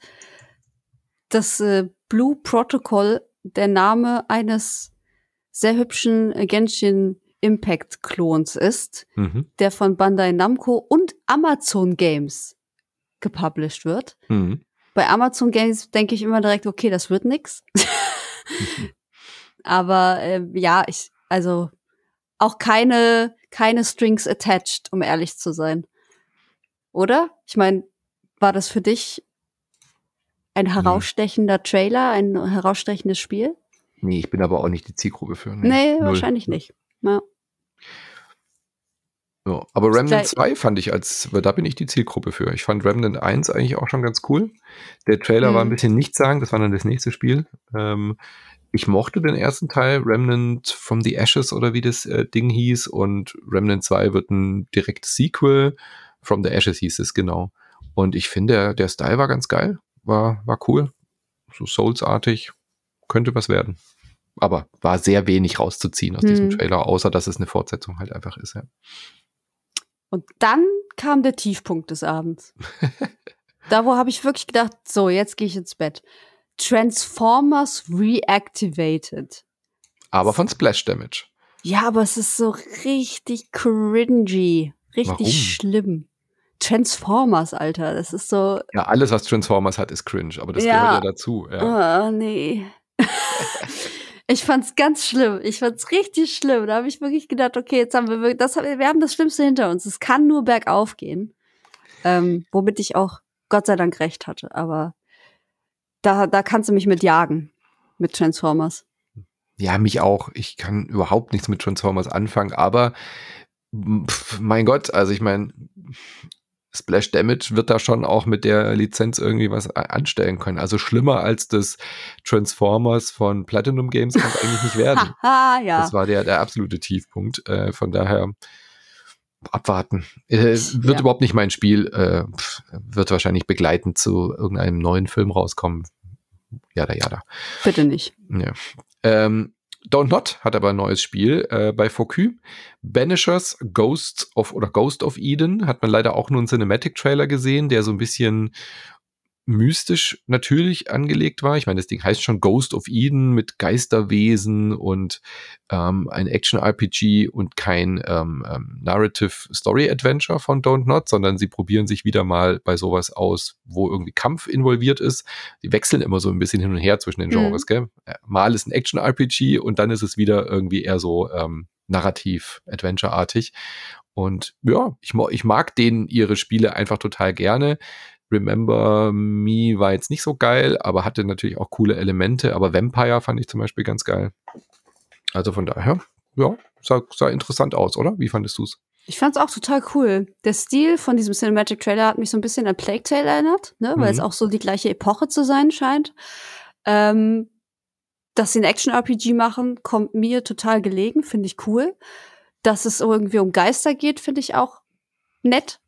dass äh, Blue Protocol der Name eines sehr hübschen Genshin Impact Klons ist, mhm. der von Bandai Namco und Amazon Games gepublished wird. Mhm. Bei Amazon Games denke ich immer direkt, okay, das wird nix. mhm. Aber äh, ja, ich, also auch keine, keine Strings attached, um ehrlich zu sein. Oder? Ich meine, war das für dich ein herausstechender Trailer, ein herausstechendes Spiel? Nee, ich bin aber auch nicht die Zielgruppe für. Nee, nee wahrscheinlich nicht. Ja. Ja, aber Remnant 2 fand ich als, da bin ich die Zielgruppe für. Ich fand Remnant 1 eigentlich auch schon ganz cool. Der Trailer mhm. war ein mhm. bisschen nichtssagend, das war dann das nächste Spiel. Ähm, ich mochte den ersten Teil, Remnant from the Ashes oder wie das äh, Ding hieß, und Remnant 2 wird ein direktes Sequel. From the Ashes hieß es, genau. Und ich finde, der, der Style war ganz geil, war, war cool. So Souls-artig, könnte was werden. Aber war sehr wenig rauszuziehen aus mhm. diesem Trailer, außer dass es eine Fortsetzung halt einfach ist, ja. Und dann kam der Tiefpunkt des Abends. da wo habe ich wirklich gedacht, so, jetzt gehe ich ins Bett. Transformers Reactivated. Aber von Splash Damage. Ja, aber es ist so richtig cringy. Richtig Warum? schlimm. Transformers, Alter, das ist so. Ja, alles, was Transformers hat, ist cringe, aber das ja. gehört ja dazu. Ja. Oh, nee. Ich fand's ganz schlimm. Ich fand's richtig schlimm. Da habe ich wirklich gedacht, okay, jetzt haben wir das, wir haben das Schlimmste hinter uns. Es kann nur bergauf gehen. Ähm, womit ich auch Gott sei Dank recht hatte. Aber da, da kannst du mich mit jagen. Mit Transformers. Ja, mich auch. Ich kann überhaupt nichts mit Transformers anfangen, aber pf, mein Gott, also ich meine, Splash Damage wird da schon auch mit der Lizenz irgendwie was anstellen können. Also schlimmer als das Transformers von Platinum Games kann es eigentlich nicht werden. ja. Das war der, der absolute Tiefpunkt. Äh, von daher abwarten. Äh, wird ja. überhaupt nicht mein Spiel. Äh, wird wahrscheinlich begleitend zu irgendeinem neuen Film rauskommen. Jada, jada. Bitte nicht. Ja. Ähm, Don't Not hat aber ein neues Spiel äh, bei Focus. Banishers Ghosts of oder Ghost of Eden hat man leider auch nur einen Cinematic-Trailer gesehen, der so ein bisschen mystisch natürlich angelegt war. Ich meine, das Ding heißt schon Ghost of Eden mit Geisterwesen und ähm, ein Action-RPG und kein ähm, ähm, Narrative Story Adventure von Don't Not, sondern sie probieren sich wieder mal bei sowas aus, wo irgendwie Kampf involviert ist. Die wechseln immer so ein bisschen hin und her zwischen den mhm. Genres, mhm. gell? Mal ist ein Action-RPG und dann ist es wieder irgendwie eher so ähm, narrativ, Adventure-artig. Und ja, ich, ich mag denen ihre Spiele einfach total gerne. Remember Me war jetzt nicht so geil, aber hatte natürlich auch coole Elemente. Aber Vampire fand ich zum Beispiel ganz geil. Also von daher, ja, sah, sah interessant aus, oder? Wie fandest du es? Ich fand es auch total cool. Der Stil von diesem Cinematic Trailer hat mich so ein bisschen an Plague Tale erinnert, ne? weil mhm. es auch so die gleiche Epoche zu sein scheint. Ähm, dass sie ein Action-RPG machen, kommt mir total gelegen, finde ich cool. Dass es irgendwie um Geister geht, finde ich auch nett.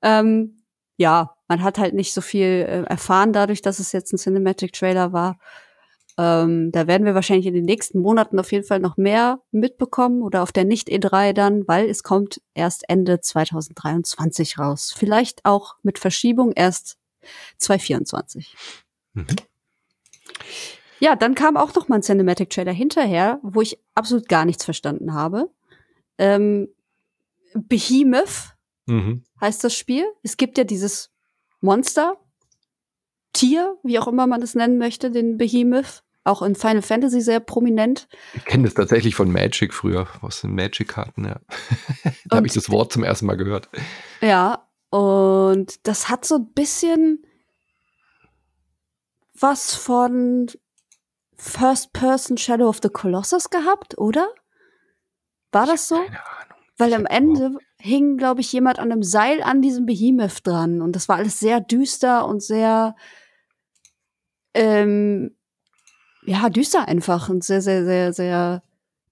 Ähm, ja, man hat halt nicht so viel äh, erfahren dadurch, dass es jetzt ein Cinematic-Trailer war. Ähm, da werden wir wahrscheinlich in den nächsten Monaten auf jeden Fall noch mehr mitbekommen oder auf der Nicht-E3 dann, weil es kommt erst Ende 2023 raus. Vielleicht auch mit Verschiebung erst 2024. Mhm. Ja, dann kam auch noch mal ein Cinematic-Trailer hinterher, wo ich absolut gar nichts verstanden habe. Ähm, Behemoth mhm. heißt das Spiel. Es gibt ja dieses Monster, Tier, wie auch immer man es nennen möchte, den Behemoth. Auch in Final Fantasy sehr prominent. Ich kenne das tatsächlich von Magic früher, aus den Magic-Karten, ja. da habe ich das Wort zum ersten Mal gehört. Ja, und das hat so ein bisschen was von First-Person Shadow of the Colossus gehabt, oder? War das so? Keine Ahnung. Weil am Ende hing, glaube ich, jemand an einem Seil an diesem Behemoth dran. Und das war alles sehr düster und sehr, ähm, ja, düster einfach und sehr, sehr, sehr, sehr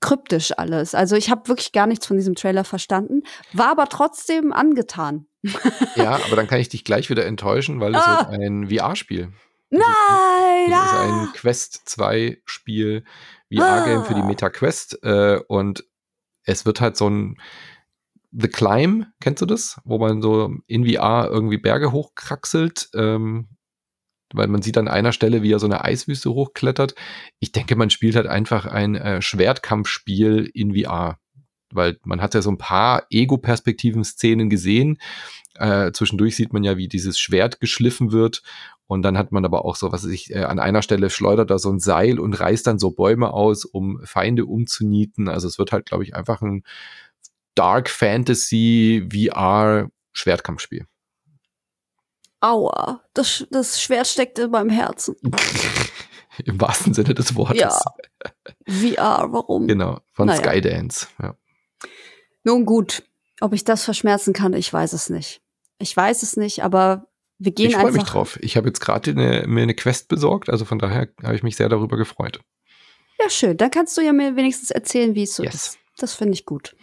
kryptisch alles. Also ich habe wirklich gar nichts von diesem Trailer verstanden, war aber trotzdem angetan. Ja, aber dann kann ich dich gleich wieder enttäuschen, weil es Ah. wird ein VR-Spiel. Nein! Das ist ah! ein Quest 2 Spiel, VR-Game für die Ah. Meta Quest. Äh, und es wird halt so ein The Climb, kennst du das? Wo man so in VR irgendwie Berge hochkraxelt. Ähm, weil man sieht an einer Stelle, wie er so eine Eiswüste hochklettert. Ich denke, man spielt halt einfach ein äh, Schwertkampfspiel in VR. Weil man hat ja so ein paar Ego-Perspektiven-Szenen gesehen. Äh, zwischendurch sieht man ja, wie dieses Schwert geschliffen wird. Und dann hat man aber auch so, was weiß ich, äh, an einer Stelle schleudert da so ein Seil und reißt dann so Bäume aus, um Feinde umzunieten. Also es wird halt, glaube ich, einfach ein Dark Fantasy VR Schwertkampfspiel. Aua, das, das Schwert steckt in meinem Herzen. Im wahrsten Sinne des Wortes. Ja. VR, warum? Genau, von Naja. Skydance. Ja. Nun gut, ob ich das verschmerzen kann, ich weiß es nicht. Ich weiß es nicht, aber wir gehen Ich freue einfach. mich drauf. Ich habe jetzt gerade mir eine Quest besorgt, also von daher habe ich mich sehr darüber gefreut. Ja, schön. Dann kannst du ja mir wenigstens erzählen, wie es so Yes. ist. Das finde ich gut.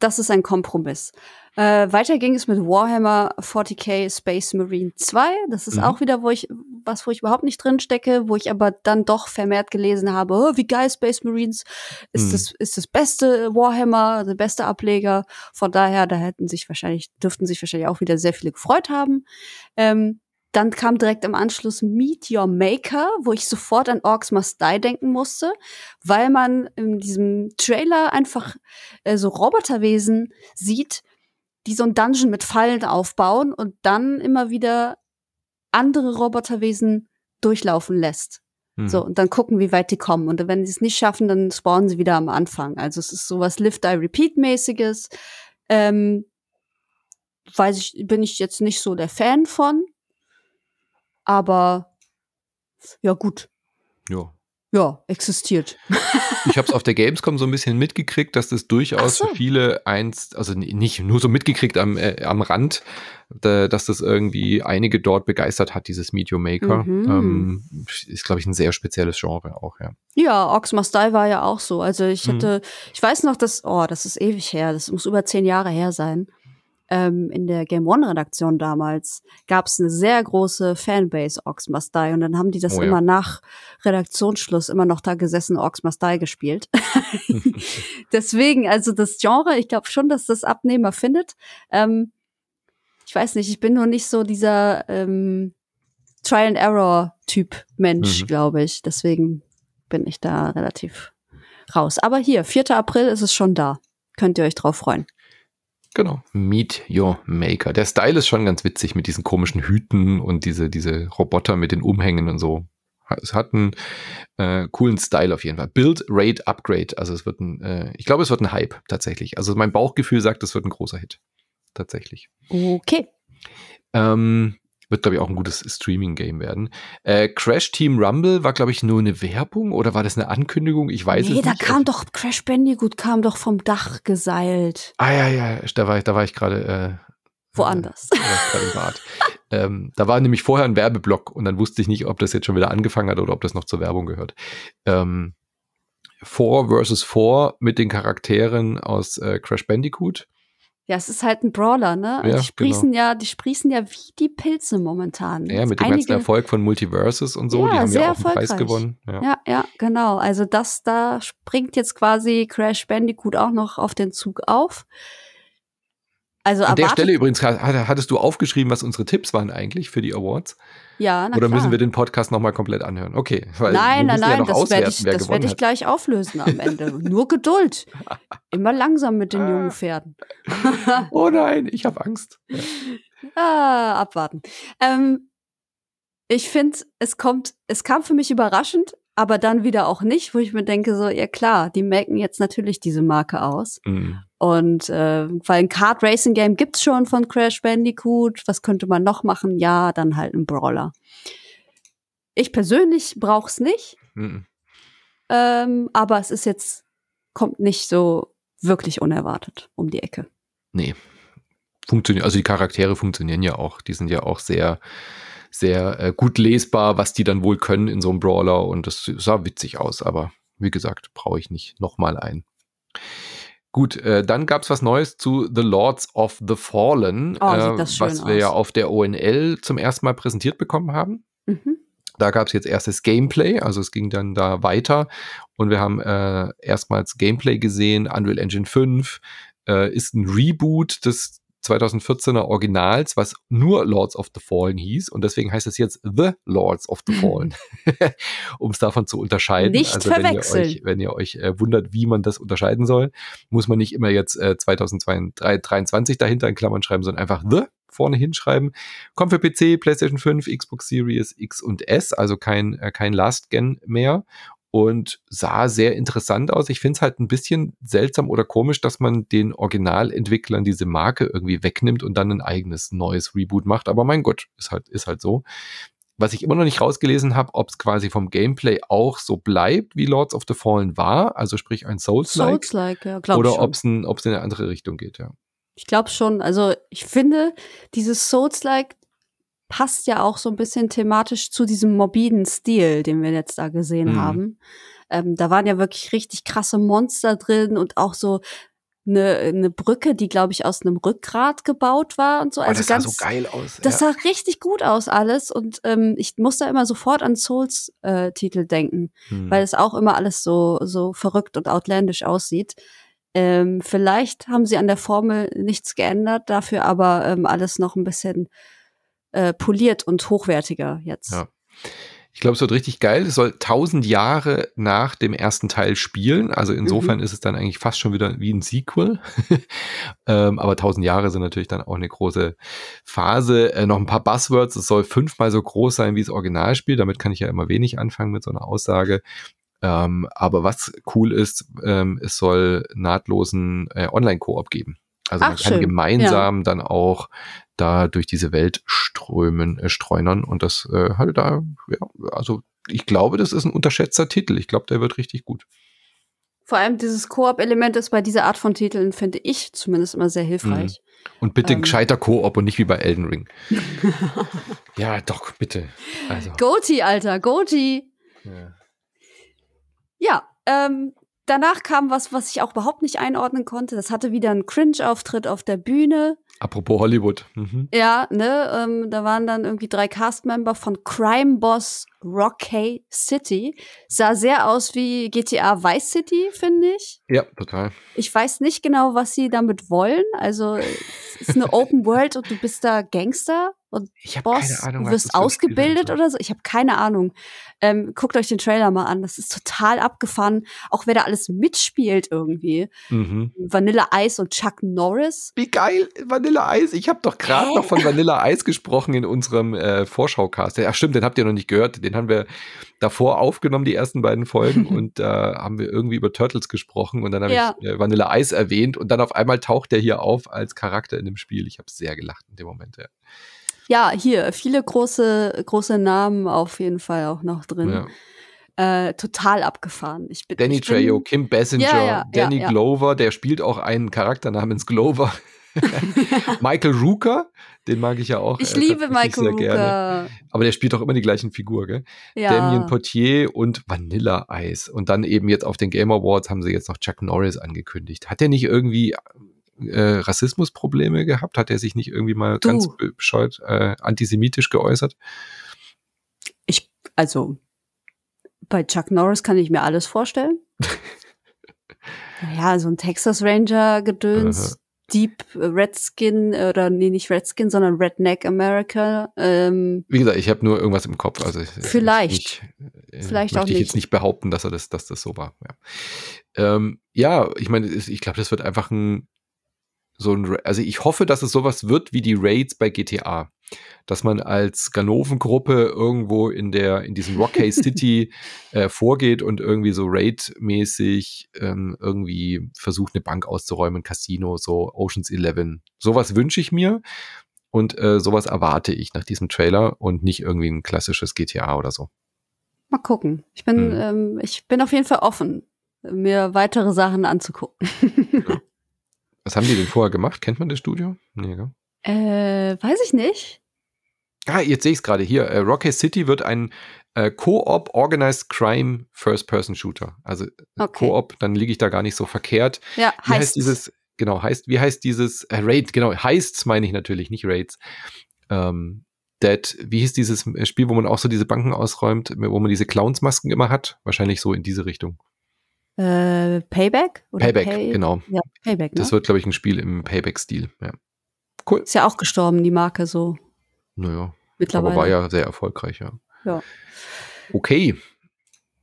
Das ist ein Kompromiss. Äh, weiter ging es mit Warhammer 40k Space Marine 2. Das ist Mhm. auch wieder, wo ich was, wo ich überhaupt nicht drin stecke, wo ich aber dann doch vermehrt gelesen habe, oh, wie geil Space Marines ist Mhm. das ist das beste Warhammer, der beste Ableger. Von daher, da hätten sich wahrscheinlich dürften sich wahrscheinlich auch wieder sehr viele gefreut haben. Ähm, dann kam direkt im Anschluss Meet Your Maker, wo ich sofort an Orcs Must Die denken musste, weil man in diesem Trailer einfach äh, so Roboterwesen sieht, die so ein Dungeon mit Fallen aufbauen und dann immer wieder andere Roboterwesen durchlaufen lässt. Mhm. So, und dann gucken, wie weit die kommen. Und wenn sie es nicht schaffen, dann spawnen sie wieder am Anfang. Also es ist sowas Lift-Die-Repeat-mäßiges. Ähm, weiß ich, bin ich jetzt nicht so der Fan von. Aber ja, gut. Ja. Ja, existiert. Ich habe es auf der Gamescom so ein bisschen mitgekriegt, dass das durchaus so. für viele einst, also nicht nur so mitgekriegt am, äh, am Rand, da, dass das irgendwie einige dort begeistert hat, dieses Meteor Maker. Mhm. Ähm, ist, glaube ich, ein sehr spezielles Genre auch, ja. Ja, Ox Must Die war ja auch so. Also ich Mhm. hatte, ich weiß noch, dass, oh, das ist ewig her, das muss über zehn Jahre her sein. Ähm, in der Game One-Redaktion damals gab es eine sehr große Fanbase Ox Must Die und dann haben die das Oh ja. immer nach Redaktionsschluss immer noch da gesessen, Ox Must Die gespielt. Deswegen, also das Genre, ich glaube schon, dass das Abnehmer findet. Ähm, ich weiß nicht, ich bin nur nicht so dieser ähm, Trial-and-Error-Typ Mensch, Mhm. glaube ich. Deswegen bin ich da relativ raus. Aber hier, 4. April ist es schon da. Könnt ihr euch drauf freuen. Genau. Meet Your Maker. Der Style ist schon ganz witzig mit diesen komischen Hüten und diese, diese Roboter mit den Umhängen und so. Es hat einen äh, coolen Style auf jeden Fall. Build, Rate, Upgrade. Also es wird ein, äh, ich glaube, es wird ein Hype tatsächlich. Also mein Bauchgefühl sagt, es wird ein großer Hit. Tatsächlich. Okay. Ähm, wird, glaube ich, auch ein gutes Streaming-Game werden. Äh, Crash Team Rumble war, glaube ich, nur eine Werbung oder war das eine Ankündigung? Ich weiß nee, es da nicht. kam doch Crash Bandicoot kam doch vom Dach geseilt. Ah ja, ja, da war ich, da war ich gerade äh, Woanders. Da Bad. ähm, da war nämlich vorher ein Werbeblock und dann wusste ich nicht, ob das jetzt schon wieder angefangen hat oder ob das noch zur Werbung gehört. Ähm, Four versus Four mit den Charakteren aus äh, Crash Bandicoot. Ja, es ist halt ein Brawler, ne? Ja, die sprießen ja, die sprießen ja wie die Pilze momentan. Ja, mit dem ganzen Erfolg von Multiverses und so. Ja, die haben sehr ja auch einen Preis gewonnen. Ja. Ja, ja, genau. Also das, da springt jetzt quasi Crash Bandicoot auch noch auf den Zug auf. Also An der Stelle übrigens, hat- hattest du aufgeschrieben, was unsere Tipps waren eigentlich für die Awards? Ja, na Oder klar. müssen wir den Podcast nochmal komplett anhören? Okay. Weil Nein, nein, ja nein, noch das werde ich, das werde ich hat. gleich auflösen am Ende. Nur Geduld. Immer langsam mit den jungen Pferden. Oh nein, ich habe Angst. Ah, abwarten. Ähm, ich finde, es kommt, es kam für mich überraschend, aber dann wieder auch nicht, wo ich mir denke, so, ja klar, die melken jetzt natürlich diese Marke aus. Mhm. Und äh, weil ein Kart Racing Game gibt's schon von Crash Bandicoot. Was könnte man noch machen? Ja, dann halt ein Brawler. Ich persönlich brauch's nicht. Mhm. Ähm, aber es ist jetzt, kommt nicht so wirklich unerwartet um die Ecke. Nee. Funktioniert, also die Charaktere funktionieren ja auch. Die sind ja auch sehr, sehr äh, gut lesbar, was die dann wohl können in so einem Brawler und das sah witzig aus, aber wie gesagt, brauche ich nicht nochmal ein. Gut, äh, dann gab es was Neues zu The Lords of the Fallen, Oh, äh, sieht das schön was wir ja aus. auf der ONL zum ersten Mal präsentiert bekommen haben. Mhm. Da gab es jetzt erstes Gameplay, also es ging dann da weiter und wir haben äh, erstmals Gameplay gesehen. Unreal Engine 5 äh, ist ein Reboot des 2014er Originals, was nur Lords of the Fallen hieß und deswegen heißt es jetzt The Lords of the Fallen, um es davon zu unterscheiden. Nicht also wenn ihr verwechseln. euch, wenn ihr euch äh, wundert, wie man das unterscheiden soll, muss man nicht immer jetzt äh, 2023 dahinter in Klammern schreiben, sondern einfach The vorne hinschreiben. Kommt für PC, PlayStation 5, Xbox Series X und S, also kein, äh, kein Last Gen mehr. Und sah sehr interessant aus. Ich finde es halt ein bisschen seltsam oder komisch, dass man den Originalentwicklern diese Marke irgendwie wegnimmt und dann ein eigenes neues Reboot macht. Aber mein Gott, ist halt, ist halt so. Was ich immer noch nicht rausgelesen habe, ob es quasi vom Gameplay auch so bleibt, wie Lords of the Fallen war, also sprich ein Souls-like, Souls-like, ja, glaube ich oder ob es in eine andere Richtung geht, ja. Ich glaube schon. Also ich finde, dieses Souls-like passt ja auch so ein bisschen thematisch zu diesem morbiden Stil, den wir jetzt da gesehen Mhm. haben. Ähm, da waren ja wirklich richtig krasse Monster drin und auch so eine, eine Brücke, die, glaube ich, aus einem Rückgrat gebaut war und so. Oh, Also das sah ganz, so geil aus. Das ja. sah richtig gut aus alles und ähm, ich muss da immer sofort an Souls-Titel denken, Hm. weil es auch immer alles so, so verrückt und outlandish aussieht. Ähm, vielleicht haben sie an der Formel nichts geändert, dafür aber ähm, alles noch ein bisschen äh, poliert und hochwertiger jetzt. Ja. Ich glaube, es wird richtig geil. Es soll tausend Jahre nach dem ersten Teil spielen. Also insofern ist es dann eigentlich fast schon wieder wie ein Sequel. ähm, aber tausend Jahre sind natürlich dann auch eine große Phase. Äh, noch ein paar Buzzwords. Es soll fünfmal so groß sein wie das Originalspiel. Damit kann ich ja immer wenig anfangen mit so einer Aussage. Ähm, aber was cool ist, ähm, es soll nahtlosen äh, Online-Koop geben. Also man Ach, kann schön. gemeinsam dann auch da durch diese Welt strömen, äh, streunern und das äh, halt da, ja, also ich glaube, das ist ein unterschätzter Titel. Ich glaube, der wird richtig gut. Vor allem dieses Koop-Element ist bei dieser Art von Titeln, finde ich zumindest immer sehr hilfreich. Und bitte Ähm. gescheiter Koop und nicht wie bei Elden Ring. ja, doch, bitte. Also, Goti, Alter, Goti. ja. Ja, ähm, danach kam was, was ich auch überhaupt nicht einordnen konnte. Das hatte wieder einen Cringe-Auftritt auf der Bühne. Apropos Hollywood. Mhm. Ja, ne, ähm, da waren dann irgendwie drei Castmember von Crime Boss Rockay City. Sah sehr aus wie GTA Vice City, finde ich. Ja, total. Ich weiß nicht genau, was sie damit wollen. Also, es ist eine Open World und du bist da Gangster und Boss, keine Ahnung, du wirst ausgebildet oder so. Ich habe keine Ahnung. Ähm, guckt euch den Trailer mal an. Das ist total abgefahren. Auch wer da alles mitspielt irgendwie. Mhm. Vanilla Ice und Chuck Norris. Wie geil, Vanilla Eis. Ich habe doch gerade noch von Vanilla Eis gesprochen in unserem äh, Vorschaucast. Ja, stimmt, den habt ihr noch nicht gehört. Den haben wir davor aufgenommen, die ersten beiden Folgen. und da haben wir irgendwie über Turtles gesprochen. Und dann habe Ja. ich äh, Vanilla Eis erwähnt. Und dann auf einmal taucht der hier auf als Charakter in dem Spiel. Ich habe sehr gelacht in dem Moment. Ja. Ja, hier, viele große, große Namen auf jeden Fall auch noch drin. Ja. Äh, total abgefahren. Ich bin, Danny ich bin, Trejo, Kim Basinger, Ja, ja, Danny. Glover, der spielt auch einen Charakter namens Glover. Michael Rooker, den mag ich ja auch. Ich äh, liebe Michael sehr gerne. Rooker. Aber der spielt auch immer die gleichen Figur, gell? Ja. Damien Potier und Vanilla Ice. Und dann eben jetzt auf den Game Awards haben sie jetzt noch Chuck Norris angekündigt. Hat er nicht irgendwie äh, Rassismusprobleme gehabt? Hat er sich nicht irgendwie mal Du. ganz be- bescheuert äh, antisemitisch geäußert? Ich, also, bei Chuck Norris kann ich mir alles vorstellen. ja, so ein Texas Ranger Gedöns, Deep Redskin, oder nee, nicht Redskin, sondern Redneck America. Ähm, Wie gesagt, ich habe nur irgendwas im Kopf. Also ich- Vielleicht. Ich, äh, Vielleicht auch ich nicht. jetzt nicht behaupten, dass er das, dass das so war. Ja, ähm, ja ich meine, ich glaube, das wird einfach ein so ein, also ich hoffe, dass es sowas wird wie die Raids bei GTA, dass man als Ganoven-Gruppe irgendwo in der in diesem Rockay City äh, vorgeht und irgendwie so Raid-mäßig ähm, irgendwie versucht eine Bank auszuräumen, Casino, so Ocean's 11. Sowas wünsche ich mir und äh, sowas erwarte ich nach diesem Trailer und nicht irgendwie ein klassisches GTA oder so. Mal gucken. Ich bin, hm. ähm, ich bin auf jeden Fall offen, mir weitere Sachen anzugucken. ja. Was haben die denn vorher gemacht? Kennt man das Studio? Nee, gell? Äh, weiß ich nicht. Ah, jetzt sehe ich es gerade hier. Äh, Rocket City wird ein äh, Co-op Organized Crime First-Person-Shooter. Also okay. Co-op, dann liege ich da gar nicht so verkehrt. Ja, wie heißt, heißt dieses, genau, heißt, wie heißt dieses äh, Raid, genau, heißt meine ich natürlich, nicht Raids. Ähm, Dead, wie hieß dieses Spiel, wo man auch so diese Banken ausräumt, wo man diese Clowns-Masken immer hat? Wahrscheinlich so in diese Richtung. Äh, Payback? Payback, Pay genau. Ja, Payback. Ne? Das wird, glaube ich, ein Spiel im Payback-Stil. Ja. Cool. Ist ja auch gestorben, die Marke so. Naja. Mittlerweile. Aber war ja sehr erfolgreich, ja. Ja. Okay.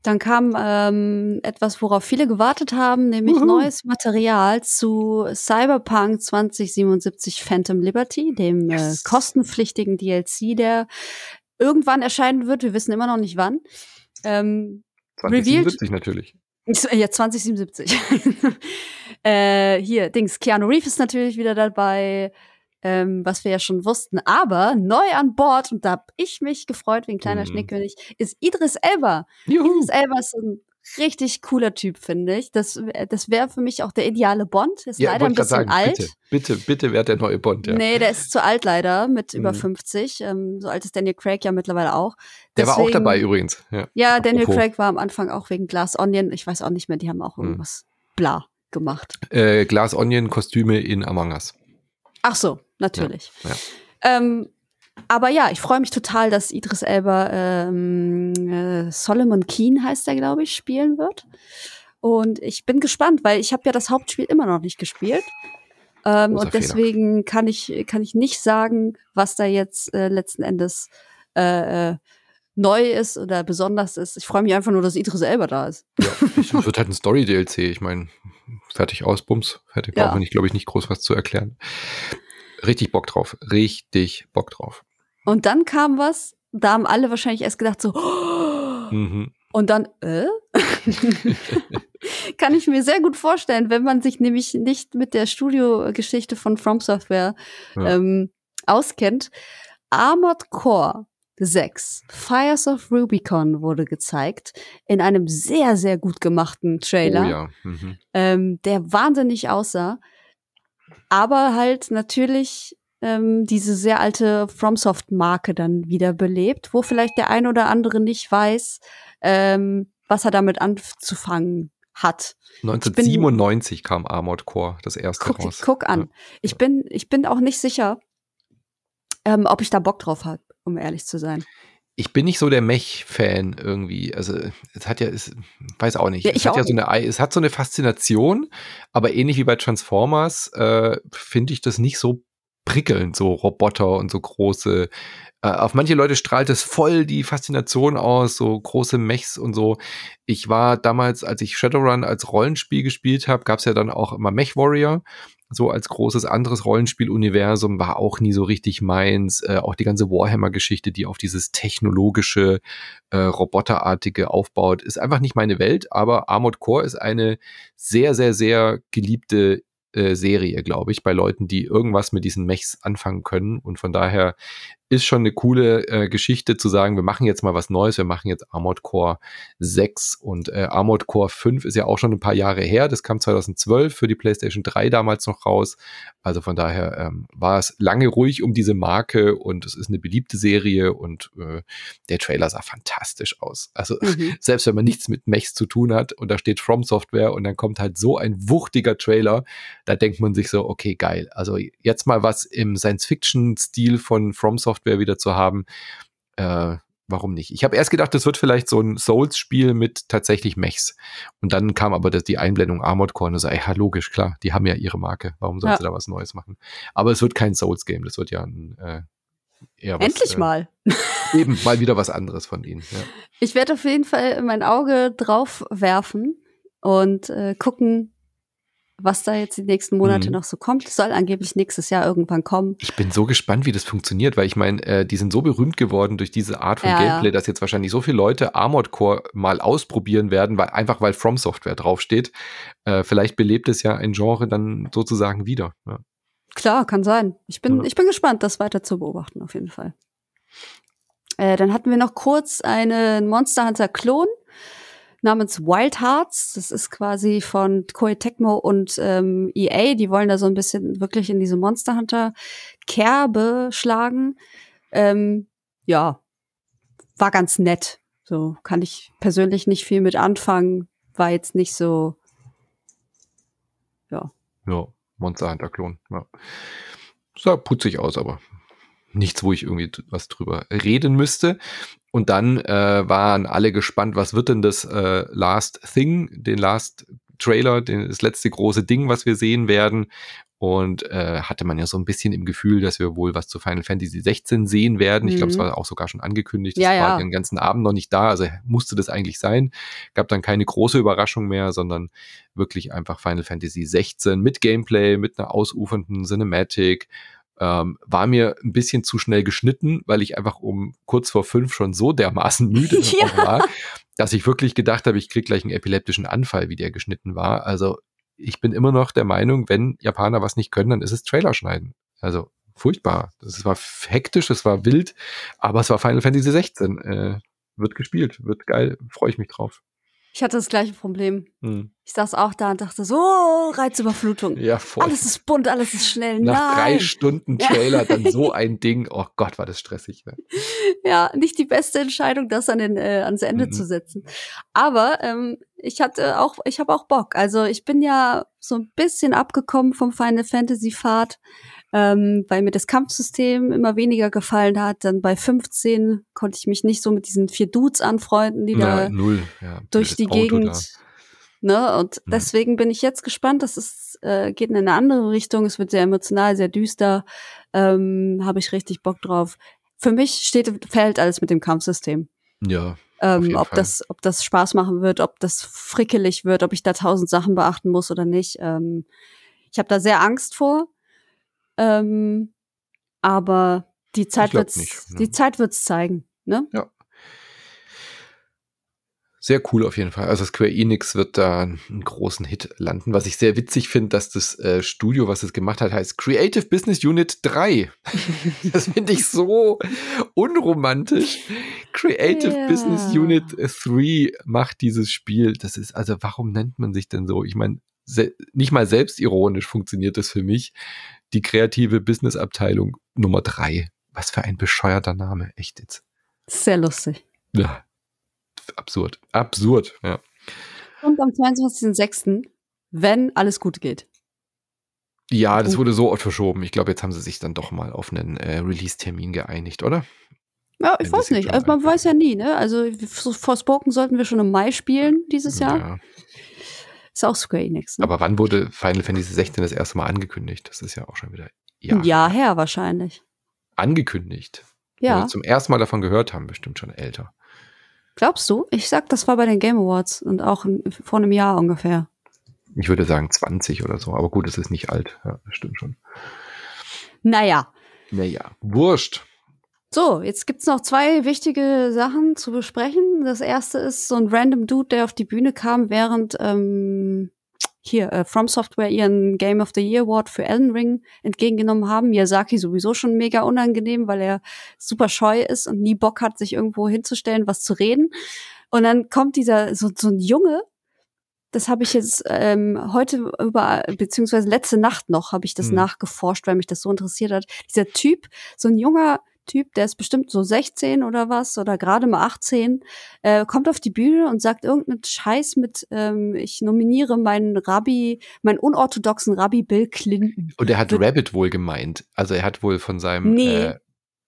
Dann kam ähm, etwas, worauf viele gewartet haben, nämlich Uhu. neues Material zu Cyberpunk 2077 Phantom Liberty, dem äh, yes. äh, kostenpflichtigen DLC, der irgendwann erscheinen wird. Wir wissen immer noch nicht wann. Ähm, 2077 natürlich. Ja, 2077. äh, hier, Dings, Keanu Reeves ist natürlich wieder dabei, ähm, was wir ja schon wussten. Aber neu an Bord, und da hab ich mich gefreut wie ein kleiner mhm. Schneekönig, ist Idris Elba. Juhu. Idris Elba ist ein richtig cooler Typ, finde ich. Das, das wäre für mich auch der ideale Bond. Ist ja, leider ein bisschen sagen, alt. Bitte, bitte, bitte wäre der neue Bond, ja. Nee, der ist zu alt leider, mit mhm. über 50. Ähm, so alt ist Daniel Craig ja mittlerweile auch. Der Deswegen, war auch dabei übrigens. Ja, ja Daniel Craig war am Anfang auch wegen Glass Onion. Ich weiß auch nicht mehr, die haben auch mhm. irgendwas mhm. bla gemacht. Äh, Glass Onion Kostüme in Among Us. Ach so, natürlich. Ja, ja. Ähm, aber ja, ich freue mich total, dass Idris Elba ähm, äh, Solomon Keen heißt er, glaube ich, spielen wird. Und ich bin gespannt, weil ich habe ja das Hauptspiel immer noch nicht gespielt. Ähm, und deswegen Fehler. kann ich, kann ich nicht sagen, was da jetzt äh, letzten Endes äh, äh, neu ist oder besonders ist. Ich freue mich einfach nur, dass Idris Elba da ist. Ja, es wird halt ein Story-DLC. Ich meine, fertig aus, Bums. Fertig, ja. brauchen wir, glaube ich, nicht groß was zu erklären richtig Bock drauf. Richtig Bock drauf. Und dann kam was, da haben alle wahrscheinlich erst gedacht so, mhm. und dann, äh? Kann ich mir sehr gut vorstellen, wenn man sich nämlich nicht mit der Studiogeschichte von From Software ja. ähm, auskennt. Armored Core 6, Fires of Rubicon wurde gezeigt in einem sehr, sehr gut gemachten Trailer, oh ja. mhm. ähm, der wahnsinnig aussah aber halt natürlich ähm, diese sehr alte FromSoft-Marke dann wieder belebt, wo vielleicht der ein oder andere nicht weiß, ähm, was er damit anzufangen hat. 1997 bin, kam Armored Core das erste guck, raus. Guck an. Ja. Ich bin, ich bin auch nicht sicher, ähm, ob ich da Bock drauf habe, um ehrlich zu sein ich bin nicht so der Mech-Fan irgendwie. Also es hat ja, es weiß auch nicht. Ja, es hat ja so eine, es hat so eine Faszination, aber ähnlich wie bei Transformers äh, finde ich das nicht so prickelnd, so Roboter und so große. Äh, auf manche Leute strahlt es voll die Faszination aus, so große Mechs und so. Ich war damals, als ich Shadowrun als Rollenspiel gespielt habe, gab es ja dann auch immer Mech Warrior so als großes anderes Rollenspieluniversum war auch nie so richtig meins. Äh, auch die ganze Warhammer-Geschichte, die auf dieses technologische, äh, roboterartige aufbaut, ist einfach nicht meine Welt. Aber Armored Core ist eine sehr, sehr, sehr geliebte äh, Serie, glaube ich, bei Leuten, die irgendwas mit diesen Mechs anfangen können. Und von daher ist schon eine coole äh, Geschichte zu sagen, wir machen jetzt mal was Neues, wir machen jetzt Armored Core 6 und äh, Armored Core 5 ist ja auch schon ein paar Jahre her, das kam 2012 für die PlayStation 3 damals noch raus, also von daher ähm, war es lange ruhig um diese Marke und es ist eine beliebte Serie und äh, der Trailer sah fantastisch aus, also mhm. selbst wenn man nichts mit Mechs zu tun hat und da steht From Software und dann kommt halt so ein wuchtiger Trailer, da denkt man sich so, okay, geil, also jetzt mal was im Science-Fiction-Stil von From Software Software wieder zu haben. Äh, warum nicht? Ich habe erst gedacht, das wird vielleicht so ein Souls-Spiel mit tatsächlich Mechs. Und dann kam aber das, die Einblendung Armored Core und so, ja, logisch, klar, die haben ja ihre Marke. Warum sollen ja. sie da was Neues machen? Aber es wird kein Souls-Game, das wird ja ein, äh, eher was, Endlich äh, mal. eben, mal wieder was anderes von ihnen. Ja. Ich werde auf jeden Fall mein Auge drauf werfen und äh, gucken, was da jetzt die nächsten Monate mhm. noch so kommt. soll angeblich nächstes Jahr irgendwann kommen. Ich bin so gespannt, wie das funktioniert, weil ich meine, äh, die sind so berühmt geworden durch diese Art von ja, Gameplay, dass jetzt wahrscheinlich so viele Leute Armored Core mal ausprobieren werden, weil einfach weil From Software draufsteht. Äh, vielleicht belebt es ja ein Genre dann sozusagen wieder. Ja. Klar, kann sein. Ich bin, ja. ich bin gespannt, das weiter zu beobachten, auf jeden Fall. Äh, dann hatten wir noch kurz einen Monster Hunter Klon namens Wild Hearts. Das ist quasi von Koei Tecmo und ähm, EA. Die wollen da so ein bisschen wirklich in diese Monster Hunter Kerbe schlagen. Ähm, ja, war ganz nett. So kann ich persönlich nicht viel mit anfangen. War jetzt nicht so, ja. Ja, Monster Hunter Klon. Ja. Sah putzig aus, aber nichts, wo ich irgendwie was drüber reden müsste. Und dann äh, waren alle gespannt, was wird denn das äh, Last Thing, den Last Trailer, den, das letzte große Ding, was wir sehen werden. Und äh, hatte man ja so ein bisschen im Gefühl, dass wir wohl was zu Final Fantasy 16 sehen werden. Ich glaube, es mhm. war auch sogar schon angekündigt. Das ja, war ja. den ganzen Abend noch nicht da, also musste das eigentlich sein. Gab dann keine große Überraschung mehr, sondern wirklich einfach Final Fantasy 16 mit Gameplay, mit einer ausufernden Cinematic ähm, war mir ein bisschen zu schnell geschnitten, weil ich einfach um kurz vor fünf schon so dermaßen müde ja. war, dass ich wirklich gedacht habe, ich krieg gleich einen epileptischen Anfall, wie der geschnitten war. Also ich bin immer noch der Meinung, wenn Japaner was nicht können, dann ist es Trailer schneiden. Also furchtbar. Das war hektisch, es war wild, aber es war Final Fantasy 16. Äh, wird gespielt, wird geil, freue ich mich drauf. Ich hatte das gleiche Problem. Hm. Ich saß auch da und dachte so, Reizüberflutung. Ja, voll. Alles ist bunt, alles ist schnell. Nach Nein. drei Stunden Trailer dann so ein Ding. Oh Gott, war das stressig. Ne? Ja, nicht die beste Entscheidung, das an den, äh, ans Ende Mhm. zu setzen. Aber ähm, ich hatte auch, ich habe auch Bock. Also ich bin ja so ein bisschen abgekommen vom Final Fantasy Pfad, ähm, weil mir das Kampfsystem immer weniger gefallen hat. Dann bei 15 konnte ich mich nicht so mit diesen vier Dudes anfreunden, die da Ja, null. Ja, durch die Auto Gegend. Ne? Und Mhm. deswegen bin ich jetzt gespannt. Das ist, äh, geht in eine andere Richtung. Es wird sehr emotional, sehr düster. Ähm, Habe ich richtig Bock drauf. Für mich steht fällt alles mit dem Kampfsystem. Da. Ja, Ähm, ob Fall. das, ob das Spaß machen wird, ob das frickelig wird, ob ich da tausend Sachen beachten muss oder nicht. Ähm, ich habe da sehr Angst vor. Ähm, aber die Zeit nicht, ne? die Zeit wird's zeigen. Ne? sehr cool auf jeden Fall. Also Square Enix wird da einen großen Hit landen. Was ich sehr witzig finde, dass das äh, Studio, was es gemacht hat, heißt Creative Business Unit 3. das finde ich so unromantisch. Creative Ja. Business Unit 3 macht dieses Spiel. Das ist, also warum nennt man sich denn so? Ich meine, nicht mal selbstironisch funktioniert das für mich. Die kreative Business-Abteilung Nummer 3. Was für ein bescheuerter Name. Echt jetzt. Sehr lustig. Ja. Absurd. Absurd, ja. Und am 22.06., wenn alles gut geht. Ja, das wurde so oft verschoben. Ich glaube, jetzt haben sie sich dann doch mal auf einen äh, Release-Termin geeinigt, oder? Ja, ich Wenn weiß nicht. Also man weiß ja nie, ne? Also so Forspoken sollten wir schon im Mai spielen dieses Jahr. Ja. Ist auch Square Enix. Ne? Aber wann wurde Final Fantasy 16 das erste Mal angekündigt? Das ist ja auch schon wieder Ein ja, Jahr her wahrscheinlich. angekündigt. Wenn Ja. wir zum ersten Mal davon gehört haben, bestimmt schon älter. Glaubst du? Ich sag, das war bei den Game Awards und auch vor einem Jahr ungefähr. Ich würde sagen 20 oder so, aber gut, es ist nicht alt. Ja, das stimmt schon. Naja. Naja, wurscht. So, jetzt gibt's noch zwei wichtige Sachen zu besprechen. Das erste ist so ein random Dude, der auf die Bühne kam, während ähm, hier äh, From Software ihren Game of the Year Award für Elden Ring entgegengenommen haben. Miyazaki sowieso schon mega unangenehm, weil er super scheu ist und nie Bock hat, sich irgendwo hinzustellen, was zu reden. Und dann kommt dieser so, so ein Junge. Das habe ich jetzt ähm, heute über, beziehungsweise letzte Nacht noch, habe ich das Hm. nachgeforscht, weil mich das so interessiert hat. Dieser Typ, so ein junger Typ, der ist bestimmt so 16 oder was oder gerade mal 18, äh, kommt auf die Bühne und sagt irgendeinen Scheiß mit, ähm, ich nominiere meinen Rabbi, meinen unorthodoxen Rabbi Bill Clinton. Und er hat Wird- Rabbit wohl gemeint. Also er hat wohl von seinem. Nee. Äh,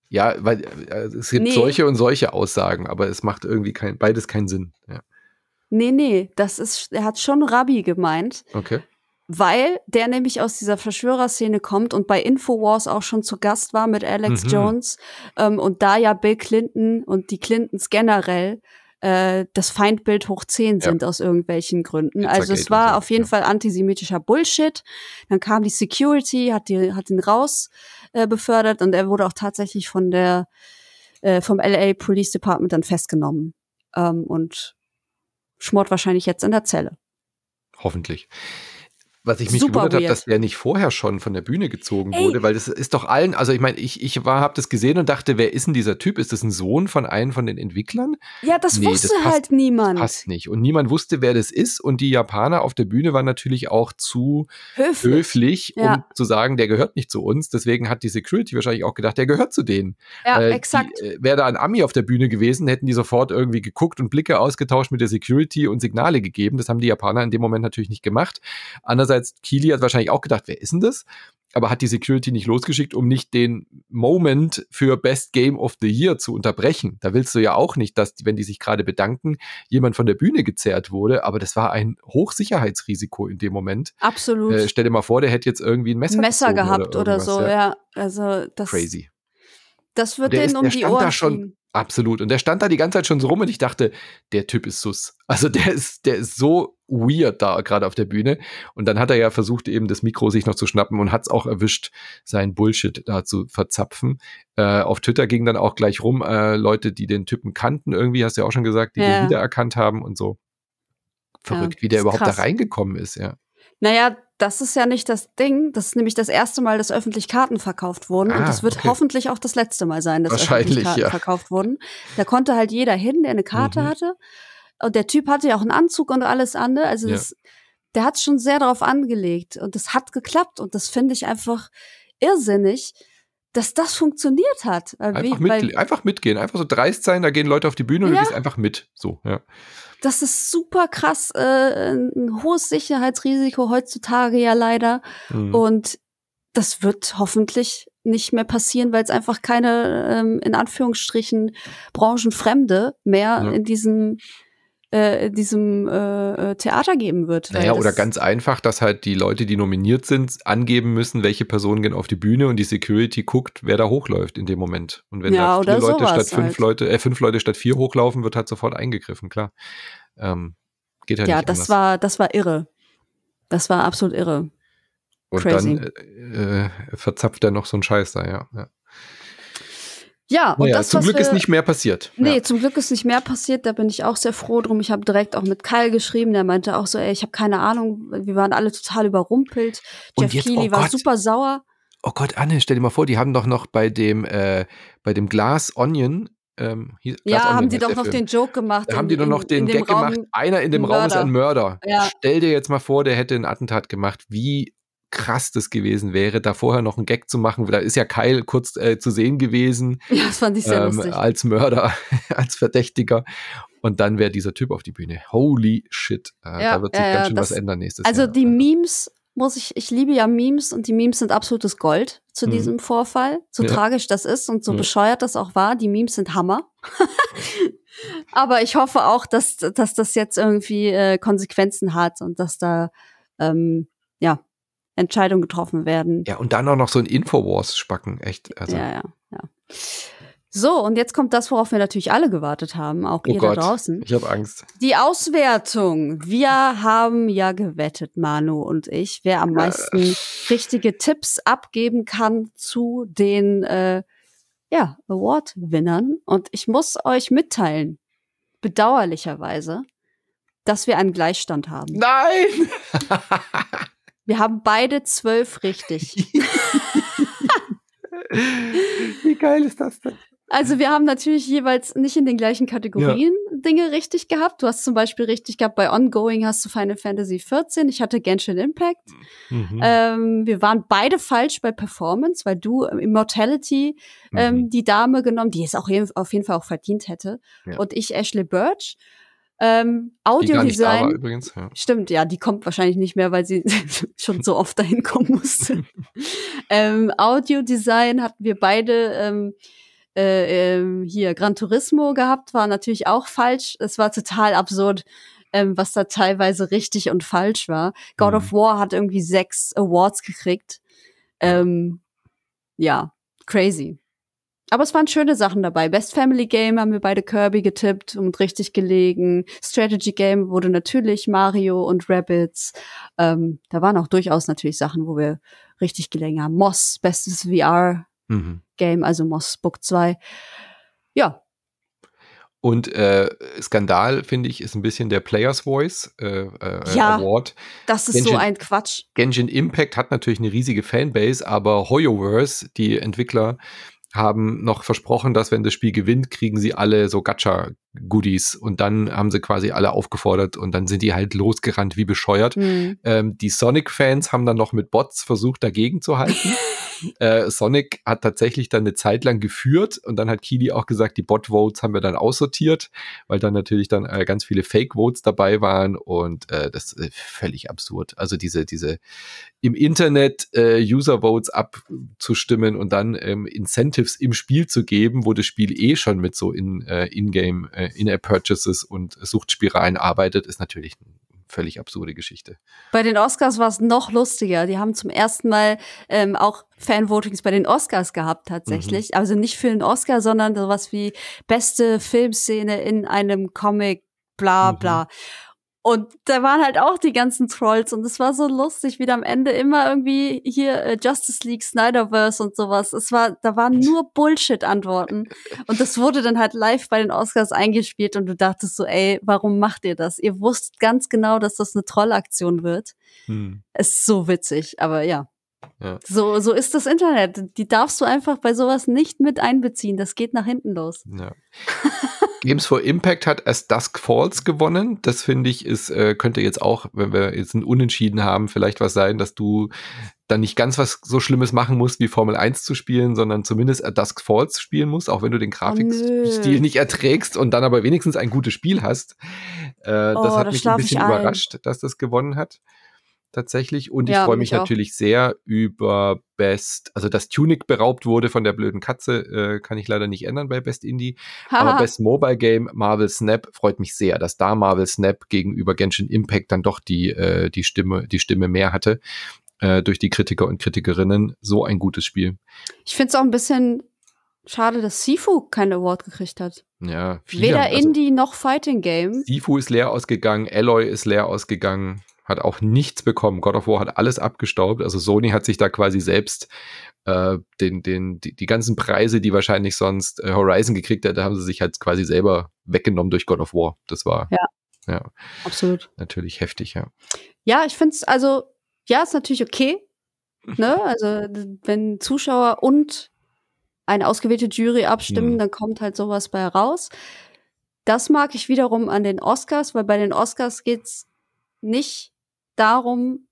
ja, weil äh, es gibt Nee. solche und solche Aussagen, aber es macht irgendwie kein, beides keinen Sinn. Ja. Nee, nee, das ist, er hat schon Rabbi gemeint, Okay. Weil der nämlich aus dieser Verschwörerszene kommt und bei Infowars auch schon zu Gast war mit Alex Mhm. Jones ähm, und da ja Bill Clinton und die Clintons generell äh, das Feindbild hoch 10 Ja. sind aus irgendwelchen Gründen. Pizzagate Also es war auf jeden ja. Fall antisemitischer Bullshit. Dann kam die Security, hat, die, hat ihn raus äh, befördert und er wurde auch tatsächlich von der äh, vom LA Police Department dann festgenommen ähm, und schmort wahrscheinlich jetzt in der Zelle. Hoffentlich. Was ich mich Super gewundert habe, dass der nicht vorher schon von der Bühne gezogen Ey. wurde, weil das ist doch allen, also ich meine, ich, ich war, habe das gesehen und dachte, wer ist denn dieser Typ? Ist das ein Sohn von einem von den Entwicklern? Ja, das Nee, das wusste passt- halt niemand. Passt nicht. Und niemand wusste, wer das ist. Und die Japaner auf der Bühne waren natürlich auch zu Höflich. höflich, um Ja. zu sagen, der gehört nicht zu uns. Deswegen hat die Security wahrscheinlich auch gedacht, der gehört zu denen. Ja, Weil exakt. Äh, Wäre da ein Ami auf der Bühne gewesen, hätten die sofort irgendwie geguckt und Blicke ausgetauscht mit der Security und Signale gegeben. Das haben die Japaner in dem Moment natürlich nicht gemacht. Andererseits, Kili hat wahrscheinlich auch gedacht, wer ist denn das? Aber hat die Security nicht losgeschickt, um nicht den Moment für Best Game of the Year zu unterbrechen. Da willst du ja auch nicht, dass, wenn die sich gerade bedanken, jemand von der Bühne gezerrt wurde. Aber das war ein Hochsicherheitsrisiko in dem Moment. Absolut. Äh, stell dir mal vor, der hätte jetzt irgendwie ein Messer, Messer gehabt oder, irgendwas, so, ja. Also das, Crazy. das wird Der denen ist- um der die stand da Ohren schon- fliegen. Absolut. Und der stand da die ganze Zeit schon so rum und ich dachte, der Typ ist sus. Also der ist, der ist so weird da gerade auf der Bühne. Und dann hat er ja versucht, eben das Mikro sich noch zu schnappen und hat es auch erwischt, seinen Bullshit da zu verzapfen. Äh, auf Twitter ging dann auch gleich rum, äh, Leute, die den Typen kannten, irgendwie, hast du ja auch schon gesagt, die Ja. den wiedererkannt haben und so. Verrückt, Ja, wie der überhaupt krass. da reingekommen ist, ja. Naja, das ist ja nicht das Ding. Das ist nämlich das erste Mal, dass öffentlich Karten verkauft wurden. und Ah, das wird okay. hoffentlich auch das letzte Mal sein, dass öffentlich Karten ja. verkauft wurden. Da konnte halt jeder hin, der eine Karte Mhm. hatte. Und der Typ hatte ja auch einen Anzug und alles andere. Also Ja. das, der hat schon sehr darauf angelegt. Und das hat geklappt. Und das finde ich einfach irrsinnig, dass das funktioniert hat. Weil Einfach, weil mit, einfach mitgehen, einfach so dreist sein, da gehen Leute auf die Bühne und Ja. du gehst einfach mit. So, ja. das ist super krass, äh, ein hohes Sicherheitsrisiko heutzutage ja leider. Mhm. Und das wird hoffentlich nicht mehr passieren, weil es einfach keine, ähm, in Anführungsstrichen, Branchenfremde mehr Ja. in diesem, äh, diesem äh, äh, Theater geben wird. Naja, oder ganz einfach, dass halt die Leute, die nominiert sind, angeben müssen, welche Personen gehen auf die Bühne und die Security guckt, wer da hochläuft in dem Moment. Und wenn Ja, da vier Leute statt fünf halt. Leute, äh, fünf Leute statt vier hochlaufen, wird halt sofort eingegriffen, klar. Ähm, geht halt Ja, nicht das anders. war, das war irre. Das war absolut irre. und crazy. dann äh, äh, verzapft er noch so einen Scheiß da, ja. ja. Ja, und Naja, das, zum Glück wir, ist nicht mehr passiert. Nee, Ja. zum Glück ist nicht mehr passiert. Da bin ich auch sehr froh drum. Ich habe direkt auch mit Kyle geschrieben. Der meinte auch so, ey, ich habe keine Ahnung. Wir waren alle total überrumpelt. Und Jeff jetzt, Keighley oh war Gott. super sauer. Oh Gott, Anne, stell dir mal vor, die haben doch noch bei dem, äh, bei dem Glass Onion, ähm, hieß- Ja, Onion haben die doch noch den Joke gemacht. Da haben in- die doch noch den Gag Raum, gemacht, einer in dem Raum ist ein Mörder. Ja. Stell dir jetzt mal vor, der hätte ein Attentat gemacht, wie krass das gewesen wäre, da vorher noch einen Gag zu machen. Da ist ja Kyle kurz äh, zu sehen gewesen Ja, das fand ich sehr ähm, lustig. als Mörder, als Verdächtiger. Und dann wäre dieser Typ auf die Bühne. Holy shit. Äh, Ja, da wird sich ja, ganz schön das- was ändern nächstes Also Jahr. die Memes muss ich, ich liebe ja Memes und die Memes sind absolutes Gold zu Mhm. diesem Vorfall. So Ja. tragisch das ist und so Ja. bescheuert das auch war. Die Memes sind Hammer. Aber ich hoffe auch, dass, dass das jetzt irgendwie äh, Konsequenzen hat und dass da ähm, ja Entscheidungen getroffen werden. Ja, und dann auch noch so ein Infowars-Spacken, echt. Also, ja, ja, ja. So, und jetzt kommt das, worauf wir natürlich alle gewartet haben, auch oh ihr Gott, da draußen. ich habe Angst. Die Auswertung. Wir haben ja gewettet, Manu und ich, wer am meisten richtige Tipps abgeben kann zu den äh, ja, Award-Winnern. Und ich muss euch mitteilen, bedauerlicherweise, dass wir einen Gleichstand haben. Nein! Wir haben beide zwölf richtig. Wie geil ist das denn? Also wir haben natürlich jeweils nicht in den gleichen Kategorien Dinge richtig gehabt. Du hast zum Beispiel richtig gehabt, bei Ongoing hast du Final Fantasy 14, ich hatte Genshin Impact. Mhm. Ähm, wir waren beide falsch bei Performance, weil du ähm, Immortality ähm, Mhm. die Dame genommen, die es auch auf jeden Fall auch verdient hätte. Ja. Und ich Ashley Birch. Ähm, Audiodesign. übrigens. Ja. Stimmt, ja, die kommt wahrscheinlich nicht mehr, weil sie schon so oft dahin kommen musste. ähm, Audiodesign hatten wir beide ähm, äh, ähm, hier Gran Turismo gehabt, war natürlich auch falsch. Es war total absurd, ähm, was da teilweise richtig und falsch war. God Mhm. of War hat irgendwie sechs Awards gekriegt. Ähm, ja, crazy. Aber es waren schöne Sachen dabei. Best Family Game haben wir beide Kirby getippt und richtig gelegen. Strategy Game wurde natürlich Mario und Rabbids. Ähm, da waren auch durchaus natürlich Sachen, wo wir richtig gelegen haben. Moss, bestes VR Mhm. Game, also Moss Book 2. Ja, Und äh, Skandal, finde ich, ist ein bisschen der Players Voice äh, äh, Ja. Award. Das ist Genshin- so ein Quatsch. Genshin Impact hat natürlich eine riesige Fanbase, aber HoYoverse, die Entwickler, haben noch versprochen, dass wenn das Spiel gewinnt, kriegen sie alle so Gacha-Goodies und dann haben sie quasi alle aufgefordert und dann sind die halt losgerannt wie bescheuert. Hm. Ähm, die Sonic-Fans haben dann noch mit Bots versucht, dagegen zu halten. äh, Sonic hat tatsächlich dann eine Zeit lang geführt und dann hat Kili auch gesagt, die Bot-Votes haben wir dann aussortiert, weil dann natürlich dann äh, ganz viele Fake-Votes dabei waren und äh, das ist völlig absurd. Also diese, diese im Internet äh, User-Votes abzustimmen und dann ähm, Incentives im Spiel zu geben, wo das Spiel eh schon mit so in äh, In-Game, äh, In-App-Purchases und Suchtspiralen arbeitet, ist natürlich eine völlig absurde Geschichte. Bei den Oscars war es noch lustiger. Die haben zum ersten Mal ähm, auch Fanvotings bei den Oscars gehabt tatsächlich. Mhm. Also nicht für den Oscar, sondern sowas wie beste Filmszene in einem Comic, bla Mhm. Und da waren halt auch die ganzen Trolls und es war so lustig, wie da am Ende immer irgendwie hier äh, Justice League, Snyderverse und sowas. Es war, da waren nur Bullshit-Antworten. Und das wurde dann halt live bei den Oscars eingespielt und du dachtest so, ey, warum macht ihr das? Ihr wusst ganz genau, dass das eine Trollaktion wird. Hm. Es ist so witzig, aber ja. Ja. So, so ist das Internet. Die darfst du einfach bei sowas nicht mit einbeziehen. Das geht nach hinten los. Ja. Games for Impact hat As Dusk Falls gewonnen. Das finde ich ist, äh, könnte jetzt auch, wenn wir jetzt ein Unentschieden haben, vielleicht was sein, dass du dann nicht ganz was so Schlimmes machen musst, wie Formel 1 zu spielen, sondern zumindest A Dusk Falls spielen musst, auch wenn du den Grafikstil nö. nicht erträgst und dann aber wenigstens ein gutes Spiel hast. Äh, das Oh, hat da mich ein bisschen ein. überrascht, dass das gewonnen hat. Tatsächlich. Und ich Ja, freue mich mich natürlich sehr über Best, also dass Tunic beraubt wurde von der blöden Katze, äh, kann ich leider nicht ändern bei Best Indie. Aber. Best Mobile Game, Marvel Snap, freut mich sehr, dass da Marvel Snap gegenüber Genshin Impact dann doch die, äh, die Stimme, die Stimme mehr hatte. Äh, durch die Kritiker und Kritikerinnen. So ein gutes Spiel. Ich finde es auch ein bisschen schade, dass Sifu keinen Award gekriegt hat. Ja, viele. Weder also, Indie noch Fighting Game. Sifu ist leer ausgegangen, Alloy ist leer ausgegangen, hat auch nichts bekommen. God of War hat alles abgestaubt. Also Sony hat sich da quasi selbst äh, den, den, die, die ganzen Preise, die wahrscheinlich sonst äh, Horizon gekriegt hätte, haben sie sich halt quasi selber weggenommen durch God of War. Das war Ja. ja Absolut. natürlich heftig, ja. Ja, ich finde es, also, ja, ist natürlich okay. Ne? Also, wenn Zuschauer und eine ausgewählte Jury abstimmen, Hm. dann kommt halt sowas bei raus. Das mag ich wiederum an den Oscars, weil bei den Oscars geht's nicht darum,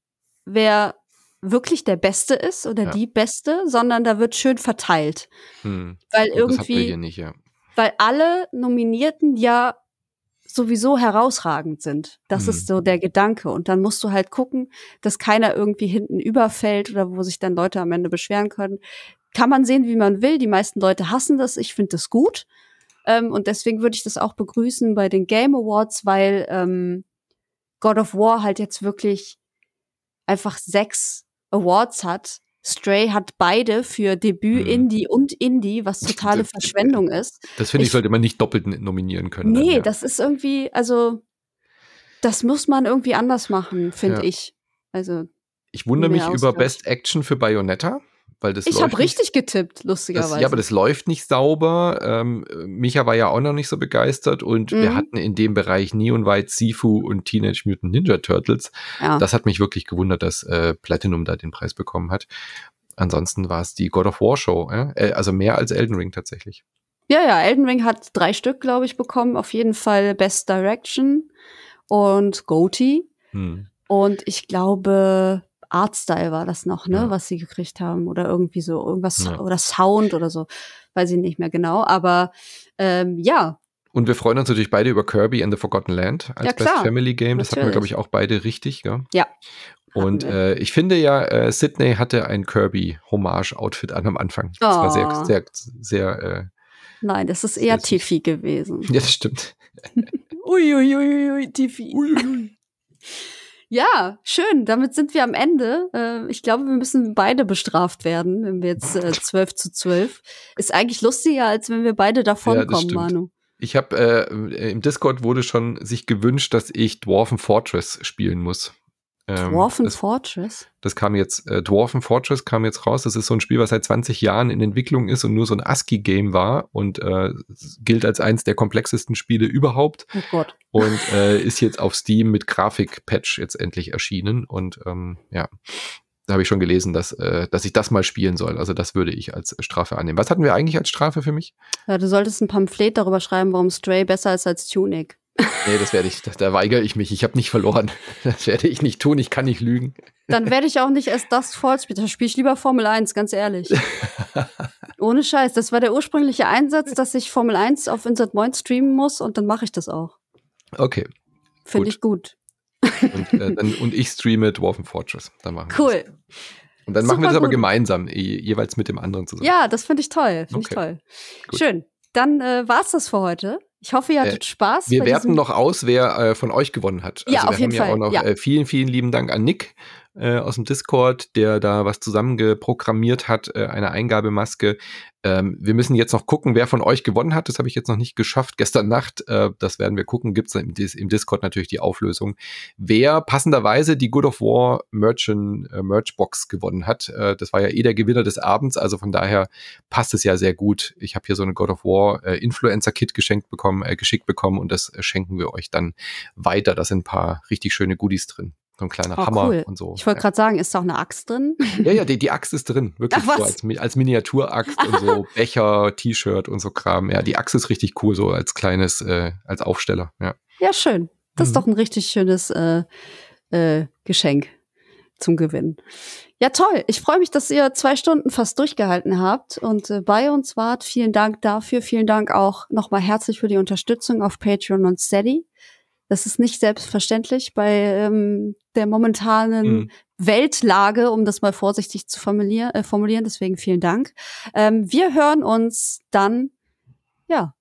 wer wirklich der Beste ist oder Ja. die Beste, sondern da wird schön verteilt. Hm. Weil wir irgendwie, nicht, ja. weil alle Nominierten ja sowieso herausragend sind. Das Mhm. ist so der Gedanke. Und dann musst du halt gucken, dass keiner irgendwie hinten überfällt oder wo sich dann Leute am Ende beschweren können. Kann man sehen, wie man will. Die meisten Leute hassen das. Ich finde das gut. Ähm, und deswegen würde ich das auch begrüßen bei den Game Awards, weil ähm, God of War halt jetzt wirklich einfach sechs Awards hat. Stray hat beide für Debüt, Mhm. Indie und Indie, was totale Verschwendung ist. Das finde ich, Ich- sollte man nicht doppelt nominieren können. dann, Nee, ja. das ist irgendwie, also, das muss man irgendwie anders machen, finde Ja. ich. Also, ich wundere mich über. Best Action für Bayonetta, weil das ich habe nicht- richtig getippt, Das, lustigerweise. ja, aber das läuft nicht sauber. Ähm, Micha war ja auch noch nicht so begeistert und wir Mhm. hatten in dem Bereich Neon White, Sifu und Teenage Mutant Ninja Turtles. ja. Das hat mich wirklich gewundert, dass äh, Platinum da den Preis bekommen hat. Ansonsten war es die God of War Show, äh, also mehr als Elden Ring tatsächlich. ja, ja, Elden Ring hat drei Stück, glaube ich, bekommen. Auf jeden Fall Best Direction und Goatee. Hm. Und ich glaube, Artstyle war das noch, ne, Ja. was sie gekriegt haben. Oder irgendwie so, irgendwas, Ja. oder Sound oder so. Weiß ich nicht mehr genau. Aber ähm, ja, Und wir freuen uns natürlich beide über Kirby and the Forgotten Land als Ja, Best. Family Game. Das hatten wir, glaube ich, auch beide richtig. Gell? Ja, Und äh, ich finde ja, äh, Sydney hatte ein Kirby-Hommage-Outfit an am Anfang. Das war sehr, Oh. sehr, sehr, äh, nein, das ist eher. Tiffy gewesen. ja, das stimmt. Uiuiuiui, ui, Tiffy. Ja, schön. Damit sind wir am Ende. Äh, ich glaube, wir müssen beide bestraft werden, wenn wir jetzt äh, 12 zu 12. Ist eigentlich lustiger, als wenn wir beide Ja, davonkommen, stimmt. Manu. Ich habe äh, im Discord wurde schon sich gewünscht, dass ich Dwarfen Fortress spielen muss. Ähm, Dwarfen das, Fortress? das kam jetzt, äh, Dwarfen Fortress kam jetzt raus. Das ist so ein Spiel, was seit 20 Jahren in Entwicklung ist und nur so ein ASCII-Game war und äh, gilt als eins der komplexesten Spiele überhaupt. Oh Gott. Und äh, ist jetzt auf Steam mit Grafik-Patch jetzt endlich erschienen. Und ähm, ja, da habe ich schon gelesen, dass, äh, dass ich das mal spielen soll. Also das würde ich als Strafe annehmen. Was hatten wir eigentlich als Strafe für mich? Ja, du solltest ein Pamphlet darüber schreiben, warum Stray besser ist als Tunic. Nee, das werde ich, das, da weigere ich mich. Ich habe nicht verloren. Das werde ich nicht tun. Ich kann nicht lügen. Dann werde ich auch nicht erst das Falls spielen. Da spiele ich lieber Formel 1, ganz ehrlich. Ohne Scheiß. Das war der ursprüngliche Einsatz, dass ich Formel 1 auf Insert Moin streamen muss und dann mache ich das auch. Okay. Finde ich gut. Und, äh, dann, und ich streame Dwarfen Fortress. Dann machen wir Cool. Das. Und dann Super machen wir das aber gut. gemeinsam, je, jeweils mit dem anderen zusammen. Ja, das finde ich toll. Finde ich Okay. toll. Gut. Schön. Dann äh, war's das für heute. Ich hoffe, ihr hattet Spaß. Wir werten noch aus, wer äh, von euch gewonnen hat. Ja, also auf wir jeden haben ja Fall, auch noch ja. äh, vielen, vielen lieben Dank an Nick äh, aus dem Discord, der da was zusammengeprogrammiert hat, äh, eine Eingabemaske. Ähm, wir müssen jetzt noch gucken, wer von euch gewonnen hat. Das habe ich jetzt noch nicht geschafft. Gestern Nacht, äh, das werden wir gucken, gibt es im, im Discord natürlich die Auflösung. Wer passenderweise die God of War Merchant, äh, Merchbox gewonnen hat. Äh, das war ja eh der Gewinner des Abends, also von daher passt es ja sehr gut. Ich habe hier so eine God of War äh, Influencer Kit geschenkt bekommen, äh, geschickt bekommen und das äh, schenken wir euch dann weiter. Da sind ein paar richtig schöne Goodies drin. So ein kleiner Oh, Hammer cool. und so. Ich wollte gerade sagen, ist da auch eine Axt drin? ja, ja, die, die Axt ist drin. Wirklich Ach, so als, als Miniaturaxt und so Becher, T-Shirt und so Kram. Ja, die Axt ist richtig cool, so als kleines, äh, als Aufsteller. Ja. Ja, schön. Das ist Mhm. doch ein richtig schönes äh, äh, Geschenk zum Gewinnen. Ja, toll. Ich freue mich, dass ihr zwei Stunden fast durchgehalten habt und äh, bei uns wart. Vielen Dank dafür. Vielen Dank auch nochmal herzlich für die Unterstützung auf Patreon und Steady. Das ist nicht selbstverständlich bei ähm, der momentanen Mhm. Weltlage, um das mal vorsichtig zu formulieren. Äh, formulieren. Deswegen vielen Dank. Ähm, wir hören uns dann, ja,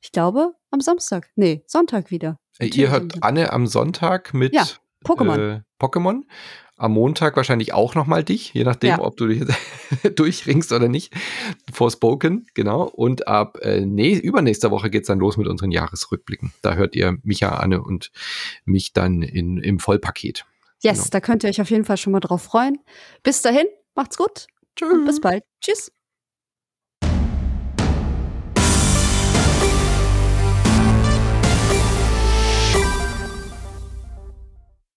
ich glaube, am Samstag. Nee, Sonntag wieder. Äh, ihr hört. Anne am Sonntag mit Ja, Pokémon. Äh, Pokémon. Am Montag wahrscheinlich auch nochmal dich, je nachdem, Ja. ob du dich durchringst oder nicht. Forspoken, genau. Und ab äh, nee, übernächster Woche geht's dann los mit unseren Jahresrückblicken. Da hört ihr Micha, Anne und mich dann in, im Vollpaket. Yes, Genau. da könnt ihr euch auf jeden Fall schon mal drauf freuen. Bis dahin, macht's gut und bis bald. Tschüss.